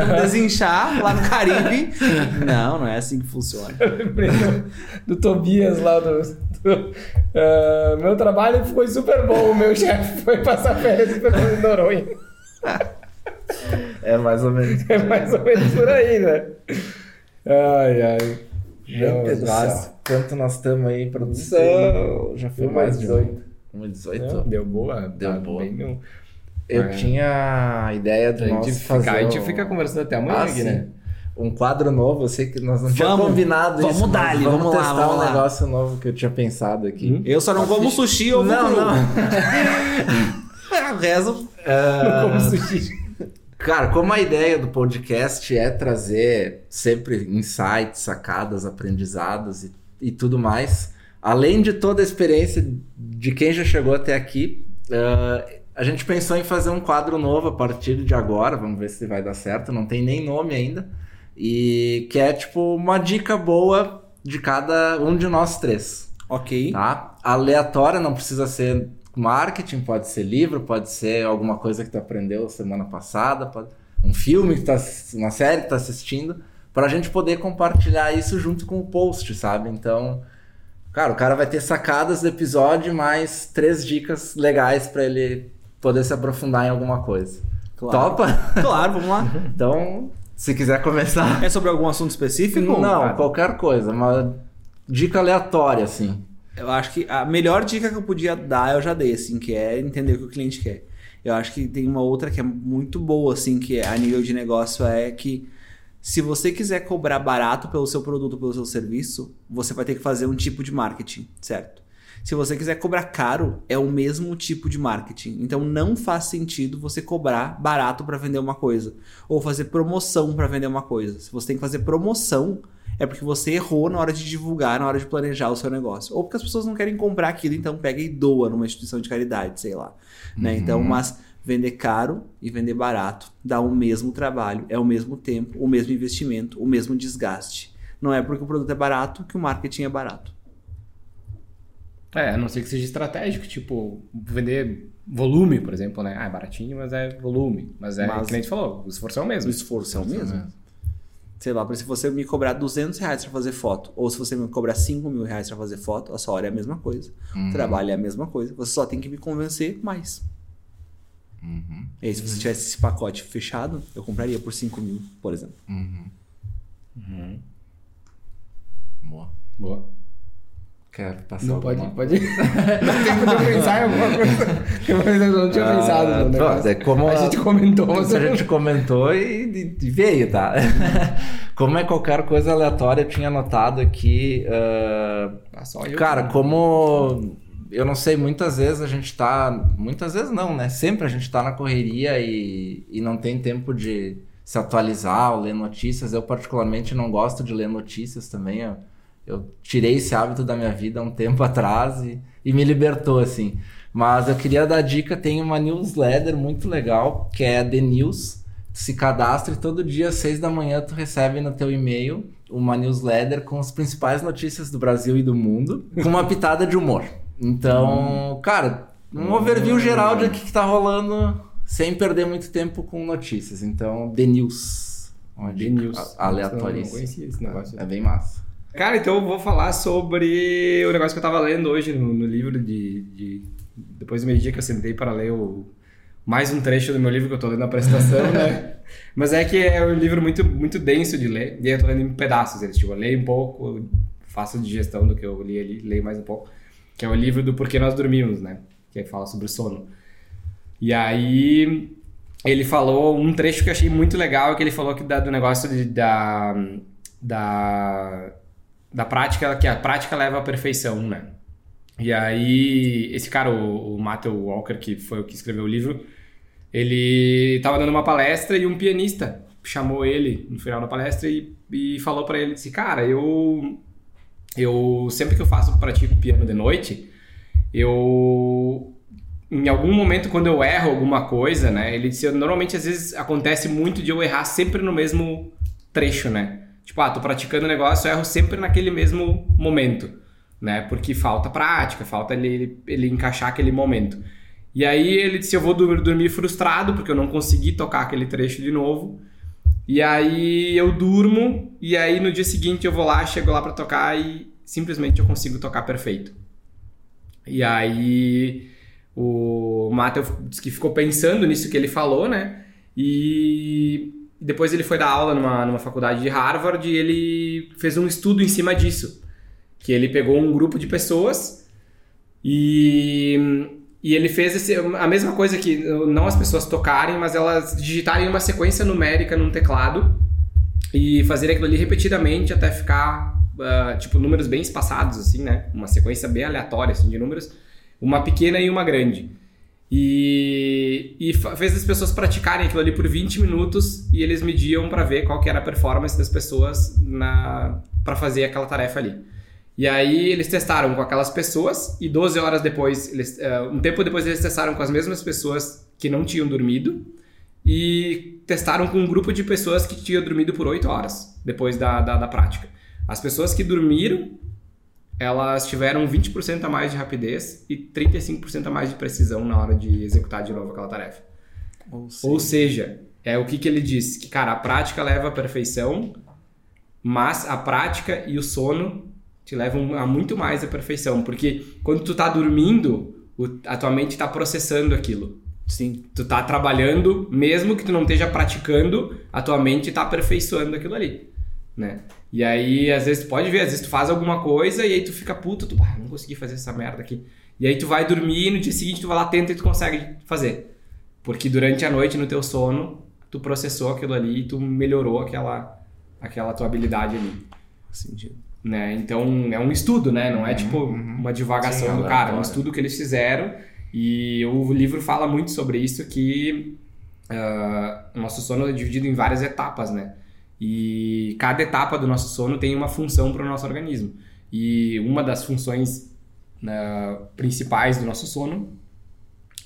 Speaker 1: um desinchar lá no Caribe. Não, não é assim que funciona.
Speaker 3: Lembrei do, do Tobias lá do. do, ah, meu trabalho foi super bom. O meu chefe foi passar férias em Fernando de Noronha.
Speaker 2: É mais ou menos.
Speaker 3: É mais ou menos por aí, né? Ai, ai.
Speaker 2: Gente do céu. Quanto nós estamos aí em produção? Já foi mais de
Speaker 3: 18.
Speaker 2: 1,18.
Speaker 3: Não, deu boa.
Speaker 2: Deu
Speaker 3: tá
Speaker 2: boa.
Speaker 3: bem no-
Speaker 2: Eu
Speaker 3: É.
Speaker 2: tinha a ideia de
Speaker 3: A
Speaker 2: nós
Speaker 3: gente,
Speaker 2: fazer...
Speaker 3: fica, a gente fica conversando até amanhã
Speaker 2: Ah,
Speaker 3: aqui, né?
Speaker 2: Um quadro novo, eu sei que nós não tínhamos
Speaker 1: Vamos,
Speaker 2: combinado
Speaker 1: vamos
Speaker 2: isso.
Speaker 1: dar-lhe,
Speaker 2: vamos,
Speaker 1: vamos lá,
Speaker 2: testar
Speaker 1: vamos
Speaker 2: um
Speaker 1: lá.
Speaker 2: negócio novo que eu tinha pensado aqui.
Speaker 3: Hum?
Speaker 1: Eu só não como sushi ou
Speaker 2: Não,
Speaker 1: cru.
Speaker 2: não.
Speaker 1: O resto.
Speaker 2: Ah,
Speaker 3: Como sushi.
Speaker 2: Cara, como a ideia do podcast é trazer sempre insights, sacadas, aprendizados e, e tudo mais, além de toda a experiência de quem já chegou até aqui, ah, a gente pensou em fazer um quadro novo a partir de agora, vamos ver se vai dar certo, não tem nem nome ainda, e que é tipo uma dica boa de cada um de nós três
Speaker 1: Ok.
Speaker 2: tá? Aleatória, não precisa ser marketing, pode ser livro, pode ser alguma coisa que tu aprendeu semana passada, pode... um filme que tá, uma série que tá assistindo, para a gente poder compartilhar isso junto com o post, sabe? Então, cara, o cara vai ter sacadas do episódio mais três dicas legais para ele poder se aprofundar em alguma coisa.
Speaker 1: Claro.
Speaker 2: Topa?
Speaker 1: Claro, vamos lá.
Speaker 2: Então, se quiser começar.
Speaker 1: É sobre algum assunto específico?
Speaker 2: Não,
Speaker 1: cara?
Speaker 2: qualquer coisa, uma dica aleatória, assim.
Speaker 1: Eu acho que a melhor dica que eu podia dar eu já dei, assim, que é entender o que o cliente quer. Eu acho que tem uma outra que é muito boa, assim, que é, a nível de negócio é que se você quiser cobrar barato pelo seu produto, pelo seu serviço, você vai ter que fazer um tipo de marketing, certo? Se você quiser cobrar caro, é o mesmo tipo de marketing. Então não faz sentido você cobrar barato para vender uma coisa ou fazer promoção para vender uma coisa. Se você tem que fazer promoção, é porque você errou na hora de divulgar, na hora de planejar o seu negócio. Ou porque as pessoas não querem comprar aquilo, então pega e doa numa instituição de caridade, sei lá. Né? Então, mas vender caro e vender barato dá o mesmo trabalho, é o mesmo tempo, o mesmo investimento, o mesmo desgaste. Não é porque o produto é barato que o marketing é barato.
Speaker 3: É, a não ser que seja estratégico, tipo, vender volume, por exemplo, né? Ah, é baratinho, mas é volume. Mas é,
Speaker 1: Mas-
Speaker 3: o cliente falou, o esforço é o mesmo.
Speaker 1: O esforço é o mesmo. Sei lá, se você me cobrar 200 reais pra fazer foto, ou se você me cobrar 5 mil reais pra fazer foto, a sua hora é a mesma coisa. O trabalho é a mesma coisa. Você só tem que me convencer mais.
Speaker 2: Uhum.
Speaker 1: E aí, se você tivesse esse pacote fechado, eu compraria por 5 mil, por exemplo.
Speaker 2: Uhum. Boa.
Speaker 3: Boa.
Speaker 2: Quer passar
Speaker 3: Não
Speaker 2: alguma-
Speaker 3: pode, pode. Não tem como eu pensar em alguma coisa. Eu não tinha
Speaker 2: Ah,
Speaker 3: pensado no
Speaker 2: pronto,
Speaker 3: negócio.
Speaker 2: é como
Speaker 3: a
Speaker 2: a-
Speaker 3: gente comentou, mas
Speaker 2: a gente comentou e, e veio, tá? como é qualquer coisa aleatória, eu tinha notado aqui. ah,
Speaker 3: Ah, só eu
Speaker 2: cara, como. Eu não sei, muitas vezes a gente tá. Muitas vezes não, né? Sempre a gente tá na correria e, e não tem tempo de se atualizar ou ler notícias. Eu, particularmente, não gosto de ler notícias também. Eu, eu tirei esse hábito da minha vida há um tempo atrás e, e me libertou, assim. Mas eu queria dar dica: tem uma newsletter muito legal, que é a The News. Tu se cadastra e todo dia, às seis da manhã, tu recebe no teu e-mail uma newsletter com as principais notícias do Brasil e do mundo, com uma pitada de humor. Então, cara, um overview geral de o que, que tá rolando, sem perder muito tempo com notícias. Então, The News. Uma
Speaker 3: The
Speaker 2: dica
Speaker 3: News. negócio.
Speaker 2: É bem massa.
Speaker 3: Cara, então eu vou falar sobre o negócio que eu tava lendo hoje no, no livro de, de- Depois do meio-dia que eu sentei para ler o... mais um trecho do meu livro que eu tô lendo na apresentação, né? Mas é que é um livro muito, muito denso de ler, e eu tô lendo em pedaços. Eles, tipo, eu leio um pouco, faço digestão do que eu li ali, leio mais um pouco. Que é o livro do Porquê Nós Dormimos, né? Que fala sobre o sono. E aí ele falou um trecho que eu achei muito legal, que ele falou que da, do negócio de- da, da, da prática, que a prática leva à perfeição, né? E aí, esse cara, o, o Matthew Walker, que foi o que escreveu o livro, ele tava dando uma palestra e um pianista chamou ele no final da palestra e, e falou pra ele, disse, cara, eu eu sempre que eu faço pratico piano de noite, eu em algum momento quando eu erro alguma coisa, né? Ele disse, normalmente às vezes acontece muito de eu errar sempre no mesmo trecho, né? Tipo, ah, tô praticando o negócio, eu erro sempre naquele mesmo momento, né? Porque falta prática, falta ele, ele, ele encaixar aquele momento. E aí ele disse, eu vou dormir frustrado porque eu não consegui tocar aquele trecho de novo. E aí eu durmo e aí no dia seguinte eu vou lá, chego lá para tocar e simplesmente eu consigo tocar perfeito. E aí o Matheus disse que ficou pensando nisso que ele falou, né? E depois ele foi dar aula numa, numa faculdade de Harvard e ele fez um estudo em cima disso. Que ele pegou um grupo de pessoas e, e ele fez esse, a mesma coisa que não as pessoas tocarem, mas elas digitarem uma sequência numérica num teclado e fazerem aquilo ali repetidamente até ficar, uh, tipo, números bem espaçados, assim, né? Uma sequência bem aleatória, assim, de números uma pequena e uma grande. E, e fez as pessoas praticarem aquilo ali por 20 minutos e eles mediam para ver qual que era a performance das pessoas para fazer aquela tarefa ali. E aí eles testaram com aquelas pessoas e 12 horas depois, eles, uh, um tempo depois eles testaram com as mesmas pessoas que não tinham dormido e testaram com um grupo de pessoas que tinham dormido por 8 horas depois da, da, da prática. As pessoas que dormiram elas tiveram 20% a mais de rapidez e 35% a mais de precisão na hora de executar de novo aquela tarefa. Ou seja, Ou seja é o que, que ele disse, que cara, a prática leva à perfeição, mas a prática e o sono te levam a muito mais à perfeição, porque quando tu tá dormindo, a tua mente está processando aquilo.
Speaker 1: Sim.
Speaker 3: Tu tá trabalhando, mesmo que tu não esteja praticando, a tua mente está aperfeiçoando aquilo ali, né? E aí, às vezes, tu pode ver, às vezes tu faz alguma coisa e aí tu fica puto, tu, ah, não consegui fazer essa merda aqui. E aí tu vai dormir e no dia seguinte tu vai lá, tenta e tu consegue fazer. Porque durante a noite, no teu sono, tu processou aquilo ali e tu melhorou aquela, aquela tua habilidade ali.
Speaker 1: Sentido.
Speaker 3: Né? Então, é um estudo, né? Não é uhum, tipo uhum. uma divagação Sim, do cara, é um estudo que eles fizeram e o livro fala muito sobre isso, que uh, o nosso sono é dividido em várias etapas, né? E cada etapa do nosso sono tem uma função para o nosso organismo. E uma das funções né, principais do nosso sono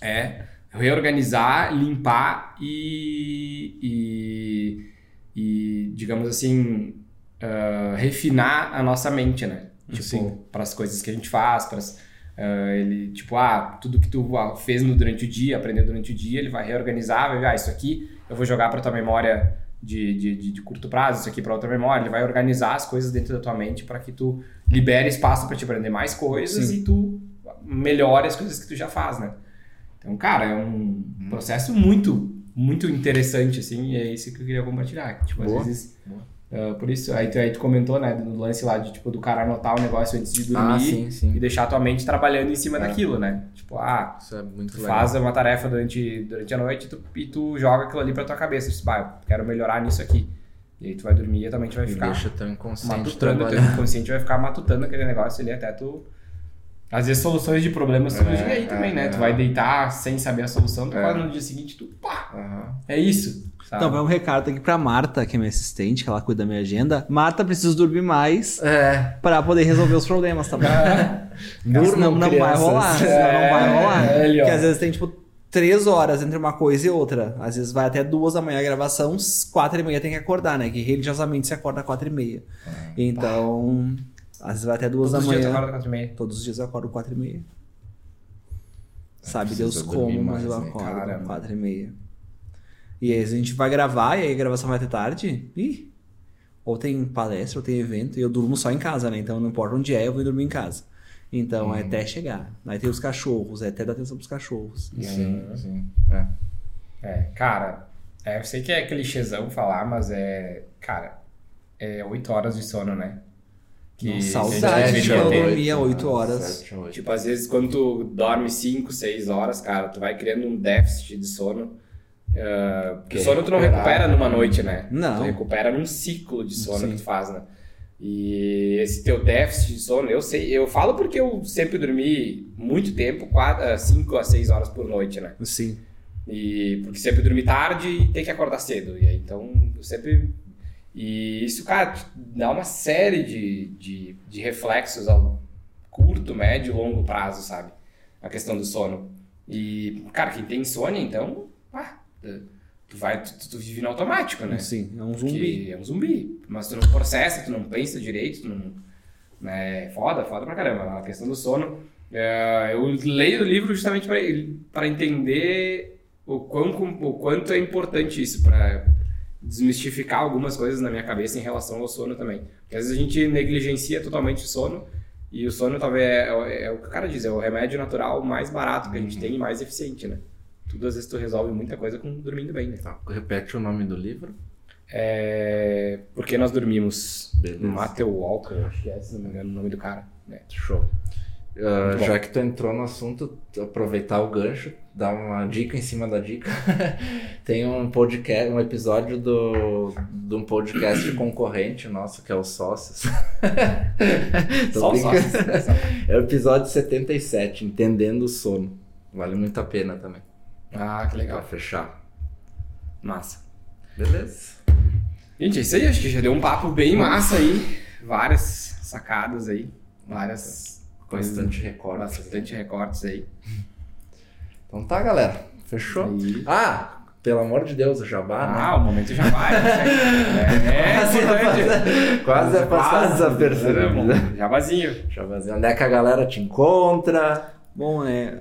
Speaker 3: é reorganizar, limpar e, e, e digamos assim, uh, refinar a nossa mente, né? Tipo, para as coisas que a gente faz, para uh, ele, tipo, ah, tudo que tu fez durante o dia, aprendeu durante o dia, ele vai reorganizar, vai ver, ah, isso aqui eu vou jogar para tua memória de, de, de, de curto prazo, isso aqui para outra memória. Ele vai organizar as coisas dentro da tua mente para que tu libere espaço para te aprender mais coisas Sim. e tu melhore as coisas que tu já faz, né? Então, cara, é um hum. processo muito, muito interessante, assim, e é isso que eu queria compartilhar. Tipo, Boa. às vezes. Boa Uh, por isso, aí tu, aí tu comentou, né, do lance lá de, tipo, do cara anotar o negócio antes de dormir ah, sim, sim. e deixar a tua mente trabalhando em cima é. daquilo, né? Tipo, ah,
Speaker 1: é tu
Speaker 3: faz uma tarefa durante, durante a noite e tu, e tu joga aquilo ali pra tua cabeça. Tipo, ah, eu quero melhorar nisso aqui. E aí tu vai dormir e a tua mente vai ficar
Speaker 1: deixa teu inconsciente
Speaker 3: matutando, teu inconsciente vai ficar matutando aquele negócio ali até tu... Às vezes soluções de problemas surgem é, aí também, é, né? É. Tu vai deitar sem saber a solução, tu é. no dia seguinte, tu pá! Uhum. É isso.
Speaker 1: Sabe? Então, vai um recado aqui pra Marta, que é minha assistente, que ela cuida da minha agenda. Marta, preciso dormir mais
Speaker 2: é.
Speaker 1: pra poder resolver os problemas, tá bom? não, não vai rolar. Senão não vai é, rolar. É, Porque às vezes tem, tipo, três horas entre uma coisa e outra. Às vezes vai até duas da manhã a gravação, quatro e meia tem que acordar, né? Que religiosamente se acorda quatro e meia. Ah, então, às vezes vai até duas
Speaker 3: Todos
Speaker 1: da manhã.
Speaker 3: Todos os dias eu acordo quatro e meia.
Speaker 1: Todos os dias eu acordo quatro e meia. Sabe Deus como, mas eu né? acordo né? quatro e meia. E aí a gente vai gravar e aí a gravação vai até tarde. Ih, ou tem palestra, ou tem evento, e eu durmo só em casa, né? Então não importa onde é, eu vou dormir em casa. Então hum. é até chegar. Aí tem os cachorros, é até dar atenção pros cachorros.
Speaker 3: Sim, sim. É. é, cara, é, eu sei que é clichêzão falar, mas é. Cara, é oito horas de sono, né?
Speaker 1: Que Nossa, saudade de eu dormia 8 horas. 7, 8.
Speaker 3: Tipo, às vezes quando tu dorme 5, 6 horas, cara, tu vai criando um déficit de sono Uh, porque sono tu não recupera numa noite, né?
Speaker 1: Não.
Speaker 3: Tu recupera num ciclo de sono Sim. que tu faz, né? E esse teu déficit de sono, eu sei, eu falo porque eu sempre dormi muito tempo, 5 a 6 horas por noite, né?
Speaker 1: Sim.
Speaker 3: E porque sempre dormi tarde e tem que acordar cedo. E aí, então, eu sempre. E isso, cara, dá uma série de, de, de reflexos ao curto, médio e longo prazo, sabe? A questão do sono. E, cara, quem tem insônia, então, ah, tu vai, tu, tu vive no automático, né?
Speaker 1: Sim, é um
Speaker 3: Porque
Speaker 1: zumbi.
Speaker 3: é um zumbi. Mas tu não processa, tu não pensa direito, tu não. Né? Foda, foda pra caramba. A questão do sono. é, eu leio o livro justamente para entender o, quão, o quanto é importante isso, para desmistificar algumas coisas na minha cabeça em relação ao sono também. Porque às vezes a gente negligencia totalmente o sono. E o sono talvez é, é- é o que o cara diz, é o remédio natural mais barato que a gente tem e mais eficiente, né? Tudo às vezes tu resolve muita coisa com dormindo bem, né?
Speaker 2: Tá, repete o nome do livro.
Speaker 3: É... Porque nós dormimos.
Speaker 2: Beleza.
Speaker 3: Matthew Walker, acho que é, se não me engano, o nome do cara. né?
Speaker 2: Show.
Speaker 3: Bom.
Speaker 2: já que tu entrou no assunto, aproveitar o gancho, dar uma dica em cima da dica. Tem um podcast, um episódio do, de um podcast concorrente nosso, que é o Sócios.
Speaker 3: Só o
Speaker 2: brincando.
Speaker 3: sócio.
Speaker 2: É o episódio 77, Entendendo o Sono. Vale muito a pena também.
Speaker 3: Ah, que
Speaker 2: Pra
Speaker 3: legal.
Speaker 2: fechar.
Speaker 3: Massa.
Speaker 2: Beleza.
Speaker 3: Gente, é isso aí. Acho que já deu um papo bem massa aí. Várias sacadas aí. Várias coisas.
Speaker 2: Bastante recorte.
Speaker 3: Bastante recortes aí.
Speaker 2: Então tá, galera. Fechou?
Speaker 3: Aí.
Speaker 2: Ah, pelo amor de Deus, o jabá, né?
Speaker 3: Ah, o momento já vai. É, é
Speaker 2: Quase é quase é passar desapercebido.
Speaker 3: Né? Jabazinho.
Speaker 2: Jabazinho. Onde é que a galera te encontra?
Speaker 1: Bom, né?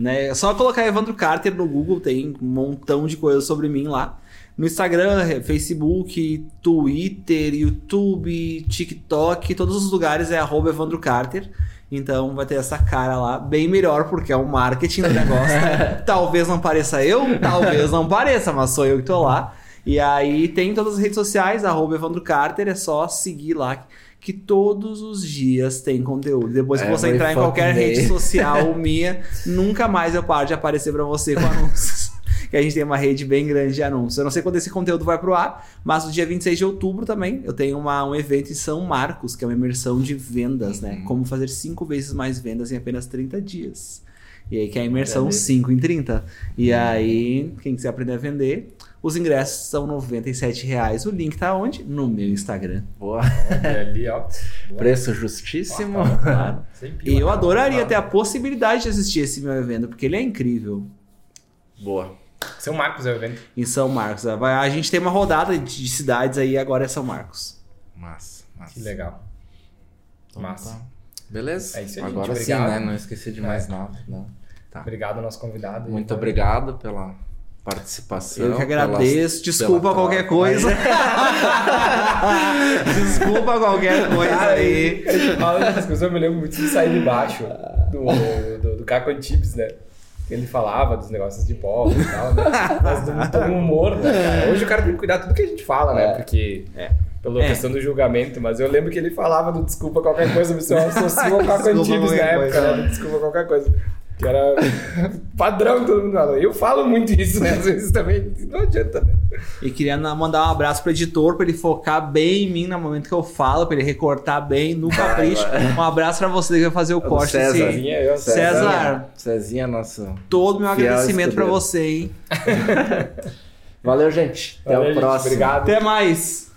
Speaker 1: Né? É só colocar Evandro Carter no Google, tem um montão de coisas sobre mim lá. No Instagram, Facebook, Twitter, YouTube, TikTok, todos os lugares é arroba Evandro Carter. Então vai ter essa cara lá, bem melhor, porque é o marketing do negócio. talvez não pareça eu, talvez não pareça, mas sou eu que tô lá. E aí tem todas as redes sociais, arroba Evandro Carter, é só seguir lá, que todos os dias tem conteúdo. Depois que você
Speaker 2: Every
Speaker 1: entrar em qualquer
Speaker 2: day.
Speaker 1: rede social minha, nunca mais eu paro de aparecer pra você com anúncios. que a gente tem uma rede bem grande de anúncios. Eu não sei quando esse conteúdo vai pro ar, mas no dia 26 de outubro também eu tenho uma, um evento em São Marcos, que é uma imersão de vendas, né?
Speaker 2: Uhum.
Speaker 1: Como fazer cinco vezes mais vendas em apenas 30 dias. E aí que é a imersão
Speaker 2: Olha ali.
Speaker 1: 5 em 30. E aí, quem quiser aprender a vender, os ingressos são 97 reais. O link tá onde? No meu Instagram.
Speaker 2: Boa.
Speaker 3: Ali, ó.
Speaker 2: Preço justíssimo.
Speaker 1: Claro.
Speaker 3: Sempre
Speaker 1: E eu adoraria ter a possibilidade de assistir esse meu evento, porque ele é incrível.
Speaker 2: Boa.
Speaker 3: São Marcos é o evento.
Speaker 1: Em São Marcos. Vai- A gente tem uma rodada de de cidades aí, agora é São Marcos.
Speaker 2: Massa, massa.
Speaker 3: Que legal.
Speaker 2: Então
Speaker 3: Massa.
Speaker 2: tá. Beleza?
Speaker 3: É isso aí,
Speaker 2: Agora
Speaker 3: gente.
Speaker 2: sim, né? Não esqueci de mais nada. Não. Tá.
Speaker 3: Obrigado nosso convidado.
Speaker 2: Muito obrigado pela participação.
Speaker 1: Eu que
Speaker 2: pela-
Speaker 1: agradeço. Desculpa
Speaker 2: pela
Speaker 1: qualquer
Speaker 2: troca.
Speaker 1: coisa. Desculpa qualquer coisa aí.
Speaker 3: A gente fala dessas coisas, eu me lembro muito de sair de baixo do, do, do Caco Antips, né? Ele falava dos negócios de pobre e tal, né? Mas do, do humor, né, cara? Hoje o cara tem que cuidar tudo que a gente fala, né? Porque. Pela
Speaker 1: É.
Speaker 3: questão do julgamento, mas eu lembro que ele falava do desculpa qualquer coisa, você associa ao Caco
Speaker 1: Desculpa
Speaker 3: Antibes na época,
Speaker 1: coisa.
Speaker 3: né? do Desculpa qualquer coisa. Que era padrão que todo mundo fala. Eu falo muito isso, né? Às vezes também. Não adianta, né?
Speaker 1: E queria mandar um abraço pro editor, pra ele focar bem em mim no momento que eu falo, pra ele recortar bem no capricho. Um abraço pra você que vai fazer o
Speaker 2: do
Speaker 1: corte.
Speaker 2: César.
Speaker 1: desse-
Speaker 3: Cezinha, eu,
Speaker 1: César.
Speaker 2: Cezinha, nosso.
Speaker 1: Todo meu agradecimento pra
Speaker 2: escudeiro.
Speaker 1: você, hein?
Speaker 2: Valeu, gente. Até
Speaker 3: Valeu,
Speaker 2: o
Speaker 3: gente.
Speaker 2: próximo.
Speaker 3: Obrigado.
Speaker 1: Até mais!